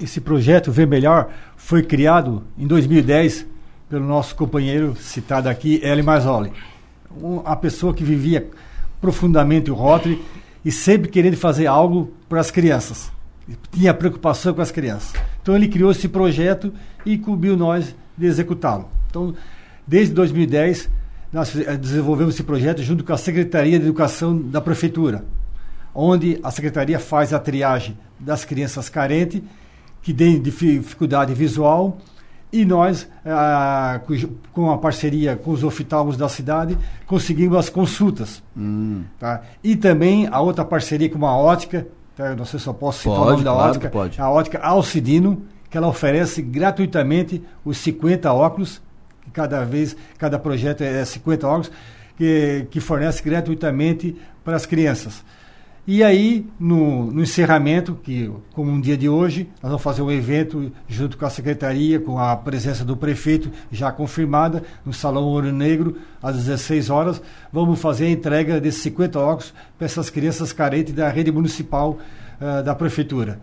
esse projeto Ver Melhor foi criado em 2010 pelo nosso companheiro citado aqui, Eli Marzoli. A pessoa que vivia profundamente o Rotary e sempre querendo fazer algo para as crianças. Tinha preocupação com as crianças. Então ele criou esse projeto e incumbiu nós de executá-lo. Então, desde 2010, nós desenvolvemos esse projeto junto com a Secretaria de Educação da Prefeitura, onde a Secretaria faz a triagem das crianças carentes que tem dificuldade visual e nós, ah, com a parceria com os oftalmos da cidade, conseguimos as consultas. Hum. Tá? E também a outra parceria com a ótica, tá? não sei se eu posso citar pode, o nome da claro ótica, pode. a ótica Alcidino, que ela oferece gratuitamente os 50 óculos, que cada vez, cada projeto é 50 óculos, que, que fornece gratuitamente para as crianças. E aí, no, no, encerramento, que como um dia de hoje, nós vamos fazer um evento junto com a secretaria, com a presença do prefeito já confirmada, no Salão Ouro Negro, às 16 horas. Vamos fazer a entrega desses 50 óculos para essas crianças carentes da rede municipal uh, da prefeitura.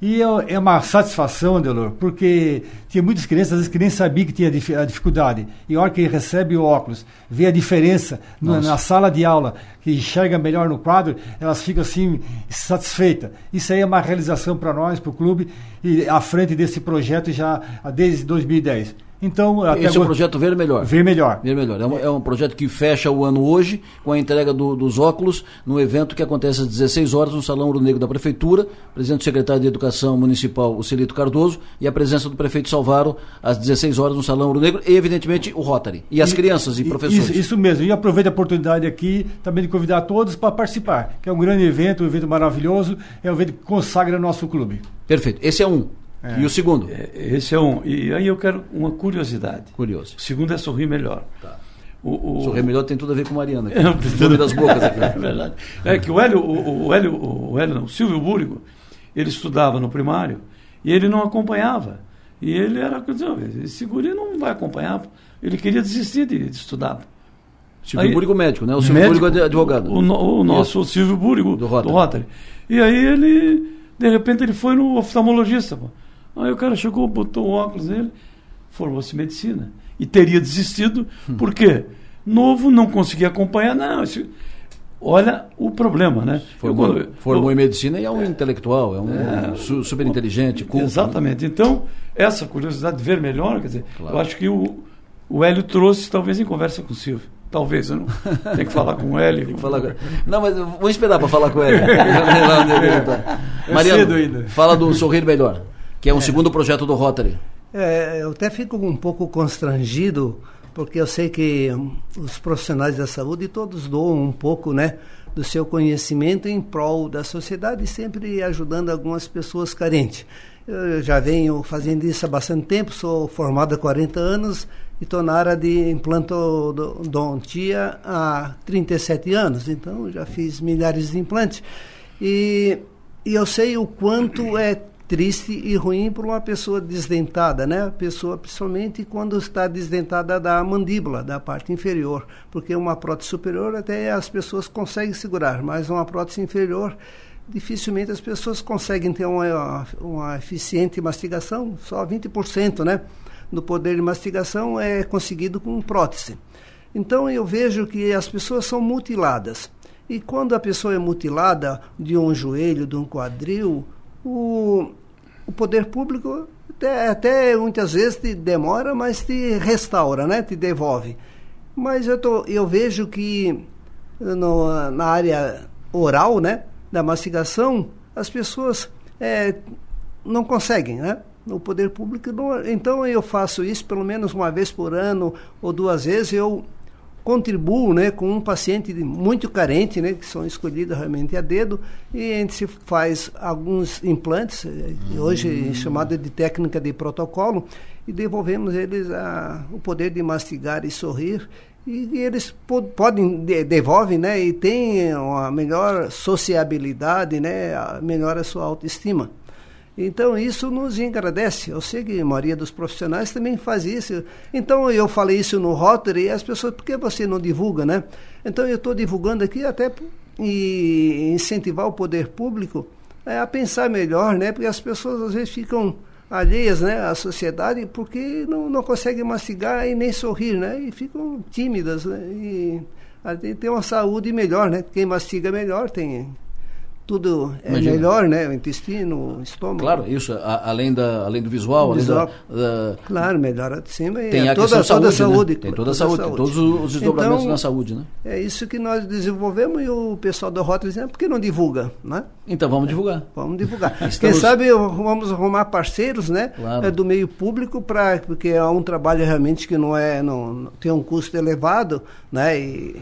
E é, é uma satisfação, Delor, porque tinha muitas crianças, às vezes que nem sabiam que tinha a dificuldade. E a hora que recebe o óculos, vê a diferença no, na sala de aula, que enxerga melhor no quadro, elas ficam assim satisfeitas. Isso aí é uma realização para nós, para o clube, e à frente desse projeto já desde 2010. Então, até Esse agora... é o projeto Ver Melhor. Ver Melhor. Ver Melhor. É um, é um projeto que fecha o ano hoje, com a entrega do, dos óculos, no evento que acontece às 16 horas no Salão Ouro Negro da Prefeitura, presente o secretário de Educação Municipal, o Celito Cardoso, e a presença do prefeito Salvaro às 16 horas no Salão Ouro Negro, e evidentemente o Rotary. E as e, crianças e, e professores. Isso, isso, mesmo. E aproveito a oportunidade aqui também de convidar todos para participar, que é um grande evento, um evento maravilhoso, é um evento que consagra nosso clube. Perfeito. Esse é um. É. E o segundo? É, esse é um. E aí eu quero uma curiosidade. Curioso. O segundo é sorrir melhor. Tá. O, o... Sorrir melhor tem tudo a ver com Mariana. Aqui. É, das bocas aqui. É verdade. É que o Hélio, o, o Hélio, o Hélio não, o Silvio Búrigo, ele estudava no primário e ele não acompanhava. E ele era, esse guri não vai acompanhar. Ele queria desistir de, de estudar. Silvio aí, Búrigo médico, né? O Silvio médico, Búrigo é advogado. O, o, o nosso. Silvio Búrigo, do Rotary. do Rotary. E aí ele, de repente, ele foi no oftalmologista. Pô. Aí o cara chegou, botou o óculos nele, formou-se em medicina. E teria desistido, hum. por quê? Novo, não conseguia acompanhar, não. Esse, olha o problema, né? Formou, eu, formou eu, em medicina e é um é, intelectual, é um é, super inteligente, culto. Né? Exatamente. Então, essa curiosidade de ver melhor, quer dizer, claro. eu acho que o, o Hélio trouxe, talvez em conversa com o Silvio. Talvez, eu não tenho que falar com o Hélio. Com... Não, mas vou esperar para falar com ele. é, Mariano, fala do Sorrir Melhor que é um é. segundo projeto do Rotary. É, eu até fico um pouco constrangido, porque eu sei que os profissionais da saúde todos doam um pouco, né, do seu conhecimento em prol da sociedade, sempre ajudando algumas pessoas carentes. Eu já venho fazendo isso há bastante tempo, sou formado há 40 anos e estou na área de implantodontia há 37 anos, então já fiz milhares de implantes. E, e eu sei o quanto é triste e ruim para uma pessoa desdentada, né? A pessoa, principalmente quando está desdentada da mandíbula, da parte inferior, porque uma prótese superior até as pessoas conseguem segurar, mas uma prótese inferior dificilmente as pessoas conseguem ter uma, uma eficiente mastigação, só 20%, né? Do poder de mastigação é conseguido com prótese. Então eu vejo que as pessoas são mutiladas. E quando a pessoa é mutilada de um joelho, de um quadril, o, o poder público até, até muitas vezes te demora, mas te restaura, né? te devolve. Mas eu, tô, eu vejo que no, na área oral, né, da mastigação, as pessoas é, não conseguem, né? O poder público não, então eu faço isso pelo menos uma vez por ano ou duas vezes eu contribuo né, com um paciente muito carente, né, que são escolhidos realmente a dedo, e a gente se faz alguns implantes, eh, hoje chamada de técnica de protocolo, e devolvemos eles a, o poder de mastigar e sorrir, e, e eles podem, de, devolvem, né, e têm uma melhor sociabilidade, né, melhora a sua autoestima. Então isso nos engrandece. Eu sei que a maioria dos profissionais também faz isso. Então eu falei isso no Rotary e as pessoas, por que você não divulga, né? Então eu estou divulgando aqui até e incentivar o poder público é, a pensar melhor, né? Porque as pessoas às vezes ficam alheias né, à sociedade porque não, não conseguem mastigar e nem sorrir, né? E ficam tímidas, né? E tem uma saúde melhor, né? Quem mastiga melhor tem tudo é Imagina. melhor, né? O intestino, o estômago. Claro, isso, a, além, da, além do visual, além visual. Da, da, Claro, melhora de cima e tem é a toda, questão toda saúde, saúde. Né? Tem toda a saúde, saúde. todos os desdobramentos então, na saúde, né? É isso que nós desenvolvemos e o pessoal da Rota dizendo, por que não divulga, né? Então vamos divulgar. Vamos divulgar. Estamos... Quem sabe vamos arrumar parceiros, né? Claro. É, do meio público, para porque é um trabalho realmente que não é, não, não tem um custo elevado, né? E,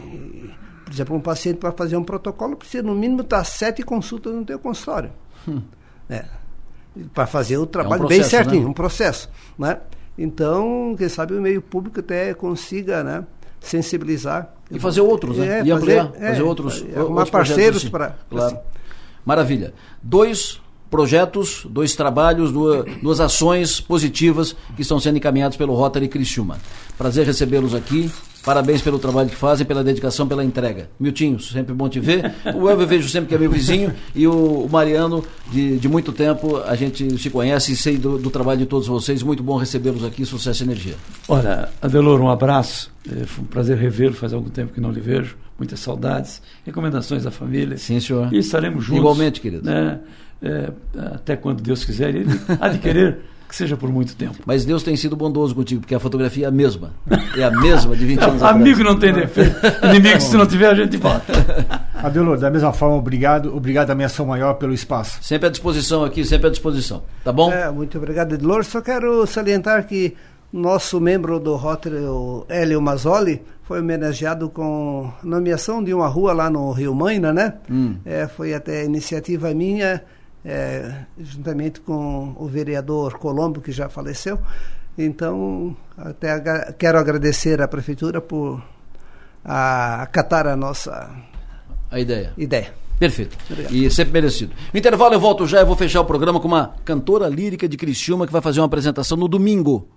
por exemplo, um paciente para fazer um protocolo precisa no mínimo estar sete consultas no teu consultório. Hum. É, para fazer o trabalho é um processo, bem certinho, né? um processo. Né? Então, quem sabe o meio público até consiga né, sensibilizar. E fazer outros, né? É, e ampliar, fazer, fazer outros. É, arrumar parceiros assim. para. Claro. Assim. Maravilha. Dois projetos, dois trabalhos, duas, duas ações positivas que estão sendo encaminhados pelo Rotary Criciúma. Prazer recebê-los aqui Parabéns pelo trabalho que fazem, pela dedicação, pela entrega. Miltinho, sempre bom te ver. O Elvio eu vejo sempre que é meu vizinho. E o, Mariano, de, de muito tempo, a gente se conhece e sei do, do trabalho de todos vocês. Muito bom recebê-los aqui, sucesso e energia. Olha, Adelor, um abraço. É, foi um prazer revê-lo, faz algum tempo que não lhe vejo. Muitas saudades. Recomendações à família. Sim, senhor. E estaremos juntos. Igualmente, querido. Né? É, até quando Deus quiser. Ele há de querer que seja por muito tempo. Mas Deus tem sido bondoso contigo, porque a fotografia é a mesma. É a mesma de 20 anos atrás. Amigo não tem defeito. Inimigo, se não tiver, a gente bota. Adelor, da mesma forma, obrigado. Obrigado à minha ação maior pelo espaço. Sempre à disposição aqui, sempre à disposição. Tá bom? É, muito obrigado, Adelor. Só quero salientar que nosso membro do Rotary, o Hélio Mazzoli, foi homenageado com nomeação de uma rua lá no Rio Maina, né? Hum. É, foi até iniciativa minha é, juntamente com o vereador Colombo, que já faleceu. Então, até ag quero agradecer à prefeitura por acatar a nossa a ideia. ideia. Perfeito. Obrigado. E sempre merecido. No intervalo eu volto já e vou fechar o programa com uma cantora lírica de Criciúma que vai fazer uma apresentação no domingo.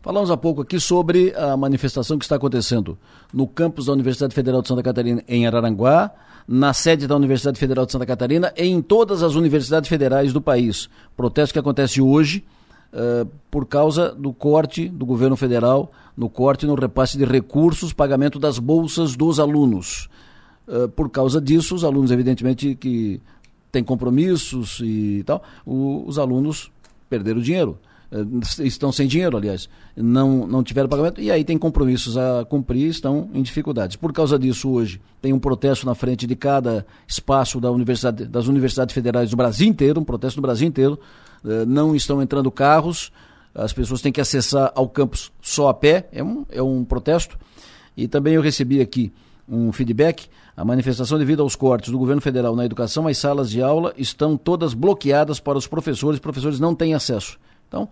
Falamos há pouco aqui sobre a manifestação que está acontecendo no campus da Universidade Federal de Santa Catarina em Araranguá, na sede da Universidade Federal de Santa Catarina e em todas as universidades federais do país. Protesto que acontece hoje uh, por causa do corte do governo federal, no corte no repasse de recursos, pagamento das bolsas dos alunos. Uh, por causa disso, os alunos, evidentemente, que têm compromissos e tal, o, os alunos perderam dinheiro. Eh, estão sem dinheiro, aliás, não, não tiveram pagamento, e aí tem compromissos a cumprir estão em dificuldades. Por causa disso, hoje, tem um protesto na frente de cada espaço da universidade, das universidades federais do Brasil inteiro, um protesto do Brasil inteiro. Eh, não estão entrando carros, as pessoas têm que acessar ao campus só a pé, é um, é um protesto. E também eu recebi aqui um feedback. A manifestação devido aos cortes do governo federal na educação, as salas de aula estão todas bloqueadas para os professores, professores não têm acesso. Então,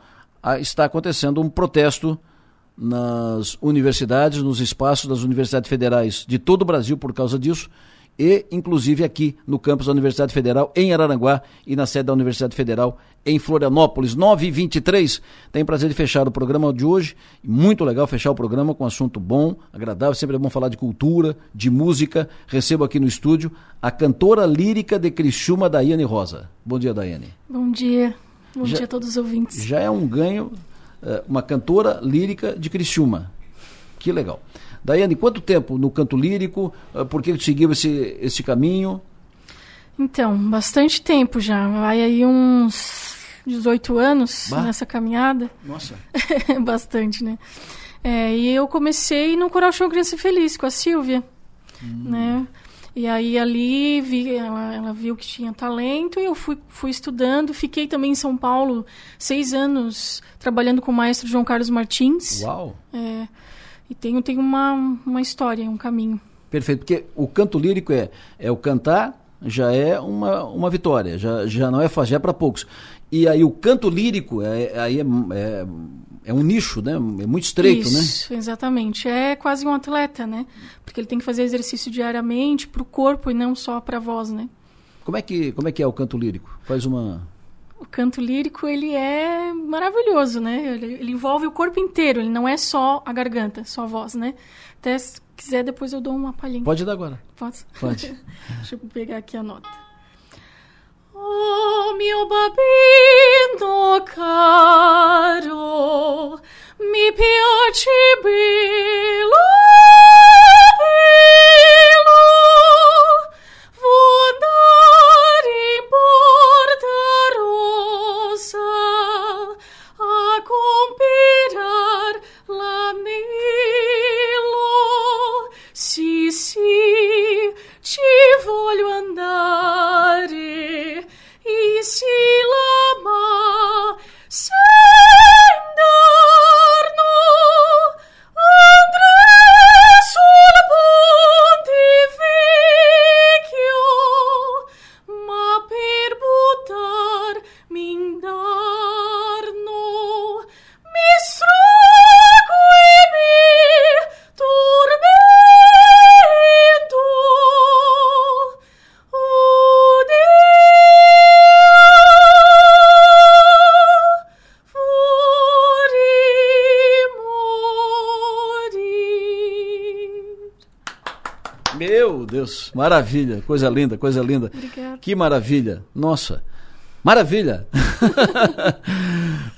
está acontecendo um protesto nas universidades, nos espaços das universidades federais de todo o Brasil por causa disso, e inclusive aqui no campus da Universidade Federal em Araranguá e na sede da Universidade Federal em Florianópolis. 9 e 23 Tem prazer de fechar o programa de hoje. Muito legal fechar o programa com um assunto bom, agradável. Sempre é bom falar de cultura, de música. Recebo aqui no estúdio a cantora lírica de Criciúma, Daiane Rosa. Bom dia, Daiane. Bom dia. Bom já, dia a todos os ouvintes. Já é um ganho, eh, uma cantora lírica de Criciúma. Que legal. Daiane, quanto tempo no canto lírico? Eh, por que seguiu esse, esse caminho? Então, bastante tempo já. Vai aí uns 18 anos bah. nessa caminhada. Nossa. bastante, né? É, e eu comecei no Coral Show Criança Feliz com a Silvia. Hum. Né? E aí ali vi, ela, ela, viu que tinha talento e eu fui, fui estudando. Fiquei também em São Paulo seis anos trabalhando com o maestro João Carlos Martins. Uau! É, e tenho, tenho uma, uma história, um caminho. Perfeito, porque o canto lírico é, é o cantar, já é uma, uma vitória, já, já não é fácil, já é para poucos. E aí o canto lírico, é, aí é, é é um nicho, né? É muito estreito, Isso, né? Isso, exatamente. É quase um atleta, né? Porque ele tem que fazer exercício diariamente para o corpo e não só para a voz, né? Como é que como é que é o canto lírico? Faz uma o canto lírico ele é maravilhoso, né? Ele, ele, envolve o corpo inteiro, ele não é só a garganta, só a voz, né? Até se quiser depois eu dou uma palhinha. Pode dar agora. Posso? Pode. Deixa eu pegar aqui a nota. Oh, mio babino caro, mi piace bello, Deus, maravilha, coisa linda, coisa linda. Obrigada. Que maravilha, nossa. Maravilha!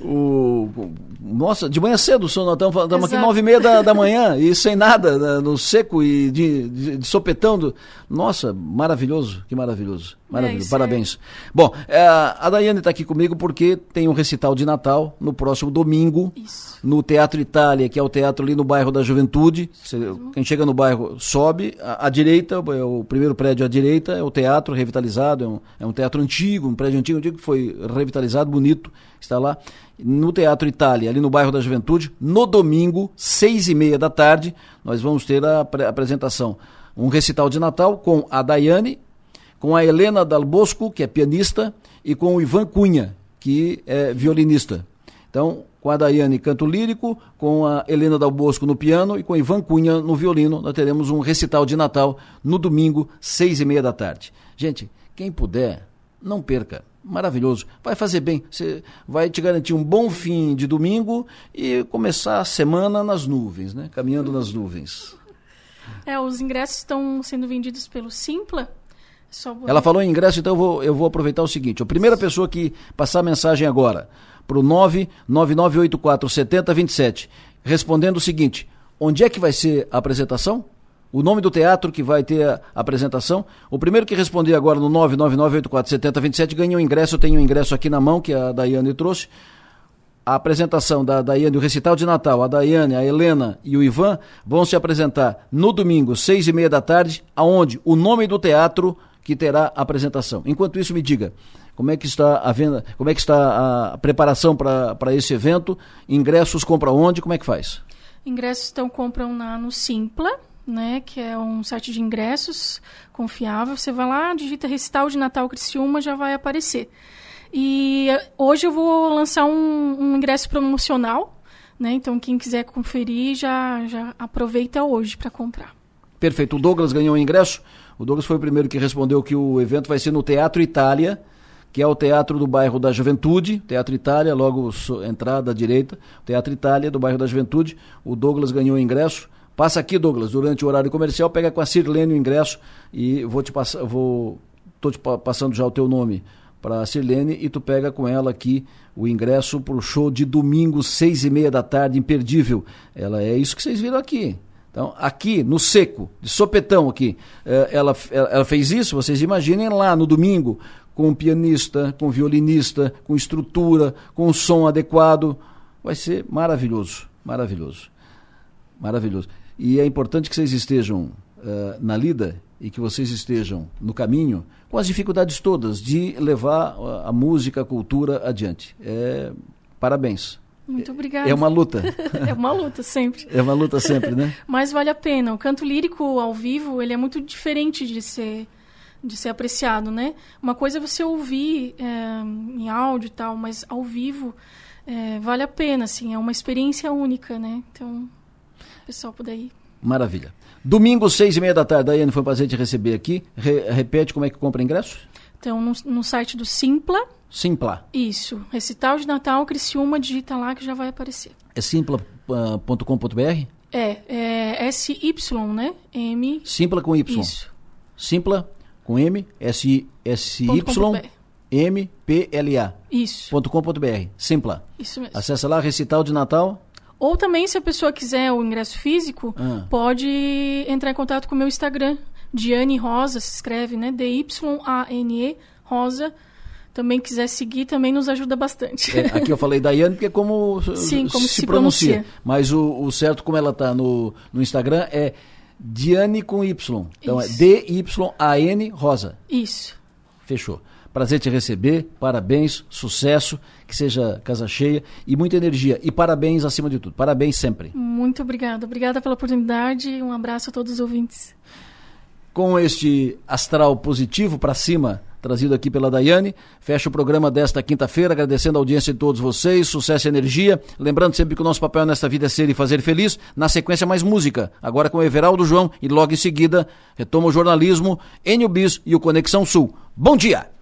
o, o- nossa, de manhã cedo, só nós estamos estamos aqui nove e meia da, da manhã e sem nada, né, no seco e de, de, de sopetão. do- Nossa, maravilhoso, que maravilhoso. Maravilhoso, isso parabéns. Bom, é, a Daiane está aqui comigo porque tem um recital de Natal no próximo domingo, no Teatro Itália, que é o teatro ali no bairro da Juventude. Você- quem chega no bairro sobe, à, à direita, é o primeiro prédio à direita, é o teatro revitalizado, é um, é um teatro antigo, um prédio antigo, antigo que foi revitalizado, bonito, está lá. No Teatro Itália, ali no bairro da Juventude, no domingo, seis e meia da tarde, nós vamos ter a apre- apresentação. Um recital de Natal com a Daiane, com a Helena Dal Bosco, que é pianista, e com o Ivan Cunha, que é violinista. Então, com a Daiane canto lírico, com a Helena Dal Bosco no piano e com Ivan Cunha no violino, nós teremos um recital de Natal no domingo, seis e meia da tarde. Gente, quem puder, não perca. Maravilhoso. Vai fazer bem. Você vai te garantir um bom fim de domingo e começar a semana nas nuvens, né? Caminhando nas nuvens. É, os ingressos estão sendo vendidos pelo Simpla. Ela falou em ingresso, então eu vou, eu vou aproveitar o seguinte. A primeira pessoa que passar a mensagem agora para o 999847027, respondendo o seguinte: onde é que vai ser a apresentação? O nome do teatro que vai ter a apresentação. O primeiro que responder agora no 999847027 ganha um ingresso. Eu tenho um ingresso aqui na mão que a Daiane trouxe. A apresentação da Daiane, o recital de Natal, a Daiane, a Helena e o Ivan vão se apresentar no domingo, seis e meia da tarde, aonde o nome do teatro que terá a apresentação. Enquanto isso, me diga, como é que está a venda, como é que está a preparação para esse evento? Ingressos compra onde? Como é que faz? Ingressos então compram na, no Simpla, né, que é um site de ingressos confiável. Você vai lá, digita Recital de Natal Criciúma, já vai aparecer. E eh, hoje eu vou lançar um, um ingresso promocional, né? Então quem quiser conferir já já aproveita hoje para comprar. Perfeito. O Douglas ganhou o ingresso. O Douglas foi o primeiro que respondeu que o evento vai ser no Teatro Itália, que é o teatro do bairro da Juventude. Teatro Itália, logo entrada à direita. Teatro Itália, do bairro da Juventude. O Douglas ganhou o ingresso. Passa aqui, Douglas, durante o horário comercial, pega com a Sirlene o ingresso e vou te passar, vou tô te pa- passando já o teu nome para a Sirlene e tu pega com ela aqui o ingresso para o show de domingo, seis e meia da tarde, imperdível. Ela é isso que vocês viram aqui. Então, aqui, no seco, de sopetão aqui, eh, ela, ela ela fez isso, vocês imaginem lá no domingo, com um pianista, com violinista, com estrutura, com um som adequado. Vai ser maravilhoso, maravilhoso, maravilhoso. E é importante que vocês estejam eh, na lida e que vocês estejam no caminho com as dificuldades todas de levar a, a música, a cultura adiante. É, parabéns. Muito obrigada. É uma luta. é uma luta sempre. É uma luta sempre, né? Mas vale a pena. O canto lírico ao vivo, ele é muito diferente de ser de ser apreciado, né? Uma coisa é você ouvir é, em áudio e tal, mas ao vivo é, vale a pena, assim, é uma experiência única, né? Então, o pessoal puder ir. Maravilha. Domingo, seis e meia da tarde, Daiane, foi um prazer te receber aqui. Re- repete como é que compra ingresso? Então, no, no site do Simpla, Simpla. isso, Recital de Natal Criciúma, digita lá que já vai aparecer. É simpla.com.br? É, é SY, né? M. Simpla com Y. Isso. Simpla com M, S S Ponto Y com ponto M P L A. Isso. Ponto com ponto BR. Simpla. Isso mesmo. Acessa lá recital de Natal. Ou também, se a pessoa quiser o ingresso físico, Ah. pode entrar em contato com o meu Instagram, Diane Rosa, se escreve, né? D-Y-A-N-E, Rosa. Também quiser seguir, também nos ajuda bastante. É, aqui eu falei Daiane porque é como, Sim, como se, se pronuncia. pronuncia. Mas o, o certo, como ela está no, no Instagram, é Diane com Y. Então Isso. é D-Y-A-N Rosa. Isso. Fechou. Prazer te receber, parabéns, sucesso, que seja casa cheia e muita energia. E parabéns acima de tudo. Parabéns sempre. Muito obrigada. Obrigada pela oportunidade. Um abraço a todos os ouvintes. Com este astral positivo para cima, trazido aqui pela Daiane, fecha o programa desta quinta-feira, agradecendo a audiência de todos vocês, sucesso e energia. Lembrando sempre que o nosso papel nesta vida é ser e fazer feliz. Na sequência, mais música. Agora com Everaldo João e logo em seguida, retoma o jornalismo, Enio Bis e o Conexão Sul. Bom dia!